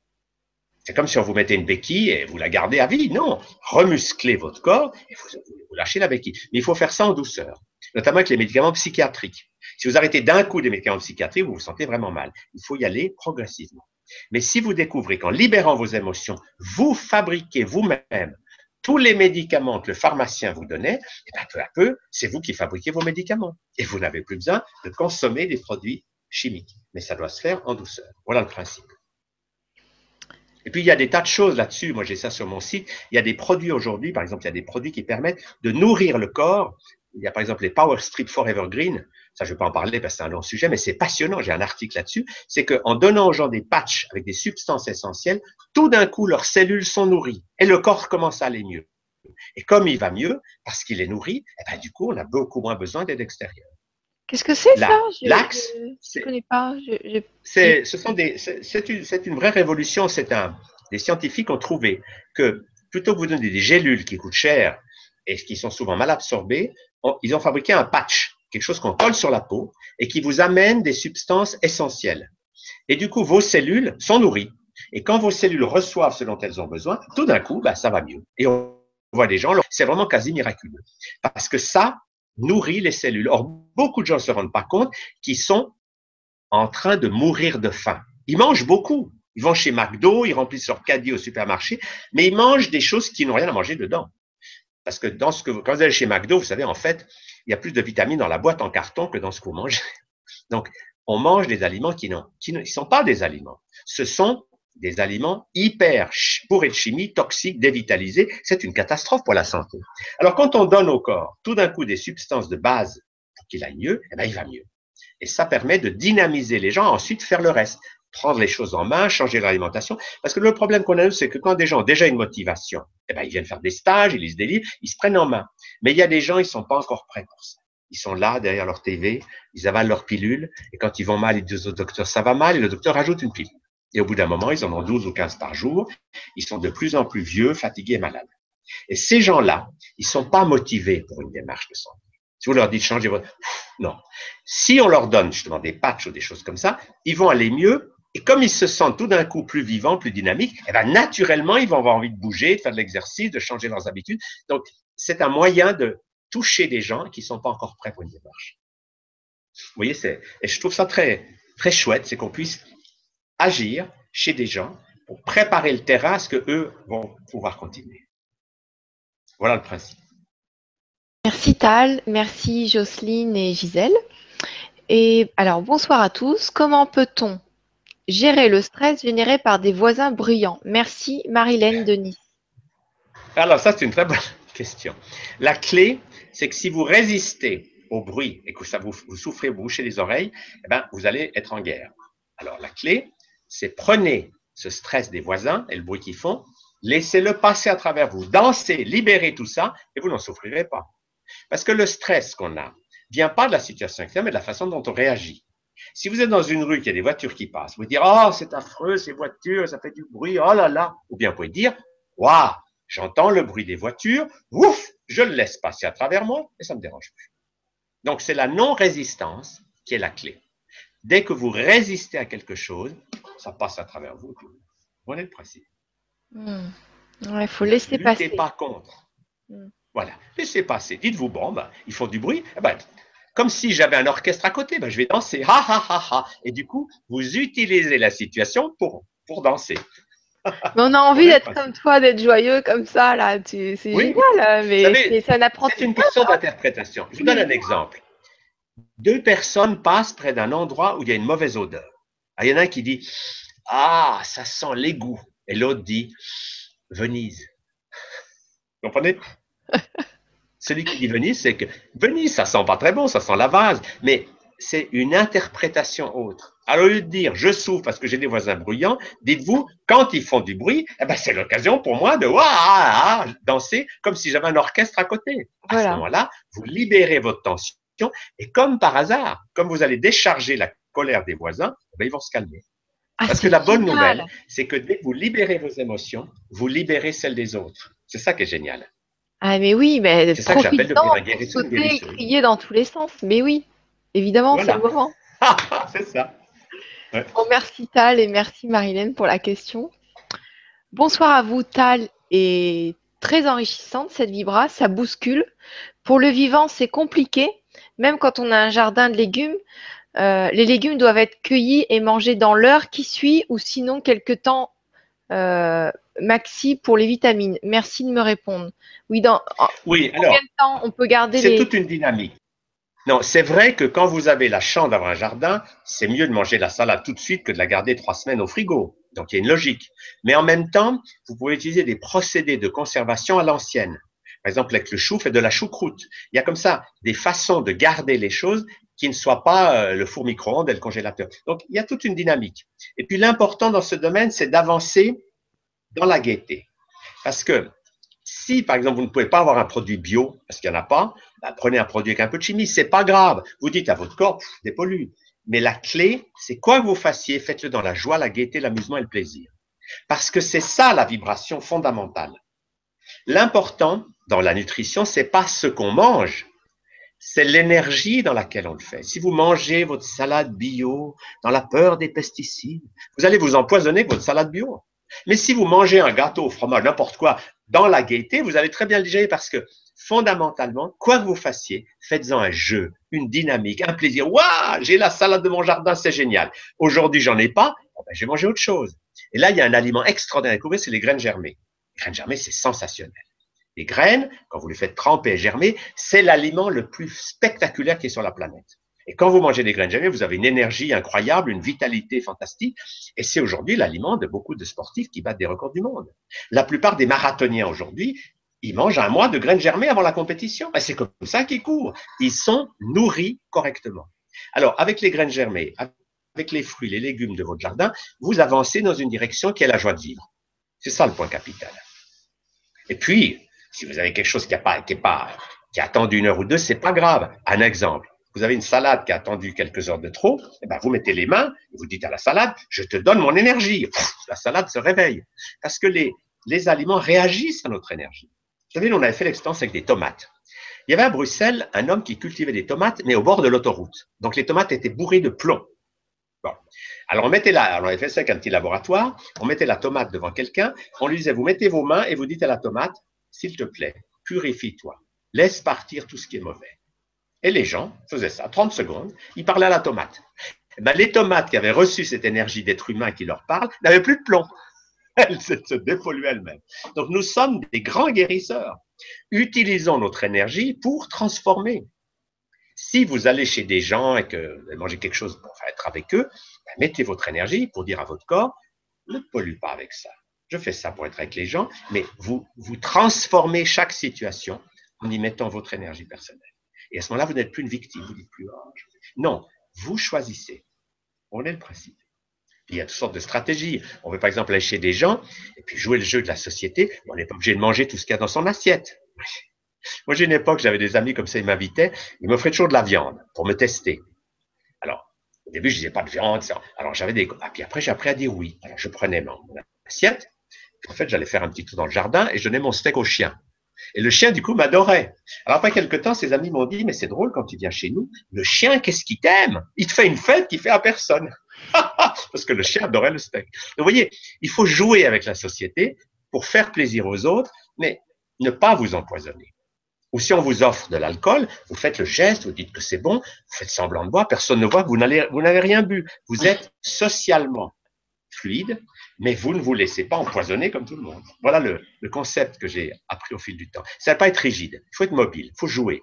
C'est comme si on vous mettait une béquille et vous la gardez à vie. Non, remusclez votre corps et vous, vous lâchez la béquille. Mais il faut faire ça en douceur, notamment avec les médicaments psychiatriques. Si vous arrêtez d'un coup des médicaments psychiatriques, vous vous sentez vraiment mal. Il faut y aller progressivement. Mais si vous découvrez qu'en libérant vos émotions, vous fabriquez vous-même tous les médicaments que le pharmacien vous donnait, eh bien, peu à peu, c'est vous qui fabriquez vos médicaments. Et vous n'avez plus besoin de consommer des produits chimiques. Mais ça doit se faire en douceur. Voilà le principe. Et puis, il y a des tas de choses là-dessus. Moi, j'ai ça sur mon site. Il y a des produits aujourd'hui, par exemple, il y a des produits qui permettent de nourrir le corps. Il y a par exemple les Power Strip Forever Green. Ça, je ne vais pas en parler parce que c'est un long sujet, mais c'est passionnant. J'ai un article là-dessus. C'est qu'en donnant aux gens des patchs avec des substances essentielles, tout d'un coup, leurs cellules sont nourries et le corps commence à aller mieux. Et comme il va mieux, parce qu'il est nourri, eh ben, du coup, on a beaucoup moins besoin d'aide extérieure. Qu'est-ce que c'est ça? L'axe. Je ne connais pas. C'est, ce sont des, c'est une, une, vraie révolution. C'est un, les scientifiques ont trouvé que plutôt que vous donner des gélules qui coûtent cher et qui sont souvent mal absorbées, ils ont fabriqué un patch, quelque chose qu'on colle sur la peau et qui vous amène des substances essentielles. Et du coup, vos cellules sont nourries. Et quand vos cellules reçoivent ce dont elles ont besoin, tout d'un coup, bah, ça va mieux. Et on voit des gens, c'est vraiment quasi miraculeux. Parce que ça, nourrit les cellules. Or, beaucoup de gens ne se rendent pas compte qu'ils sont en train de mourir de faim. Ils mangent beaucoup. Ils vont chez McDo, ils remplissent leur caddie au supermarché, mais ils mangent des choses qui n'ont rien à manger dedans. Parce que dans ce que quand vous allez chez McDo, vous savez, en fait, il y a plus de vitamines dans la boîte en carton que dans ce que vous mangez. [LAUGHS] Donc, on mange des aliments qui, ne sont pas des aliments. Ce sont des aliments hyper bourrés de chimie, toxiques, dévitalisés. C'est une catastrophe pour la santé. Alors, quand on donne au corps tout d'un coup des substances de base pour qu'il aille mieux, eh ben, il va mieux. Et ça permet de dynamiser les gens, ensuite faire le reste. Prendre les choses en main, changer l'alimentation. Parce que le problème qu'on a, c'est que quand des gens ont déjà une motivation, eh ben, ils viennent faire des stages, ils lisent des livres, ils se prennent en main. Mais il y a des gens, ils sont pas encore prêts pour ça. ils sont là derrière leur TV, ils avalent leur pilule, et quand ils vont mal, ils disent au docteur ça va mal, et le docteur rajoute une pilule. Et au bout d'un moment, ils en ont 12 ou 15 par jour, ils sont de plus en plus vieux, fatigués malades. Et ces gens-là, ils sont pas motivés pour une démarche de santé. Si vous leur dites changer votre... Non. Si on leur donne justement des patchs ou des choses comme ça, ils vont aller mieux. Et comme ils se sentent tout d'un coup plus vivants, plus dynamiques, eh ben, naturellement, ils vont avoir envie de bouger, de faire de l'exercice, de changer leurs habitudes. Donc, c'est un moyen de toucher des gens qui ne sont pas encore prêts pour une démarche. Vous voyez, c'est, et je trouve ça très, très chouette, c'est qu'on puisse agir chez des gens pour préparer le terrain à ce qu'eux vont pouvoir continuer. Voilà le principe. Merci Tal, merci Jocelyne et Gisèle. Et alors, bonsoir à tous. Comment peut-on gérer le stress généré par des voisins bruyants? Merci Marilène Denis. Alors, ça, c'est une très bonne question. La clé, c'est que si vous résistez au bruit et que ça vous, souffrez, vous bouchez les oreilles, eh ben, vous allez être en guerre. Alors, la clé, c'est prenez ce stress des voisins et le bruit qu'ils font, laissez-le passer à travers vous, dansez, libérez tout ça et vous n'en souffrirez pas. Parce que le stress qu'on a vient pas de la situation externe, mais de la façon dont on réagit. Si vous êtes dans une rue, qu'il y a des voitures qui passent, vous dites, oh, c'est affreux, ces voitures, ça fait du bruit, oh là là. Ou bien vous pouvez dire, waouh, j'entends le bruit des voitures, ouf, je le laisse passer à travers moi et ça ne me dérange plus. Donc, c'est la non-résistance qui est la clé. Dès que vous résistez à quelque chose, ça passe à travers vous. Voyez le principe. Hmm. Il faut laisser Ne passer. pas contre. Hmm. Voilà, laissez passer. Dites-vous, bon, ben, ils font du bruit. Eh ben, comme si j'avais un orchestre à côté, ben, je vais danser. Ha, ha, ha, ha. Et du coup, vous utilisez la situation pour, pour danser. Mais on a [LAUGHS] envie d'être comme toi, d'être joyeux comme ça, là. Tu- C'est Oui. génial, mais savez, c'est c'est un C'est apprentissage. une question d'interprétation. Je vous donne un exemple. Deux personnes passent près d'un endroit où il y a une mauvaise odeur. Ah, Il y en a un qui dit Ah, ça sent l'égout. Et l'autre dit Venise. [LAUGHS] Vous comprenez? [LAUGHS] Celui qui dit Venise, c'est que Venise, ça sent pas très bon, ça sent la vase, mais c'est une interprétation autre. Alors, au lieu de dire je souffre parce que j'ai des voisins bruyants, dites-vous, quand ils font du bruit, eh ben, c'est l'occasion pour moi de Ouah, ah, ah danser comme si j'avais un orchestre à côté. À Voilà. ce moment-là, vous libérez votre tension et comme par hasard, comme vous allez décharger la colère des voisins, eh ben, ils vont se calmer. Ah, Parce que la bonne génial. nouvelle, c'est que dès que vous libérez vos émotions, vous libérez celles des autres. C'est ça qui est génial. Ah, mais oui, mais C'est ça que j'appelle une sauter, crier dans tous les sens. Mais oui, évidemment, Voilà. c'est le moment. [LAUGHS] c'est ça. Bon, merci Tal et merci Marilène pour la question. Bonsoir à vous Tal et très enrichissante cette vibra, ça bouscule. Pour le vivant, c'est compliqué, même quand on a un jardin de légumes. euh, les légumes doivent être cueillis et mangés dans l'heure qui suit ou sinon quelque temps euh, maxi pour les vitamines. Merci de me répondre. Oui, dans Oui, alors, combien de temps on peut garder c'est les... toute une dynamique. Non, c'est vrai que quand vous avez la chance d'avoir un jardin, c'est mieux de manger la salade tout de suite que de la garder trois semaines au frigo. Donc, il y a une logique. Mais en même temps, vous pouvez utiliser des procédés de conservation à l'ancienne. Par exemple, avec le chou, fait de la choucroute. Il y a comme ça des façons de garder les choses qui ne soient pas euh, le four micro-ondes et le congélateur. Donc, il y a toute une dynamique. Et puis, l'important dans ce domaine, c'est d'avancer dans la gaieté. Parce que si, par exemple, vous ne pouvez pas avoir un produit bio, parce qu'il n'y en a pas, ben, prenez un produit avec un peu de chimie, c'est pas grave. Vous dites à votre corps, dépollue. Mais la clé, c'est quoi que vous fassiez, faites-le dans la joie, la gaieté, l'amusement et le plaisir. Parce que c'est ça la vibration fondamentale. L'important dans la nutrition, c'est pas ce qu'on mange, c'est l'énergie dans laquelle on le fait. Si vous mangez votre salade bio dans la peur des pesticides, vous allez vous empoisonner avec votre salade bio. Mais si vous mangez un gâteau au fromage, n'importe quoi, dans la gaieté, vous allez très bien le digérer parce que fondamentalement, quoi que vous fassiez, faites-en un jeu, une dynamique, un plaisir. Waouh, j'ai la salade de mon jardin, c'est génial. Aujourd'hui, j'en ai pas, bon, ben, je vais manger autre chose. Et là, il y a un aliment extraordinaire à découvrir, c'est les graines germées. Les graines germées, c'est sensationnel. Les graines, quand vous les faites tremper et germer, c'est l'aliment le plus spectaculaire qui est sur la planète. Et quand vous mangez des graines germées, vous avez une énergie incroyable, une vitalité fantastique. Et c'est aujourd'hui l'aliment de beaucoup de sportifs qui battent des records du monde. La plupart des marathoniens aujourd'hui, ils mangent un mois de graines germées avant la compétition. Et c'est comme ça qu'ils courent. Ils sont nourris correctement. Alors, avec les graines germées, avec les fruits, les légumes de votre jardin, vous avancez dans une direction qui est la joie de vivre. C'est ça le point capital. Et puis, si vous avez quelque chose qui n'est pas, qui a attendu une heure ou deux, c'est pas grave. Un exemple. Vous avez une salade qui a attendu quelques heures de trop, eh ben vous mettez les mains et vous dites à la salade, je te donne mon énergie. la salade se réveille. Parce que les, les aliments réagissent à notre énergie. Vous savez, on avait fait l'expérience avec des tomates. Il y avait à Bruxelles un homme qui cultivait des tomates, mais au bord de l'autoroute. Donc les tomates étaient bourrées de plomb. Alors on mettait là, on avait fait ça avec un petit laboratoire, on mettait la tomate devant quelqu'un, on lui disait, vous mettez vos mains et vous dites à la tomate, s'il te plaît, purifie-toi, laisse partir tout ce qui est mauvais. Et les gens faisaient ça, 30 secondes, ils parlaient à la tomate. Eh ben, les tomates qui avaient reçu cette énergie d'être humain qui leur parle n'avaient plus de plomb. Elles se dépolluaient elles-mêmes. Donc nous sommes des grands guérisseurs. Utilisons notre énergie pour transformer. Si vous allez chez des gens et que vous mangez quelque chose pour être avec eux, ben, mettez votre énergie pour dire à votre corps, ne pollue pas avec ça. Je fais ça pour être avec les gens, mais vous, vous transformez chaque situation en y mettant votre énergie personnelle. Et à ce moment-là, vous n'êtes plus une victime, vous dites plus, oh, non, vous choisissez. On est le principe. Il y a toutes sortes de stratégies. On veut par exemple aller chez des gens et puis jouer le jeu de la société. On n'est pas obligé de manger tout ce qu'il y a dans son assiette. Moi, j'ai une époque, j'avais des amis comme ça, ils m'invitaient, ils m'offraient toujours de la viande pour me tester. Alors, au début, je disais pas de viande. Alors, j'avais des. Ah, puis après, j'ai appris à dire oui. Alors, je prenais mon assiette. En fait, j'allais faire un petit tour dans le jardin et je donnais mon steak au chien. Et le chien, du coup, m'adorait. Alors, après quelque temps, ses amis m'ont dit, mais c'est drôle quand tu viens chez nous, le chien, qu'est-ce qu'il t'aime? Il te fait une fête qu'il fait à personne. [LAUGHS] Parce que le chien adorait le steak. Donc, vous voyez, il faut jouer avec la société pour faire plaisir aux autres, mais ne pas vous empoisonner. Ou si on vous offre de l'alcool, vous faites le geste, vous dites que c'est bon, vous faites semblant de boire, personne ne voit que vous n'avez rien bu. Vous êtes socialement fluide, mais vous ne vous laissez pas empoisonner comme tout le monde. Voilà le, le concept que j'ai appris au fil du temps. Ça ne va pas être rigide, il faut être mobile, il faut jouer.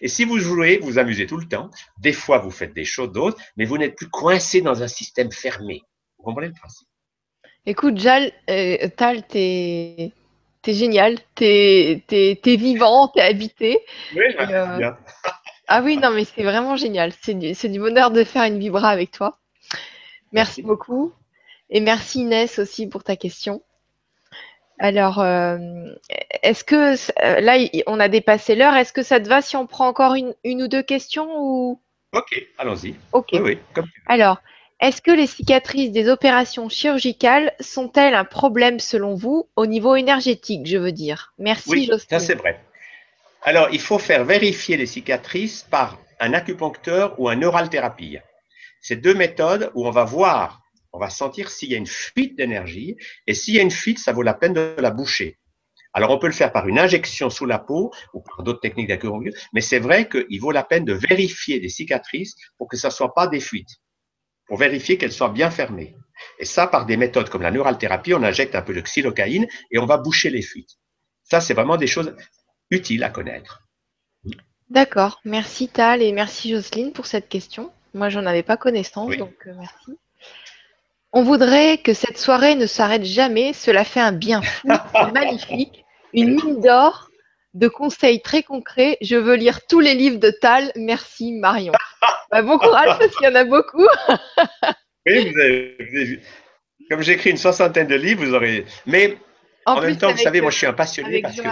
Et si vous jouez, vous amusez tout le temps. Des fois, vous faites des choses d'autres, mais vous n'êtes plus coincé dans un système fermé. Vous comprenez le principe? Écoute, Jal, euh, Tal, t'es es génial, t'es es, vivant, t'es habité. Oui, je euh... bien. ah oui, non, mais c'est vraiment génial. C'est du, du, bonheur de faire une vibra avec toi. Merci, Merci. beaucoup. Et merci Inès aussi pour ta question. Alors, euh, est-ce que là, on a dépassé l'heure. Est-ce que ça te va si on prend encore une, ou deux questions ou... Ok, allons-y. Ok. Oui, Alors, est-ce que les cicatrices des opérations chirurgicales sont-elles un problème selon vous au niveau énergétique, je veux dire? Merci, oui, Ça, c'est vrai. Alors, il faut faire vérifier les cicatrices par un acupuncteur ou un neuralthérapie. C'est deux méthodes où on va voir on va sentir s'il y a une fuite d'énergie. Et s'il y a une fuite, ça vaut la peine de la boucher. Alors, on peut le faire par une injection sous la peau ou par d'autres techniques d'acupuncture, mais c'est vrai qu'il vaut la peine de vérifier des cicatrices pour que ça ne soit pas des fuites, pour vérifier qu'elles soient bien fermées. Et ça, par des méthodes comme la neuralthérapie, on injecte un peu de xylocaïne et on va boucher les fuites. Ça, c'est vraiment des choses utiles à connaître. D'accord. Merci Tal et merci Jocelyne pour cette question. Moi, j'en avais pas connaissance, donc euh, merci. On voudrait que cette soirée ne s'arrête jamais. Cela fait un bien fou, [LAUGHS] magnifique, une mine d'or de conseils très concrets. Je veux lire tous les livres de Tal. Merci Marion. Bah, bon courage parce qu'il y en a beaucoup. [LAUGHS] oui, vous avez, comme j'écris une soixantaine de livres, vous aurez. Mais en, même temps, vous savez, moi, je suis un passionné parce que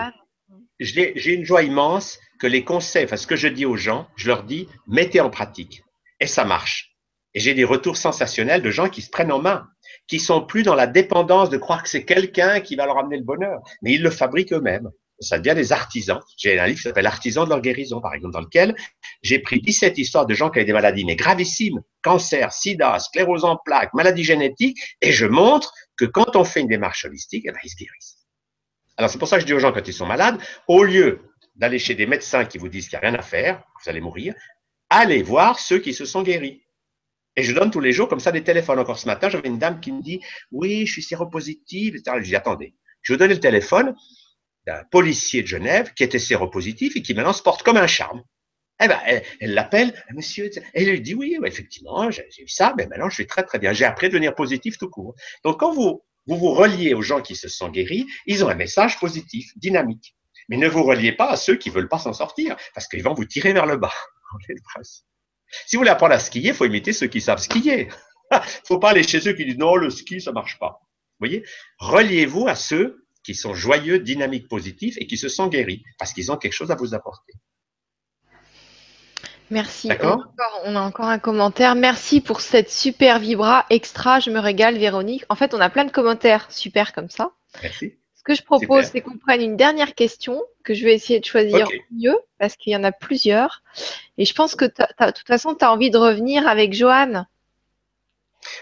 j'ai une joie immense que les conseils, enfin, ce que je dis aux gens, je leur dis, mettez en pratique. Et ça marche. Et j'ai des retours sensationnels de gens qui se prennent en main, qui sont plus dans la dépendance de croire que c'est quelqu'un qui va leur amener le bonheur, mais ils le fabriquent eux-mêmes. Ça devient des artisans. J'ai un livre qui s'appelle Artisans de leur guérison, par exemple, dans lequel j'ai pris 17 histoires de gens qui avaient des maladies, mais gravissimes, cancer, sida, sclérose en plaques, maladies génétiques, et je montre que quand on fait une démarche holistique, eh ben, ils se guérissent. Alors c'est pour ça que je dis aux gens quand ils sont malades, au lieu d'aller chez des médecins qui vous disent qu'il n'y a rien à faire, vous allez mourir, allez voir ceux qui se sont guéris. Et je donne tous les jours comme ça des téléphones. Encore ce matin, j'avais une dame qui me dit Oui, je suis séropositive. Je dis Attendez, je vais donner le téléphone d'un policier de Genève qui était séropositif et qui maintenant se porte comme un charme. Eh ben, elle l'appelle, monsieur, et elle lui dit Oui, effectivement, j'ai eu ça, mais maintenant je suis très très bien. J'ai appris à devenir positif tout court. Donc quand vous vous, vous reliez aux gens qui se sont guéris, ils ont un message positif, dynamique. Mais ne vous reliez pas à ceux qui veulent pas s'en sortir, parce qu'ils vont vous tirer vers le bas. [LAUGHS] Si vous voulez apprendre à skier, il faut imiter ceux qui savent skier. Il [LAUGHS] ne faut pas aller chez ceux qui disent non, le ski, ça ne marche pas. Vous voyez? Reliez-vous à ceux qui sont joyeux, dynamiques, positifs et qui se sont guéris parce qu'ils ont quelque chose à vous apporter. Merci. On a, D'accord? encore, on a encore un commentaire. Merci pour cette super vibra extra. Je me régale, Véronique. En fait, on a plein de commentaires super comme ça. Merci. Ce que je propose, c'est qu'on prenne une dernière question que je vais essayer de choisir mieux parce qu'il y en a plusieurs. Et je pense que de toute façon, tu as envie de revenir avec Joanne.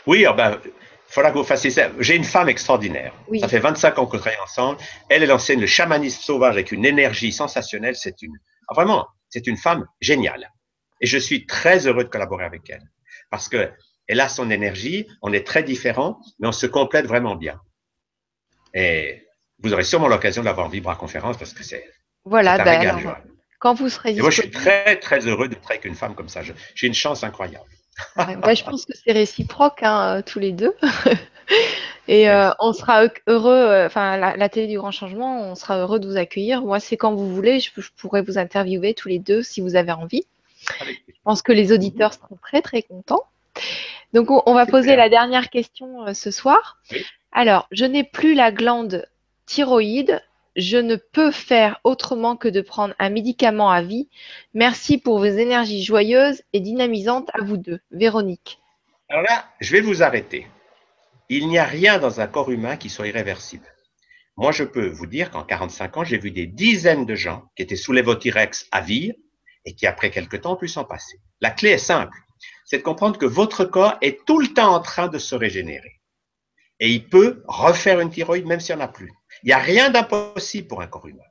Oui, ah ben, il faudra que vous fassiez ça. J'ai une femme extraordinaire. Oui. Ça fait 25 ans qu'on travaille ensemble. Elle, elle enseigne le chamanisme sauvage avec une énergie sensationnelle. C'est une, ah, vraiment, c'est une femme géniale. Et je suis très heureux de collaborer avec elle. Parce que elle a son énergie, on est très différents, mais on se complète vraiment bien. Et vous aurez sûrement l'occasion de l'avoir en Vibra conférence parce que c'est Voilà, un ben régal, alors, quand vous serez Et moi, je suis très, très heureux de travailler avec une femme comme ça. J'ai une chance incroyable. ouais, ouais, je pense que c'est réciproque, hein, euh, tous les deux. [LAUGHS] Et euh, on sera heu- heureux, euh, enfin, la, la télé du grand changement, on sera heureux de vous accueillir. Moi, c'est quand vous voulez, je, je pourrais vous interviewer tous les deux si vous avez envie. Je pense que les auditeurs seront très très contents. Donc on, on va poser la dernière question euh, ce soir. Oui. Alors, je n'ai plus la glande thyroïde. Je ne peux faire autrement que de prendre un médicament à vie. Merci pour vos énergies joyeuses et dynamisantes à vous deux. Véronique. Alors là, je vais vous arrêter. Il n'y a rien dans un corps humain qui soit irréversible. Moi, je peux vous dire qu'en 45 ans, j'ai vu des dizaines de gens qui étaient sous l'évothyrex à vie et qui, après quelque temps, ont pu s'en passer. La clé est simple. C'est de comprendre que votre corps est tout le temps en train de se régénérer. Et il peut refaire une thyroïde même s'il n'y en a plus. Il n'y a rien d'impossible pour un corps humain.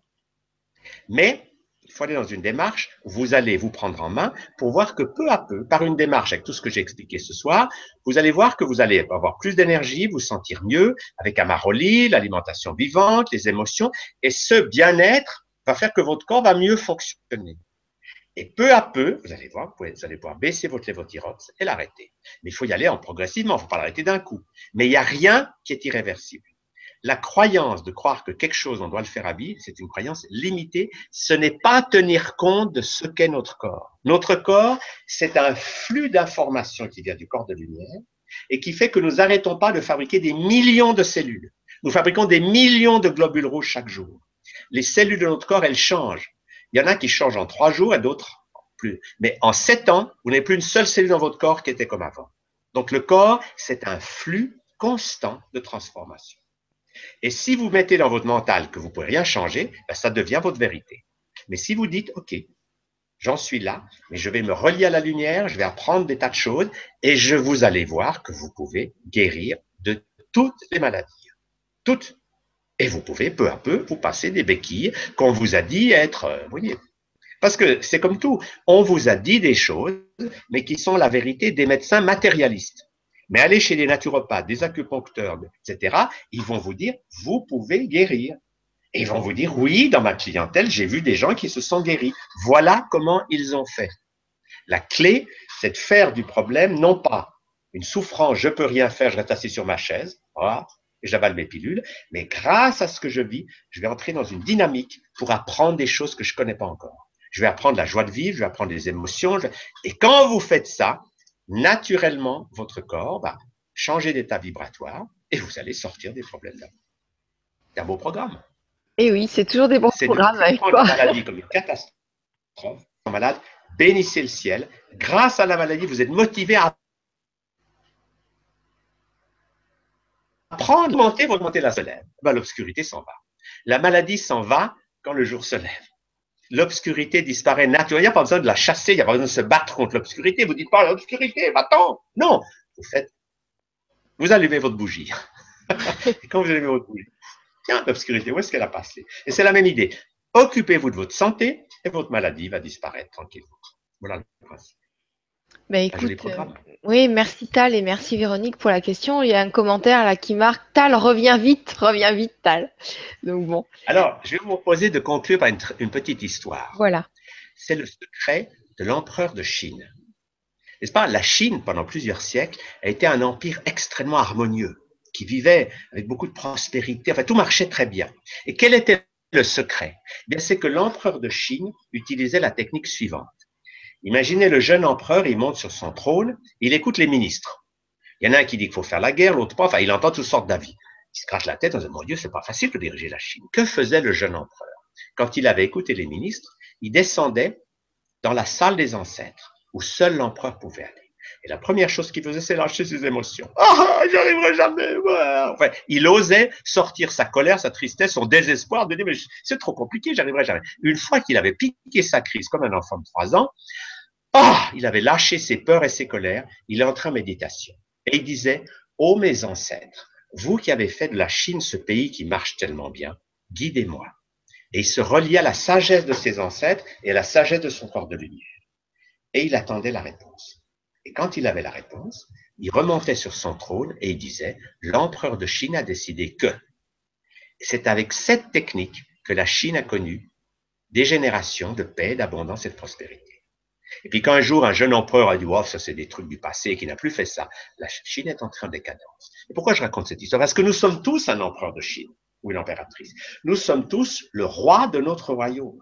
Mais il faut aller dans une démarche où vous allez vous prendre en main pour voir que peu à peu, par une démarche avec tout ce que j'ai expliqué ce soir, vous allez voir que vous allez avoir plus d'énergie, vous sentir mieux avec Amaroli, l'alimentation vivante, les émotions, et ce bien-être va faire que votre corps va mieux fonctionner. Et peu à peu, vous allez voir, vous, allez pouvoir baisser votre lévothyrox et l'arrêter. Mais il faut y aller en progressivement, il ne faut pas l'arrêter d'un coup. Mais il n'y a rien qui est irréversible. La croyance de croire que quelque chose, on doit le faire à c'est une croyance limitée. Ce n'est pas tenir compte de ce qu'est notre corps. Notre corps, c'est un flux d'informations qui vient du corps de lumière et qui fait que nous n'arrêtons pas de fabriquer des millions de cellules. Nous fabriquons des millions de globules rouges chaque jour. Les cellules de notre corps, elles changent. Il y en a qui changent en trois jours et d'autres plus. Mais en sept ans, vous n'avez plus une seule cellule dans votre corps qui était comme avant. Donc le corps, c'est un flux constant de transformation. Et si vous mettez dans votre mental que vous ne pouvez rien changer, ben, ça devient votre vérité. Mais si vous dites, OK, j'en suis là, mais je vais me relier à la lumière, je vais apprendre des tas de choses, et je vous allez voir que vous pouvez guérir de toutes les maladies. Toutes. Et vous pouvez peu à peu vous passer des béquilles qu'on vous a dit être, euh, vous voyez. Parce que c'est comme tout, on vous a dit des choses, mais qui sont la vérité des médecins matérialistes. Mais allez chez des naturopathes, des acupuncteurs, etc., ils vont vous dire, vous pouvez guérir. Et ils vont vous dire, oui, dans ma clientèle, j'ai vu des gens qui se sont guéris. Voilà comment ils ont fait. La clé, c'est de faire du problème, non pas une souffrance, je peux rien faire, je reste assis sur ma chaise, et j'avale mes pilules, mais grâce à ce que je vis, je vais entrer dans une dynamique pour apprendre des choses que je connais pas encore. Je vais apprendre la joie de vivre, je vais apprendre les émotions. Et quand vous faites ça, naturellement, votre corps va changer d'état vibratoire et vous allez sortir des problèmes d'amour. C'est un beau programme. Et oui, c'est toujours des bons C'est de programmes avec prendre toi. la maladie comme une catastrophe. Malade, bénissez le ciel. Grâce à la maladie, vous êtes motivé à apprendre, augmenter, vous augmentez la lève. Ben, L'obscurité s'en va. La maladie s'en va quand le jour se lève. L'obscurité disparaît naturellement. Il n'y a pas besoin de la chasser, il n'y a pas besoin de se battre contre l'obscurité. Vous dites pas l'obscurité, va-t'en. Non, vous faites, vous allumez votre bougie. [LAUGHS] Quand vous allumez votre bougie, tiens, l'obscurité, où est-ce qu'elle a passé? Et c'est la même idée. Occupez-vous de votre santé et votre maladie va disparaître tranquillement. Voilà le principe. Bah, Ah, les écoute, euh, oui, merci Tal et merci Véronique pour la question. Il y a un commentaire là qui marque Tal, reviens vite, reviens vite, Tal. Donc bon, Alors, je vais vous proposer de conclure par une, petite histoire. voilà. C'est le secret de l'empereur de Chine. N'est-ce pas? La Chine, pendant plusieurs siècles, a été un empire extrêmement harmonieux, qui vivait avec beaucoup de prospérité. Enfin, tout marchait très bien. Et quel était le secret? Eh bien, c'est que l'empereur de Chine utilisait la technique suivante. Imaginez le jeune empereur, il monte sur son trône, il écoute les ministres. Il y en a un qui dit qu'il faut faire la guerre, l'autre pas. Enfin, il entend toutes sortes d'avis. Il se gratte la tête en disant, mon Dieu, c'est pas facile de diriger la Chine. Que faisait le jeune empereur? Quand il avait écouté les ministres, il descendait dans la salle des ancêtres où seul l'empereur pouvait aller. Et la première chose qu'il faisait, c'est lâcher ses émotions. Ah, j'y arriverai jamais. Enfin, il osait sortir sa colère, sa tristesse, son désespoir de dire, mais c'est trop compliqué, j'arriverai jamais. Une fois qu'il avait piqué sa crise comme un enfant de trois ans, ah, il avait lâché ses peurs et ses colères, il est entré en méditation. Et il disait, ô mes ancêtres, vous qui avez fait de la Chine ce pays qui marche tellement bien, guidez-moi. Et il se reliait à la sagesse de ses ancêtres et à la sagesse de son corps de lumière. Et il attendait la réponse. Et quand il avait la réponse, il remontait sur son trône et il disait, l'empereur de Chine a décidé que. C'est avec cette technique que la Chine a connu des générations de paix, d'abondance et de prospérité. Et puis quand un jour un jeune empereur a dit, oh, ça c'est des trucs du passé, qui n'a plus fait ça, la Chine est entrée en décadence. Et pourquoi je raconte cette histoire? Parce que nous sommes tous un empereur de Chine ou une impératrice. Nous sommes tous le roi de notre royaume.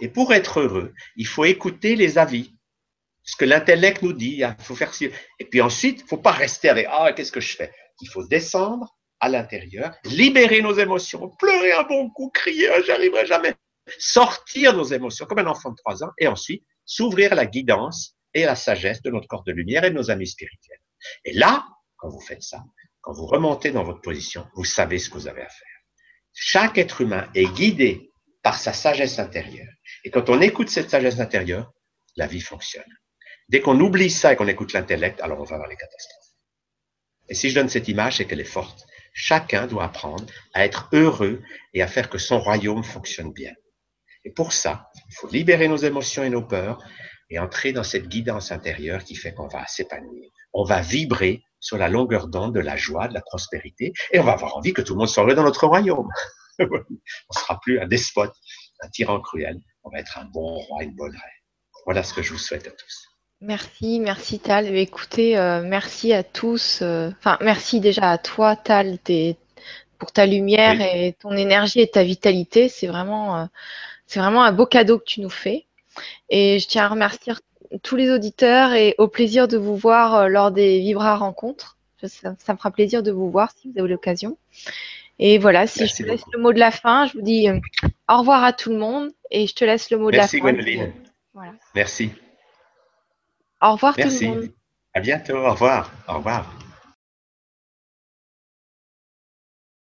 Et pour être heureux, il faut écouter les avis. Ce que l'intellect nous dit, il faut faire. Et puis ensuite, il ne faut pas rester avec ah qu'est-ce que je fais? Il faut descendre à l'intérieur, libérer nos émotions, pleurer un bon coup, crier j'arriverai jamais, sortir nos émotions comme un enfant de trois ans, et ensuite s'ouvrir la guidance et la sagesse de notre corps de lumière et de nos amis spirituels. Et là, quand vous faites ça, quand vous remontez dans votre position, vous savez ce que vous avez à faire. Chaque être humain est guidé par sa sagesse intérieure. Et quand on écoute cette sagesse intérieure, la vie fonctionne. Dès qu'on oublie ça et qu'on écoute l'intellect, alors on va avoir les catastrophes. Et si je donne cette image, c'est qu'elle est forte. Chacun doit apprendre à être heureux et à faire que son royaume fonctionne bien. Et pour ça, il faut libérer nos émotions et nos peurs et entrer dans cette guidance intérieure qui fait qu'on va s'épanouir. On va vibrer sur la longueur d'onde de la joie, de la prospérité, et on va avoir envie que tout le monde soit heureux dans notre royaume. [LAUGHS] on ne sera plus un despote, un tyran cruel, on va être un bon roi, une bonne reine. Voilà ce que je vous souhaite à tous. Merci, merci Tal. Eh écoutez, euh, merci à tous. Euh, enfin, merci déjà à toi, Tal, pour ta lumière et ton énergie et ta vitalité. C'est vraiment, euh, c'est vraiment un beau cadeau que tu nous fais. Et je tiens à remercier tous les auditeurs et au plaisir de vous voir lors des Vibra rencontres. Ça, me fera plaisir de vous voir si vous avez l'occasion. Et voilà, si je te laisse le mot de la fin, je vous dis au revoir à tout le monde et je te laisse le mot de la fin. Merci Voilà. Merci. Au revoir Merci. tout le monde. À bientôt. Au revoir. Au revoir.